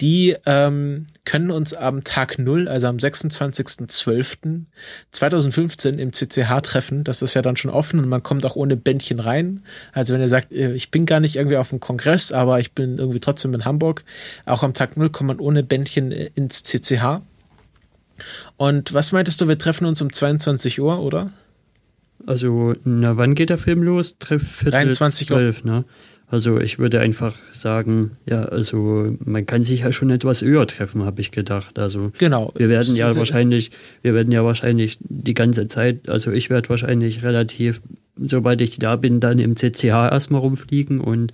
die ähm, können uns am Tag null, also am 26.12.2015 im CCH treffen. Das ist ja dann schon offen und man kommt auch ohne Bändchen rein. Also wenn ihr sagt, äh, ich bin gar nicht irgendwie auf dem Kongress, aber ich bin irgendwie trotzdem in Hamburg, auch am Tag null kommt man ohne Bändchen äh, ins CCH. Und was meintest du, wir treffen uns um 22 Uhr, oder? Also, na, wann geht der Film los? Treff- Viertel 23 Uhr. zwölf, ne? Also, ich würde einfach sagen, ja, also, man kann sich ja schon etwas eher treffen, habe ich gedacht. Also, Genau. wir werden ja wahrscheinlich, wir werden ja wahrscheinlich die ganze Zeit, also ich werde wahrscheinlich relativ, sobald ich da bin, dann im CCH erstmal rumfliegen und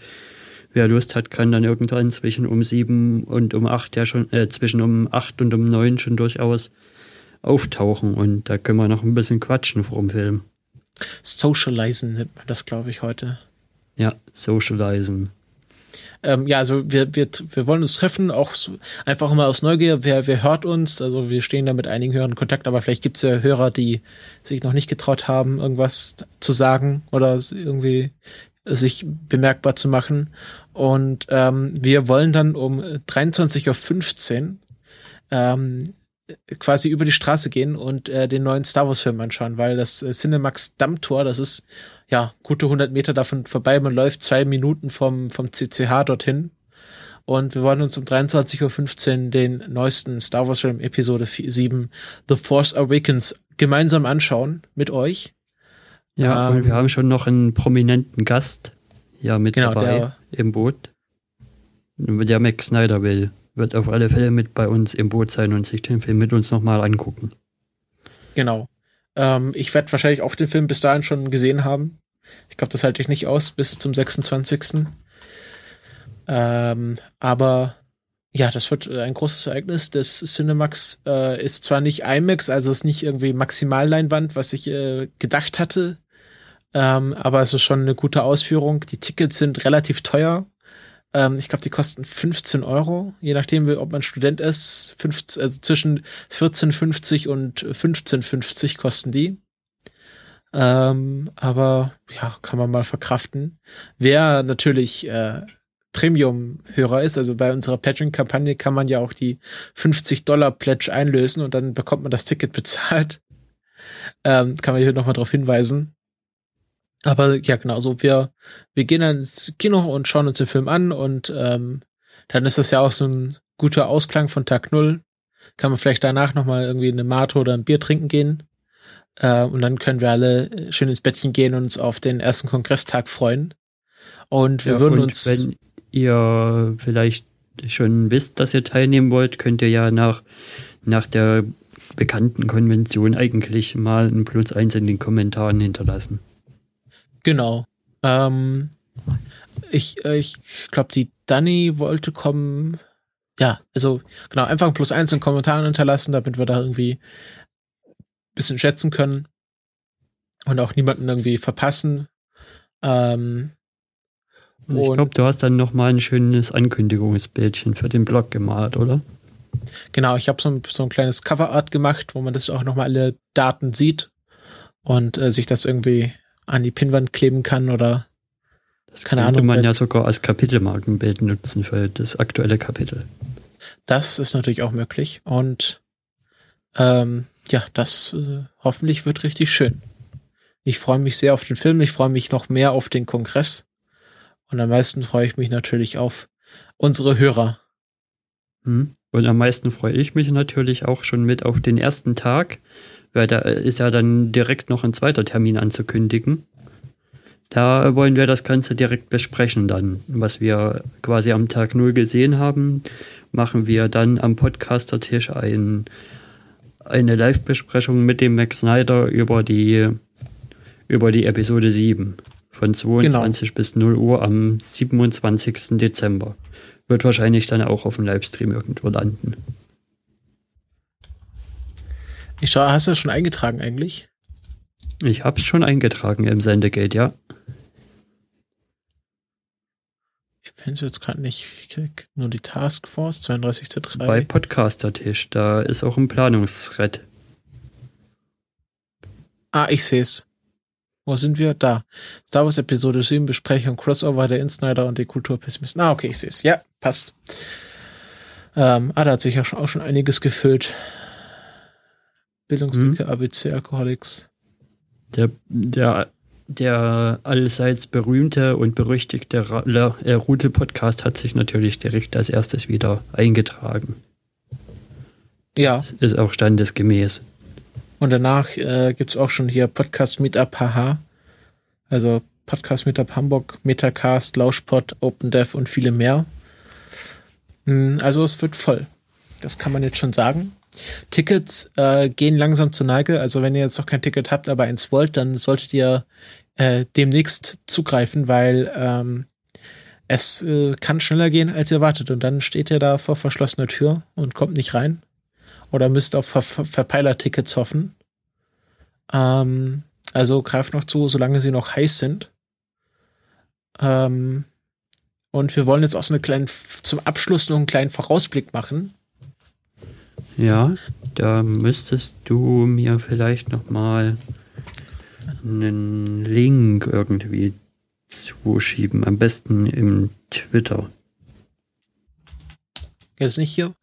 wer Lust hat, kann dann irgendwann zwischen um sieben und um acht ja schon, äh, zwischen um acht und um neun schon durchaus auftauchen und da können wir noch ein bisschen quatschen vor dem Film. Socializen nennt man das, glaube ich, heute. Ja, socialisen. Ähm, ja, also wir, wir, wir wollen uns treffen, auch so, einfach mal aus Neugier, wer, wer hört uns, also wir stehen da mit einigen Hörern in Kontakt, aber vielleicht gibt's ja Hörer, die sich noch nicht getraut haben, irgendwas zu sagen oder irgendwie sich bemerkbar zu machen. Und ähm, wir wollen dann um 23.15 Uhr ähm, quasi über die Straße gehen und äh, den neuen Star Wars Film anschauen, weil das äh, Cinemax Dammtor, das ist ja gute 100 Meter davon vorbei, man läuft zwei Minuten vom, vom CCH dorthin und wir wollen uns um 23.15 Uhr den neuesten Star Wars Film Episode 4, 7 The Force Awakens gemeinsam anschauen mit euch. Ja, Ähm, und wir haben schon noch einen prominenten Gast ja mit Genau, dabei der- im Boot. Der Max Snyder will, wird auf alle Fälle mit bei uns im Boot sein und sich den Film mit uns nochmal angucken. Genau. Ähm, ich werde wahrscheinlich auch den Film bis dahin schon gesehen haben. Ich glaube, das halte ich nicht aus bis zum 26. Ähm, aber ja, das wird ein großes Ereignis. Das Cinemax äh, ist zwar nicht IMAX, also ist nicht irgendwie Maximalleinwand, was ich äh, gedacht hatte, Ähm, aber es ist schon eine gute Ausführung. Die Tickets sind relativ teuer. Ähm, ich glaube, die kosten 15 Euro, je nachdem, ob man Student ist. 15, also zwischen 14,50 und 15,50 kosten die. Ähm, aber ja, kann man mal verkraften. Wer natürlich äh, Premium-Hörer ist, also bei unserer Patreon-Kampagne kann man ja auch die 50 Dollar Pledge einlösen und dann bekommt man das Ticket bezahlt. Ähm, kann man hier nochmal darauf hinweisen. Aber ja, genau, so wir, wir gehen dann ins Kino und schauen uns den Film an und ähm, dann ist das ja auch so ein guter Ausklang von Tag Null. Kann man vielleicht danach nochmal irgendwie eine Mate oder ein Bier trinken gehen. Äh, und dann können wir alle schön ins Bettchen gehen und uns auf den ersten Kongresstag freuen. Und wir Ja, würden und uns. Wenn ihr vielleicht schon wisst, dass ihr teilnehmen wollt, könnt ihr ja nach, nach der bekannten Konvention eigentlich mal ein Plus eins in den Kommentaren hinterlassen. Genau. Ähm, ich äh, ich glaube, die Dani wollte kommen. Ja, also genau, einfach ein Plus eins in Kommentaren hinterlassen, damit wir da irgendwie ein bisschen schätzen können und auch niemanden irgendwie verpassen. Ähm, Und ich glaube, du hast dann noch mal ein schönes Ankündigungsbildchen für den Blog gemalt, oder? genau, ich habe so ein, so ein kleines Coverart gemacht, wo man das auch nochmal alle Daten sieht und äh, sich das irgendwie an die Pinnwand kleben kann oder Das Keine könnte Ahnung, man ja sogar als Kapitelmarkenbild nutzen für das aktuelle Kapitel. Das ist natürlich auch möglich. Und ähm, ja, das äh, hoffentlich wird richtig schön. Ich freue mich sehr auf den Film. Ich freue mich noch mehr auf den Kongress. Und am meisten freue ich mich natürlich auf unsere Hörer. Hm? Und am meisten freue ich mich natürlich auch schon mit auf den ersten Tag, weil da ist ja dann direkt noch ein zweiter Termin anzukündigen. Da wollen wir das Ganze direkt besprechen dann. Was wir quasi am Tag null gesehen haben, machen wir dann am Podcaster-Tisch ein, eine Live-Besprechung mit dem Max Snyder über die, über die Episode 7 von 22 bis 0 Uhr am 27. Dezember. Wird wahrscheinlich dann auch auf dem Livestream irgendwo landen. Ich schaue, hast du das schon eingetragen eigentlich? Ich habe es schon eingetragen im Sendegate, ja. Ich finde es jetzt gerade nicht. Ich krieg nur die Taskforce 32 zu 3. Bei Podcaster-Tisch, da ist auch ein Planungsthread. Ah, ich sehe es. Wo sind wir? Da. Star Wars Episode 7 Besprechung Crossover der Insider und die Kulturpessimisten. Ah, okay, ich sehe es. Ja, passt. Ähm, ah, da hat sich ja auch schon einiges gefüllt. Bildungslücke, ABC, Alkoholics. Der, der, der allseits berühmte und berüchtigte äh, Rute-Podcast hat sich natürlich direkt als erstes wieder eingetragen. Ja, Ist auch standesgemäß. und danach äh, gibt's auch schon hier Podcast Meetup HH. Also Podcast Meetup Hamburg, Metacast, Lauschpod, OpenDev und viele mehr. Mm, Also es wird voll. Das kann man jetzt schon sagen. Tickets äh, gehen langsam zur Neige. Also wenn ihr jetzt noch kein Ticket habt, aber eins wollt, dann solltet ihr äh, demnächst zugreifen, weil ähm, es äh, kann schneller gehen, als ihr erwartet. Und dann steht ihr da vor verschlossener Tür und kommt nicht rein. Oder müsst auf Ver Ver Verpeiler-Tickets hoffen. Ähm, also greift noch zu, solange sie noch heiß sind. Ähm, und wir wollen jetzt auch so eine kleinen, zum Abschluss noch einen kleinen Vorausblick machen. Ja, da müsstest du mir vielleicht noch mal einen Link irgendwie zuschieben. Am besten im Twitter. Jetzt nicht hier.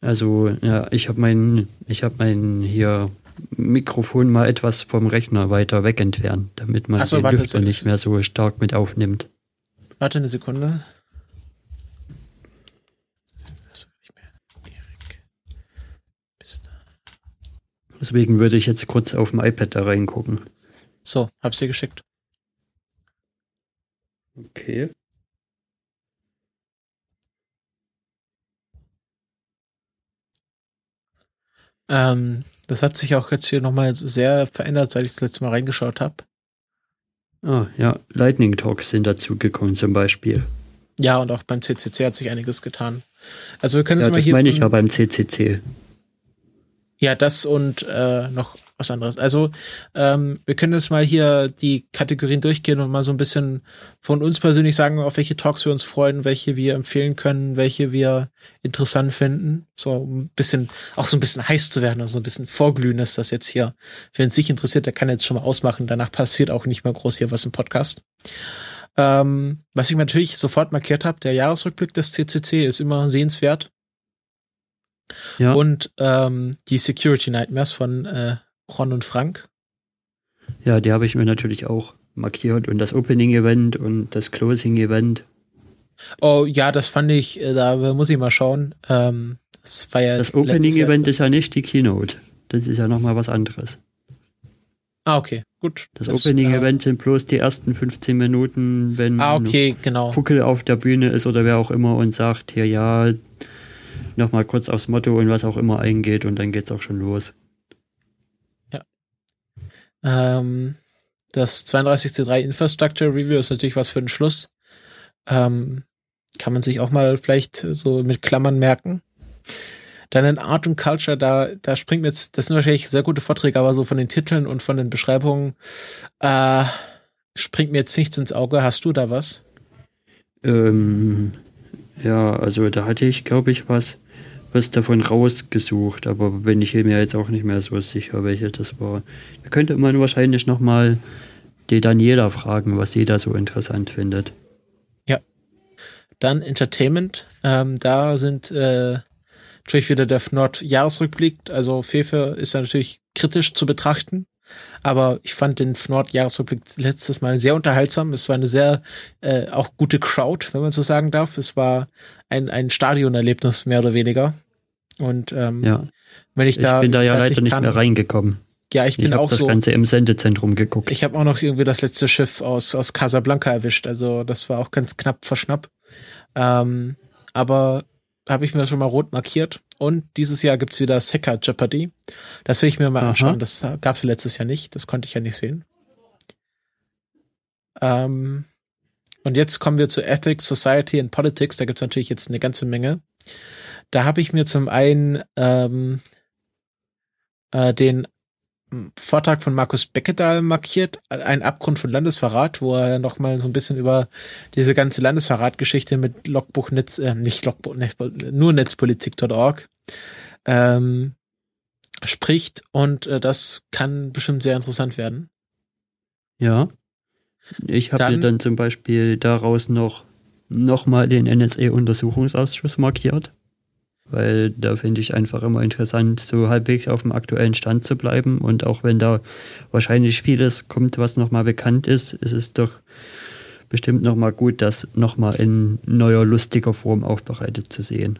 Also, ja, ich habe mein, ich habe mein hier Mikrofon mal etwas vom Rechner weiter weg entfernt, damit man Ach so, den warte, Lüfter nicht mehr so stark mit aufnimmt. Warte eine Sekunde. Was nicht mehr? Erik. Bis da. Deswegen würde ich jetzt kurz auf dem iPad da reingucken. So, hab's dir geschickt. Okay. Ähm, das hat sich auch jetzt hier nochmal sehr verändert, seit ich das letzte Mal reingeschaut habe. Ah, ja, Lightning Talks sind dazugekommen zum Beispiel. Ja, und auch beim CCC hat sich einiges getan. Also wir können Ja, jetzt mal das hier meine ich ja beim CCC. Ja, das und äh, noch was anderes. Also ähm, wir können jetzt mal hier die Kategorien durchgehen und mal so ein bisschen von uns persönlich sagen, auf welche Talks wir uns freuen, welche wir empfehlen können, welche wir interessant finden. So ein bisschen, auch so ein bisschen heiß zu werden, also ein bisschen vorglühen ist das jetzt hier. Wenn es sich interessiert, der kann jetzt schon mal ausmachen. Danach passiert auch nicht mehr groß hier was im Podcast. Ähm, was ich natürlich sofort markiert habe, der Jahresrückblick des CCC ist immer sehenswert. Ja. Und ähm, die Security Nightmares von äh, Ron und Frank. Ja, die habe ich mir natürlich auch markiert und das Opening-Event und das Closing-Event. Oh ja, das fand ich, äh, da muss ich mal schauen. Ähm, das war ja das Opening-Event ist ja nicht die Keynote. Das ist ja nochmal was anderes. Ah, okay, gut. Das, das Opening-Event äh, sind bloß die ersten 15 Minuten, wenn ah, okay, genau. Puckel auf der Bühne ist oder wer auch immer und sagt, hier ja, nochmal kurz aufs Motto und was auch immer eingeht und dann geht's auch schon los. Ähm, das 32C3 Infrastructure Review ist natürlich was für den Schluss. Ähm, kann man sich auch mal vielleicht so mit Klammern merken. Dann in Art und Culture, da, da springt mir jetzt, das sind wahrscheinlich sehr gute Vorträge, aber so von den Titeln und von den Beschreibungen äh, springt mir jetzt nichts ins Auge. Hast du da was? Ähm, ja, also da hatte ich, glaube ich, was was davon rausgesucht, aber bin ich mir jetzt auch nicht mehr so sicher, welche das war. Da könnte man wahrscheinlich nochmal die Daniela fragen, was sie da so interessant findet. Ja. Dann Entertainment. Ähm, da sind äh, natürlich wieder der Nord-Jahresrückblick. Also Fefe ist ja natürlich kritisch zu betrachten. Aber ich fand den Nord-Jahresrückblick letztes Mal sehr unterhaltsam. Es war eine sehr äh, auch gute Crowd, wenn man so sagen darf. Es war ein, ein Stadionerlebnis mehr oder weniger. Und ähm, ja. wenn ich, da. Ich bin da ja leider nicht kann, mehr reingekommen. Ja, ich bin ich auch das so. das Ganze im Sendezentrum geguckt. Ich habe auch noch irgendwie das letzte Schiff aus, aus Casablanca erwischt. Also das war auch ganz knapp verschnapp. Ähm, aber habe ich mir schon mal rot markiert. Und dieses Jahr gibt's wieder das Hacker Jeopardy. Das will ich mir mal Aha. anschauen. Das gab's letztes Jahr nicht. Das konnte ich ja nicht sehen. Ähm, und jetzt kommen wir zu Ethics, Society and Politics. Da gibt's natürlich jetzt eine ganze Menge. Da habe ich mir zum einen ähm, äh, den Vortrag von Markus Beckedahl markiert, ein Abgrund von Landesverrat, wo er nochmal so ein bisschen über diese ganze Landesverratgeschichte mit Logbuch Netz, äh, nicht Logbuch, nur Netzpolitik.org ähm, spricht und äh, das kann bestimmt sehr interessant werden. Ja. Ich habe mir dann zum Beispiel daraus noch nochmal den NSA-Untersuchungsausschuss markiert weil da finde ich einfach immer interessant, so halbwegs auf dem aktuellen Stand zu bleiben. Und auch wenn da wahrscheinlich vieles kommt, was nochmal bekannt ist, ist es doch bestimmt nochmal gut, das nochmal in neuer, lustiger Form aufbereitet zu sehen.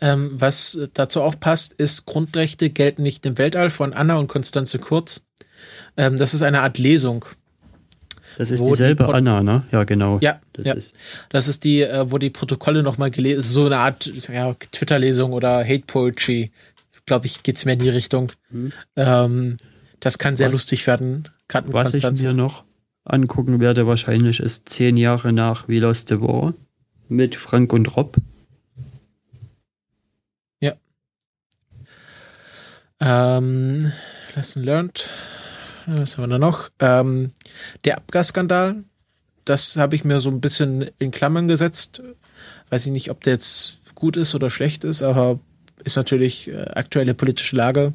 Ähm, was dazu auch passt, ist Grundrechte gelten nicht im Weltall von Anna und Konstanze Kurz. Ähm, das ist eine Art Lesung das ist dieselbe die Anna, ne? Ja, genau. Ja, das ja. Ist das ist die, äh, wo die Protokolle nochmal gelesen, so eine Art ja, Twitter-Lesung oder Hate Poetry. Glaube ich, geht's mehr in die Richtung. Hm. Ähm, das kann sehr was, lustig werden. Was ich mir noch angucken werde, wahrscheinlich ist zehn Jahre nach We Lost the War mit Frank und Rob. Ja. Ähm, Lesson learned was haben wir da noch? Ähm, der Abgasskandal, das habe ich mir so ein bisschen in Klammern gesetzt. Weiß ich nicht, ob der jetzt gut ist oder schlecht ist, aber ist natürlich äh, aktuelle politische Lage.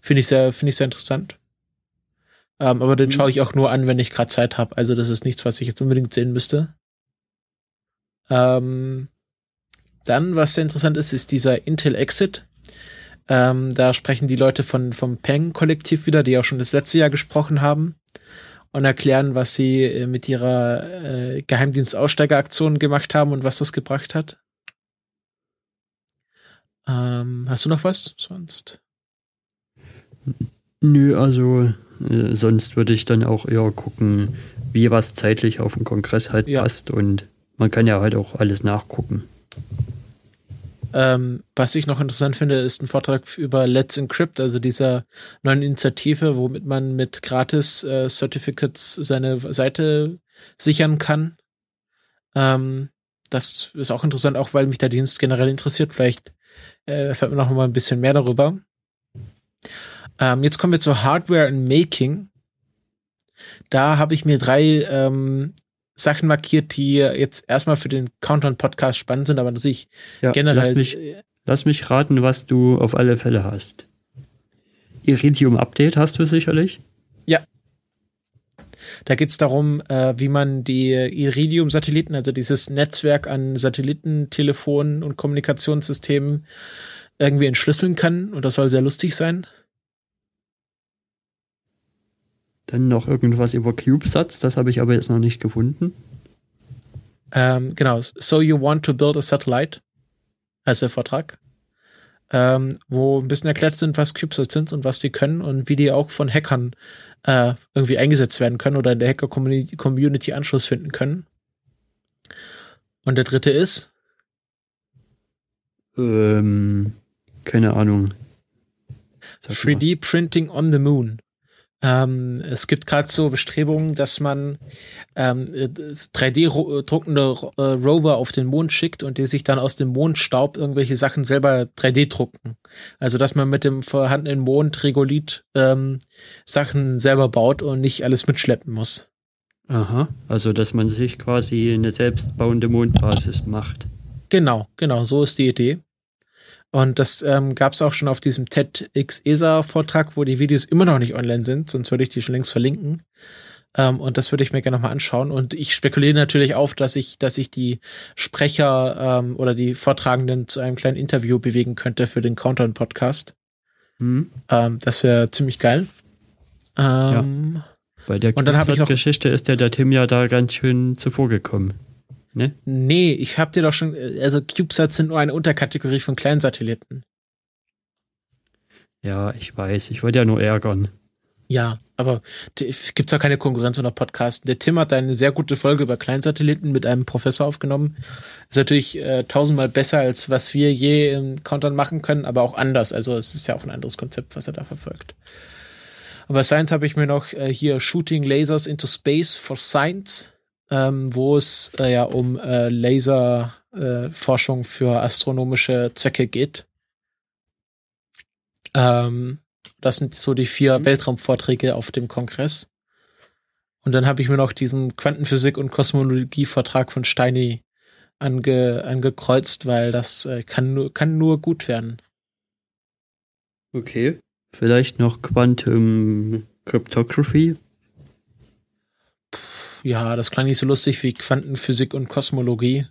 Finde ich sehr, finde ich sehr interessant. Ähm, aber den mhm. schaue ich auch nur an, wenn ich gerade Zeit habe. Also das ist nichts, was ich jetzt unbedingt sehen müsste. Ähm, dann, was sehr interessant ist, ist dieser Intel Exit. Ähm, da sprechen die Leute von, vom Peng-Kollektiv wieder, die auch schon das letzte Jahr gesprochen haben und erklären, was sie äh, mit ihrer äh, Geheimdienstaussteigeraktion gemacht haben und was das gebracht hat. Ähm, hast du noch was sonst? Nö, also äh, sonst würde ich dann auch eher gucken, wie was zeitlich auf den Kongress halt ja. passt und man kann ja halt auch alles nachgucken. Ähm, was ich noch interessant finde, ist ein Vortrag über Let's Encrypt, also dieser neuen Initiative, womit man mit gratis äh, Certificates seine Seite sichern kann. Ähm, das ist auch interessant, auch weil mich der Dienst generell interessiert. Vielleicht äh, erfährt man noch mal ein bisschen mehr darüber. Ähm, jetzt kommen wir zur Hardware and Making. Da habe ich mir drei ähm, Sachen markiert, die jetzt erstmal für den Countdown-Podcast spannend sind, aber natürlich Ja, generell. lass mich, lass mich raten, was du auf alle Fälle hast. Iridium Update hast du sicherlich. Da geht es darum, äh, wie man die Iridium-Satelliten, also dieses Netzwerk an Satellitentelefonen und Kommunikationssystemen irgendwie entschlüsseln kann. Und das soll sehr lustig sein. Dann noch irgendwas über CubeSats, das habe ich aber jetzt noch nicht gefunden. Ähm, genau. So you want to build a satellite? Heißt der Vortrag. Ähm, wo ein bisschen erklärt sind, was CubeSats sind und was die können und wie die auch von Hackern äh, irgendwie eingesetzt werden können oder in der Hacker-Community Anschluss finden können. Und der dritte ist, Ähm, keine Ahnung. Sag mal. 3D-Printing on the Moon. Ähm, es gibt gerade so Bestrebungen, dass man ähm, 3D-druckende äh, Rover auf den Mond schickt und die sich dann aus dem Mondstaub irgendwelche Sachen selber 3D drucken. Also dass man mit dem vorhandenen Mond Regolith ähm, Sachen selber baut und nicht alles mitschleppen muss. Aha, also dass man sich quasi eine selbstbauende Mondbasis macht. Genau, genau, so ist die Idee. Und das ähm, gab es auch schon auf diesem TEDx-ESA-Vortrag, wo die Videos immer noch nicht online sind, sonst würde ich die schon längst verlinken. Ähm, und das würde ich mir gerne nochmal anschauen. Und ich spekuliere natürlich auf, dass ich, dass ich die Sprecher ähm, oder die Vortragenden zu einem kleinen Interview bewegen könnte für den Countdown-Podcast. Hm? Ähm, das wäre ziemlich geil. Ähm, Bei der Und dann ich noch- Geschichte ist ja der Tim ja da ganz schön zuvor gekommen. Ne? Nee, ich hab dir doch schon, also CubeSats sind nur eine Unterkategorie von Kleinsatelliten. Ja, ich weiß. Ich wollte ja nur ärgern. Ja, aber gibt's da keine Konkurrenz unter Podcasten. Der Tim hat eine sehr gute Folge über Kleinsatelliten mit einem Professor aufgenommen. Ist natürlich äh, tausendmal besser, als was wir je im Countdown machen können, aber auch anders. Also es ist ja auch ein anderes Konzept, was er da verfolgt. Und bei Science habe ich mir noch äh, hier Shooting Lasers into Space for Science, ähm, wo es äh, ja um äh, Laserforschung äh, Forschung für astronomische Zwecke geht. Ähm, das sind so die vier Weltraumvorträge auf dem Kongress. Und dann habe ich mir noch diesen Quantenphysik- und Kosmologie-Vortrag von Steini ange, angekreuzt, weil das äh, kann, nur, kann nur gut werden. Okay. Vielleicht noch Quantum Cryptography. Ja, das klang nicht so lustig wie Quantenphysik und Kosmologie.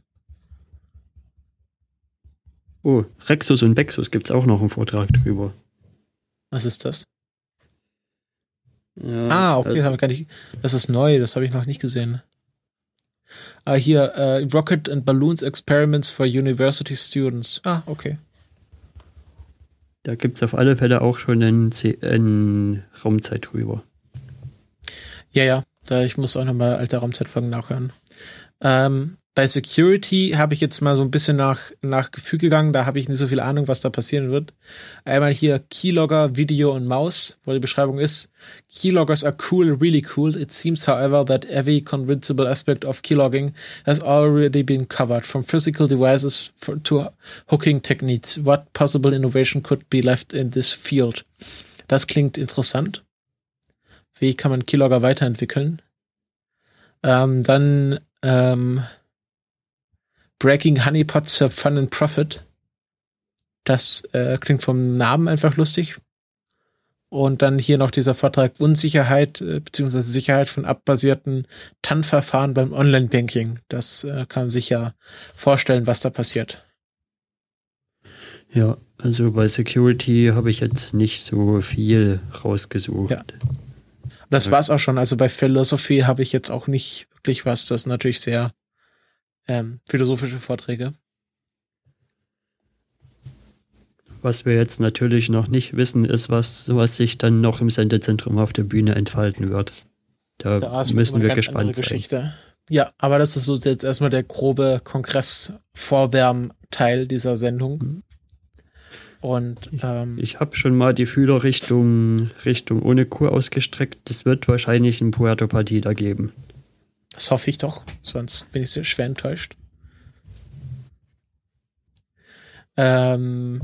Oh, Rexus und Vexus gibt's auch noch einen Vortrag drüber. Was ist das? Ja, Ah, okay, das, ich gar nicht, das ist neu, das habe ich noch nicht gesehen. Ah, hier, äh, Rocket and Balloons Experiments for University Students. Ah, okay. da gibt's auf alle Fälle auch schon einen, C einen Raumzeit drüber. Ja, ja, da ich muss auch nochmal alte Raumzeitfolgen nachhören. Ähm, bei Security habe ich jetzt mal so ein bisschen nach, nach Gefühl gegangen, da habe ich nicht so viel Ahnung, was da passieren wird. Einmal hier Keylogger, Video und Maus, wo die Beschreibung ist, Keyloggers are cool, really cool. It seems, however, that every convincible aspect of keylogging has already been covered, from physical devices for, to hooking techniques. What possible innovation could be left in this field? Das klingt interessant. Wie kann man Keylogger weiterentwickeln? Ähm, dann ähm, Breaking Honeypots for Fun and Profit. Das äh, klingt vom Namen einfach lustig. Und dann hier noch dieser Vortrag Unsicherheit äh, bzw. Sicherheit von abbasierten TAN-Verfahren beim Online-Banking. Das äh, kann man sich ja vorstellen, was da passiert. Ja, also bei Security habe ich jetzt nicht so viel rausgesucht. Ja. Das Ja. war's auch schon. Also bei Philosophie habe ich jetzt auch nicht wirklich was. Das sind natürlich sehr ähm, philosophische Vorträge. Was wir jetzt natürlich noch nicht wissen, ist, was, was sich dann noch im Sendezentrum auf der Bühne entfalten wird. Da, Da müssen wir gespannt sein. Ja, aber das ist so jetzt erstmal der grobe Kongress-Vorwärmteil dieser Sendung. Und ähm, Ich habe schon mal die Fühler Richtung, Richtung ohne Kur ausgestreckt. Das wird wahrscheinlich ein Puerto Partida geben. das hoffe ich doch, sonst bin ich sehr schwer enttäuscht. Ähm,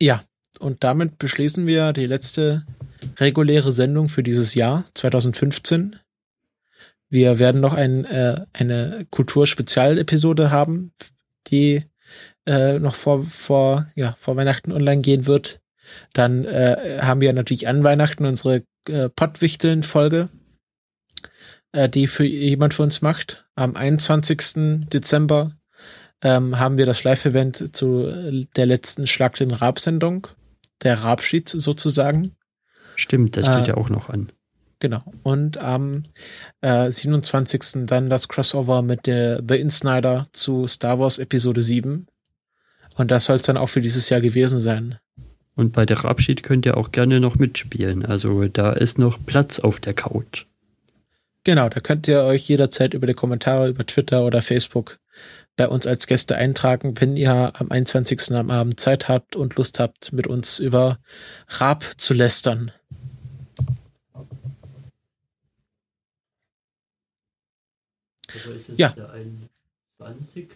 ja, und damit beschließen wir die letzte reguläre Sendung für dieses Jahr 2015. Wir werden noch ein, äh, eine Kulturspezialepisode haben, die äh, noch vor, vor, ja, vor Weihnachten online gehen wird. Dann äh, haben wir natürlich an Weihnachten unsere äh, Pottwichteln-Folge, äh, die für jemand für uns macht. Am 21. Dezember ähm, haben wir das Live-Event zu der letzten Schlag den Rab-Sendung, der Rabschied sozusagen. Stimmt, das steht Äh, ja auch noch an. Genau. Und am äh, 27. dann das Crossover mit der The Insnider zu Star Wars Episode 7. Und das soll es dann auch für dieses Jahr gewesen sein. Und bei der Abschied könnt ihr auch gerne noch mitspielen. Also da ist noch Platz auf der Couch. Genau, da könnt ihr euch jederzeit über die Kommentare über Twitter oder Facebook bei uns als Gäste eintragen, wenn ihr am 21. am Abend Zeit habt und Lust habt, mit uns über Raab zu lästern. Ja. der 21.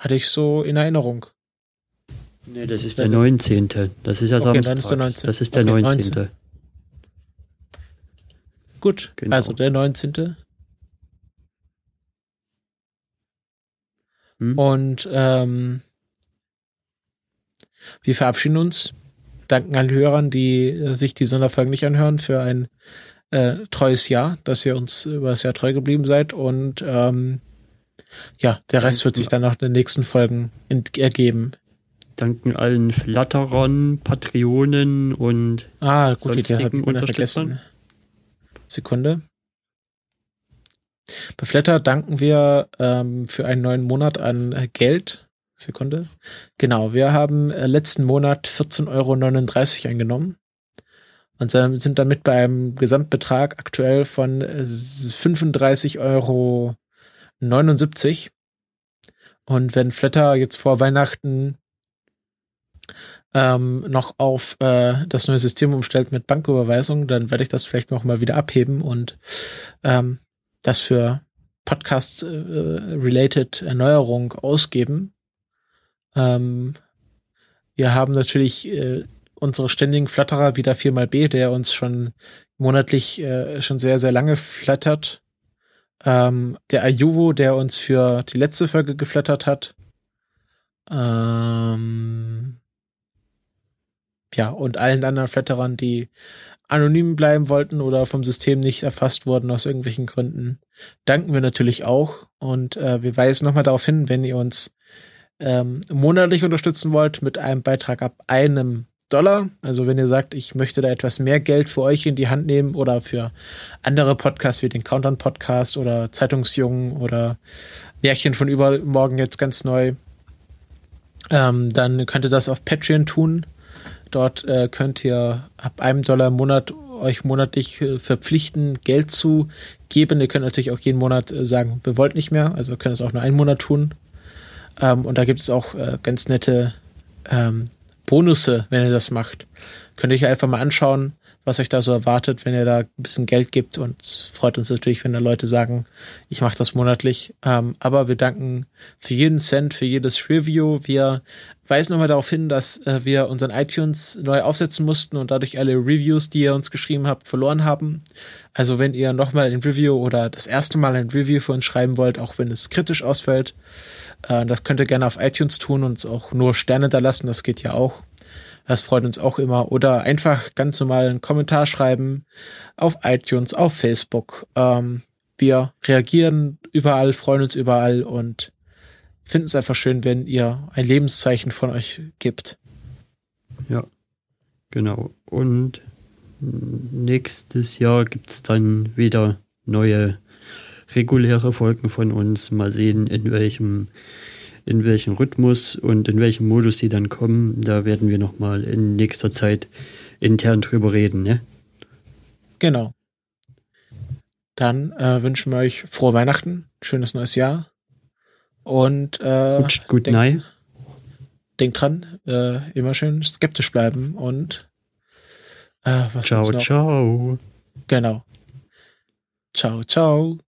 Hatte ich so in Erinnerung. Nee, das ist der 19. Das ist ja Okay, dann Samstag. ist der 19.. Das ist der Okay, 19. 19.. Gut, Genau. also der 19. Hm? Und ähm, wir verabschieden uns. Danken allen Hörern, die äh, sich die Sonderfolgen nicht anhören, für ein äh, treues Jahr, dass ihr uns über das Jahr treu geblieben seid. Und ähm, ja, der Rest wird sich dann auch in den nächsten Folgen ergeben. Danken allen Flatterern, Patreonen und ah, gut, sonstigen Idee, Unterstützern. Sekunde. Bei Flatter danken wir ähm, für einen neuen Monat an Geld. Sekunde. Genau, wir haben äh, letzten Monat 14,39 Euro eingenommen und sind damit bei einem Gesamtbetrag aktuell von äh, 35 Euro 79. Und wenn Flatter jetzt vor Weihnachten ähm, noch auf äh, das neue System umstellt mit Banküberweisung, dann werde ich das vielleicht noch mal wieder abheben und ähm, das für Podcast-related äh, Erneuerung ausgeben. Ähm, wir haben natürlich äh, unsere ständigen Flatterer wieder 4 mal B, der uns schon monatlich äh, schon sehr, sehr lange flattert. Ähm, der Ayuvo, der uns für die letzte Folge geflattert hat. Ähm, ja, und allen anderen Flatterern, die anonym bleiben wollten oder vom System nicht erfasst wurden aus irgendwelchen Gründen, danken wir natürlich auch. Und äh, wir weisen nochmal darauf hin, wenn ihr uns ähm, monatlich unterstützen wollt mit einem Beitrag ab einem Dollar. Also wenn ihr sagt, ich möchte da etwas mehr Geld für euch in die Hand nehmen oder für andere Podcasts wie den Countdown Podcast oder Zeitungsjungen oder Märchen von übermorgen jetzt ganz neu, ähm, dann könnt ihr das auf Patreon tun. Dort äh, könnt ihr ab einem Dollar im Monat euch monatlich äh, verpflichten, Geld zu geben. Ihr könnt natürlich auch jeden Monat äh, sagen, wir wollten nicht mehr. Also könnt es auch nur einen Monat tun. Ähm, und da gibt es auch äh, ganz nette ähm, Bonusse, wenn ihr das macht. Könnt ihr euch einfach mal anschauen, was euch da so erwartet, wenn ihr da ein bisschen Geld gibt. Und es freut uns natürlich, wenn da Leute sagen, ich mache das monatlich. Ähm, aber wir danken für jeden Cent, für jedes Review. Wir weisen nochmal darauf hin, dass äh, wir unseren iTunes neu aufsetzen mussten und dadurch alle Reviews, die ihr uns geschrieben habt, verloren haben. Also wenn ihr nochmal ein Review oder das erste Mal ein Review für uns schreiben wollt, auch wenn es kritisch ausfällt, äh, das könnt ihr gerne auf iTunes tun und auch nur Sterne da lassen, das geht ja auch. Das freut uns auch immer. Oder einfach ganz normal einen Kommentar schreiben auf iTunes, auf Facebook. Ähm, wir reagieren überall, freuen uns überall und finden es einfach schön, wenn ihr ein Lebenszeichen von euch gibt. Ja, genau. Und nächstes Jahr gibt es dann wieder neue reguläre Folgen von uns. Mal sehen, in welchem, in welchem Rhythmus und in welchem Modus die dann kommen. Da werden wir nochmal in nächster Zeit intern drüber reden, ne? Genau. Dann äh, wünschen wir euch frohe Weihnachten, schönes neues Jahr. Und äh, Gut, gut denk- nein. denkt dran, äh, immer schön skeptisch bleiben und äh, was Ciao, ciao. Genau. Ciao, ciao.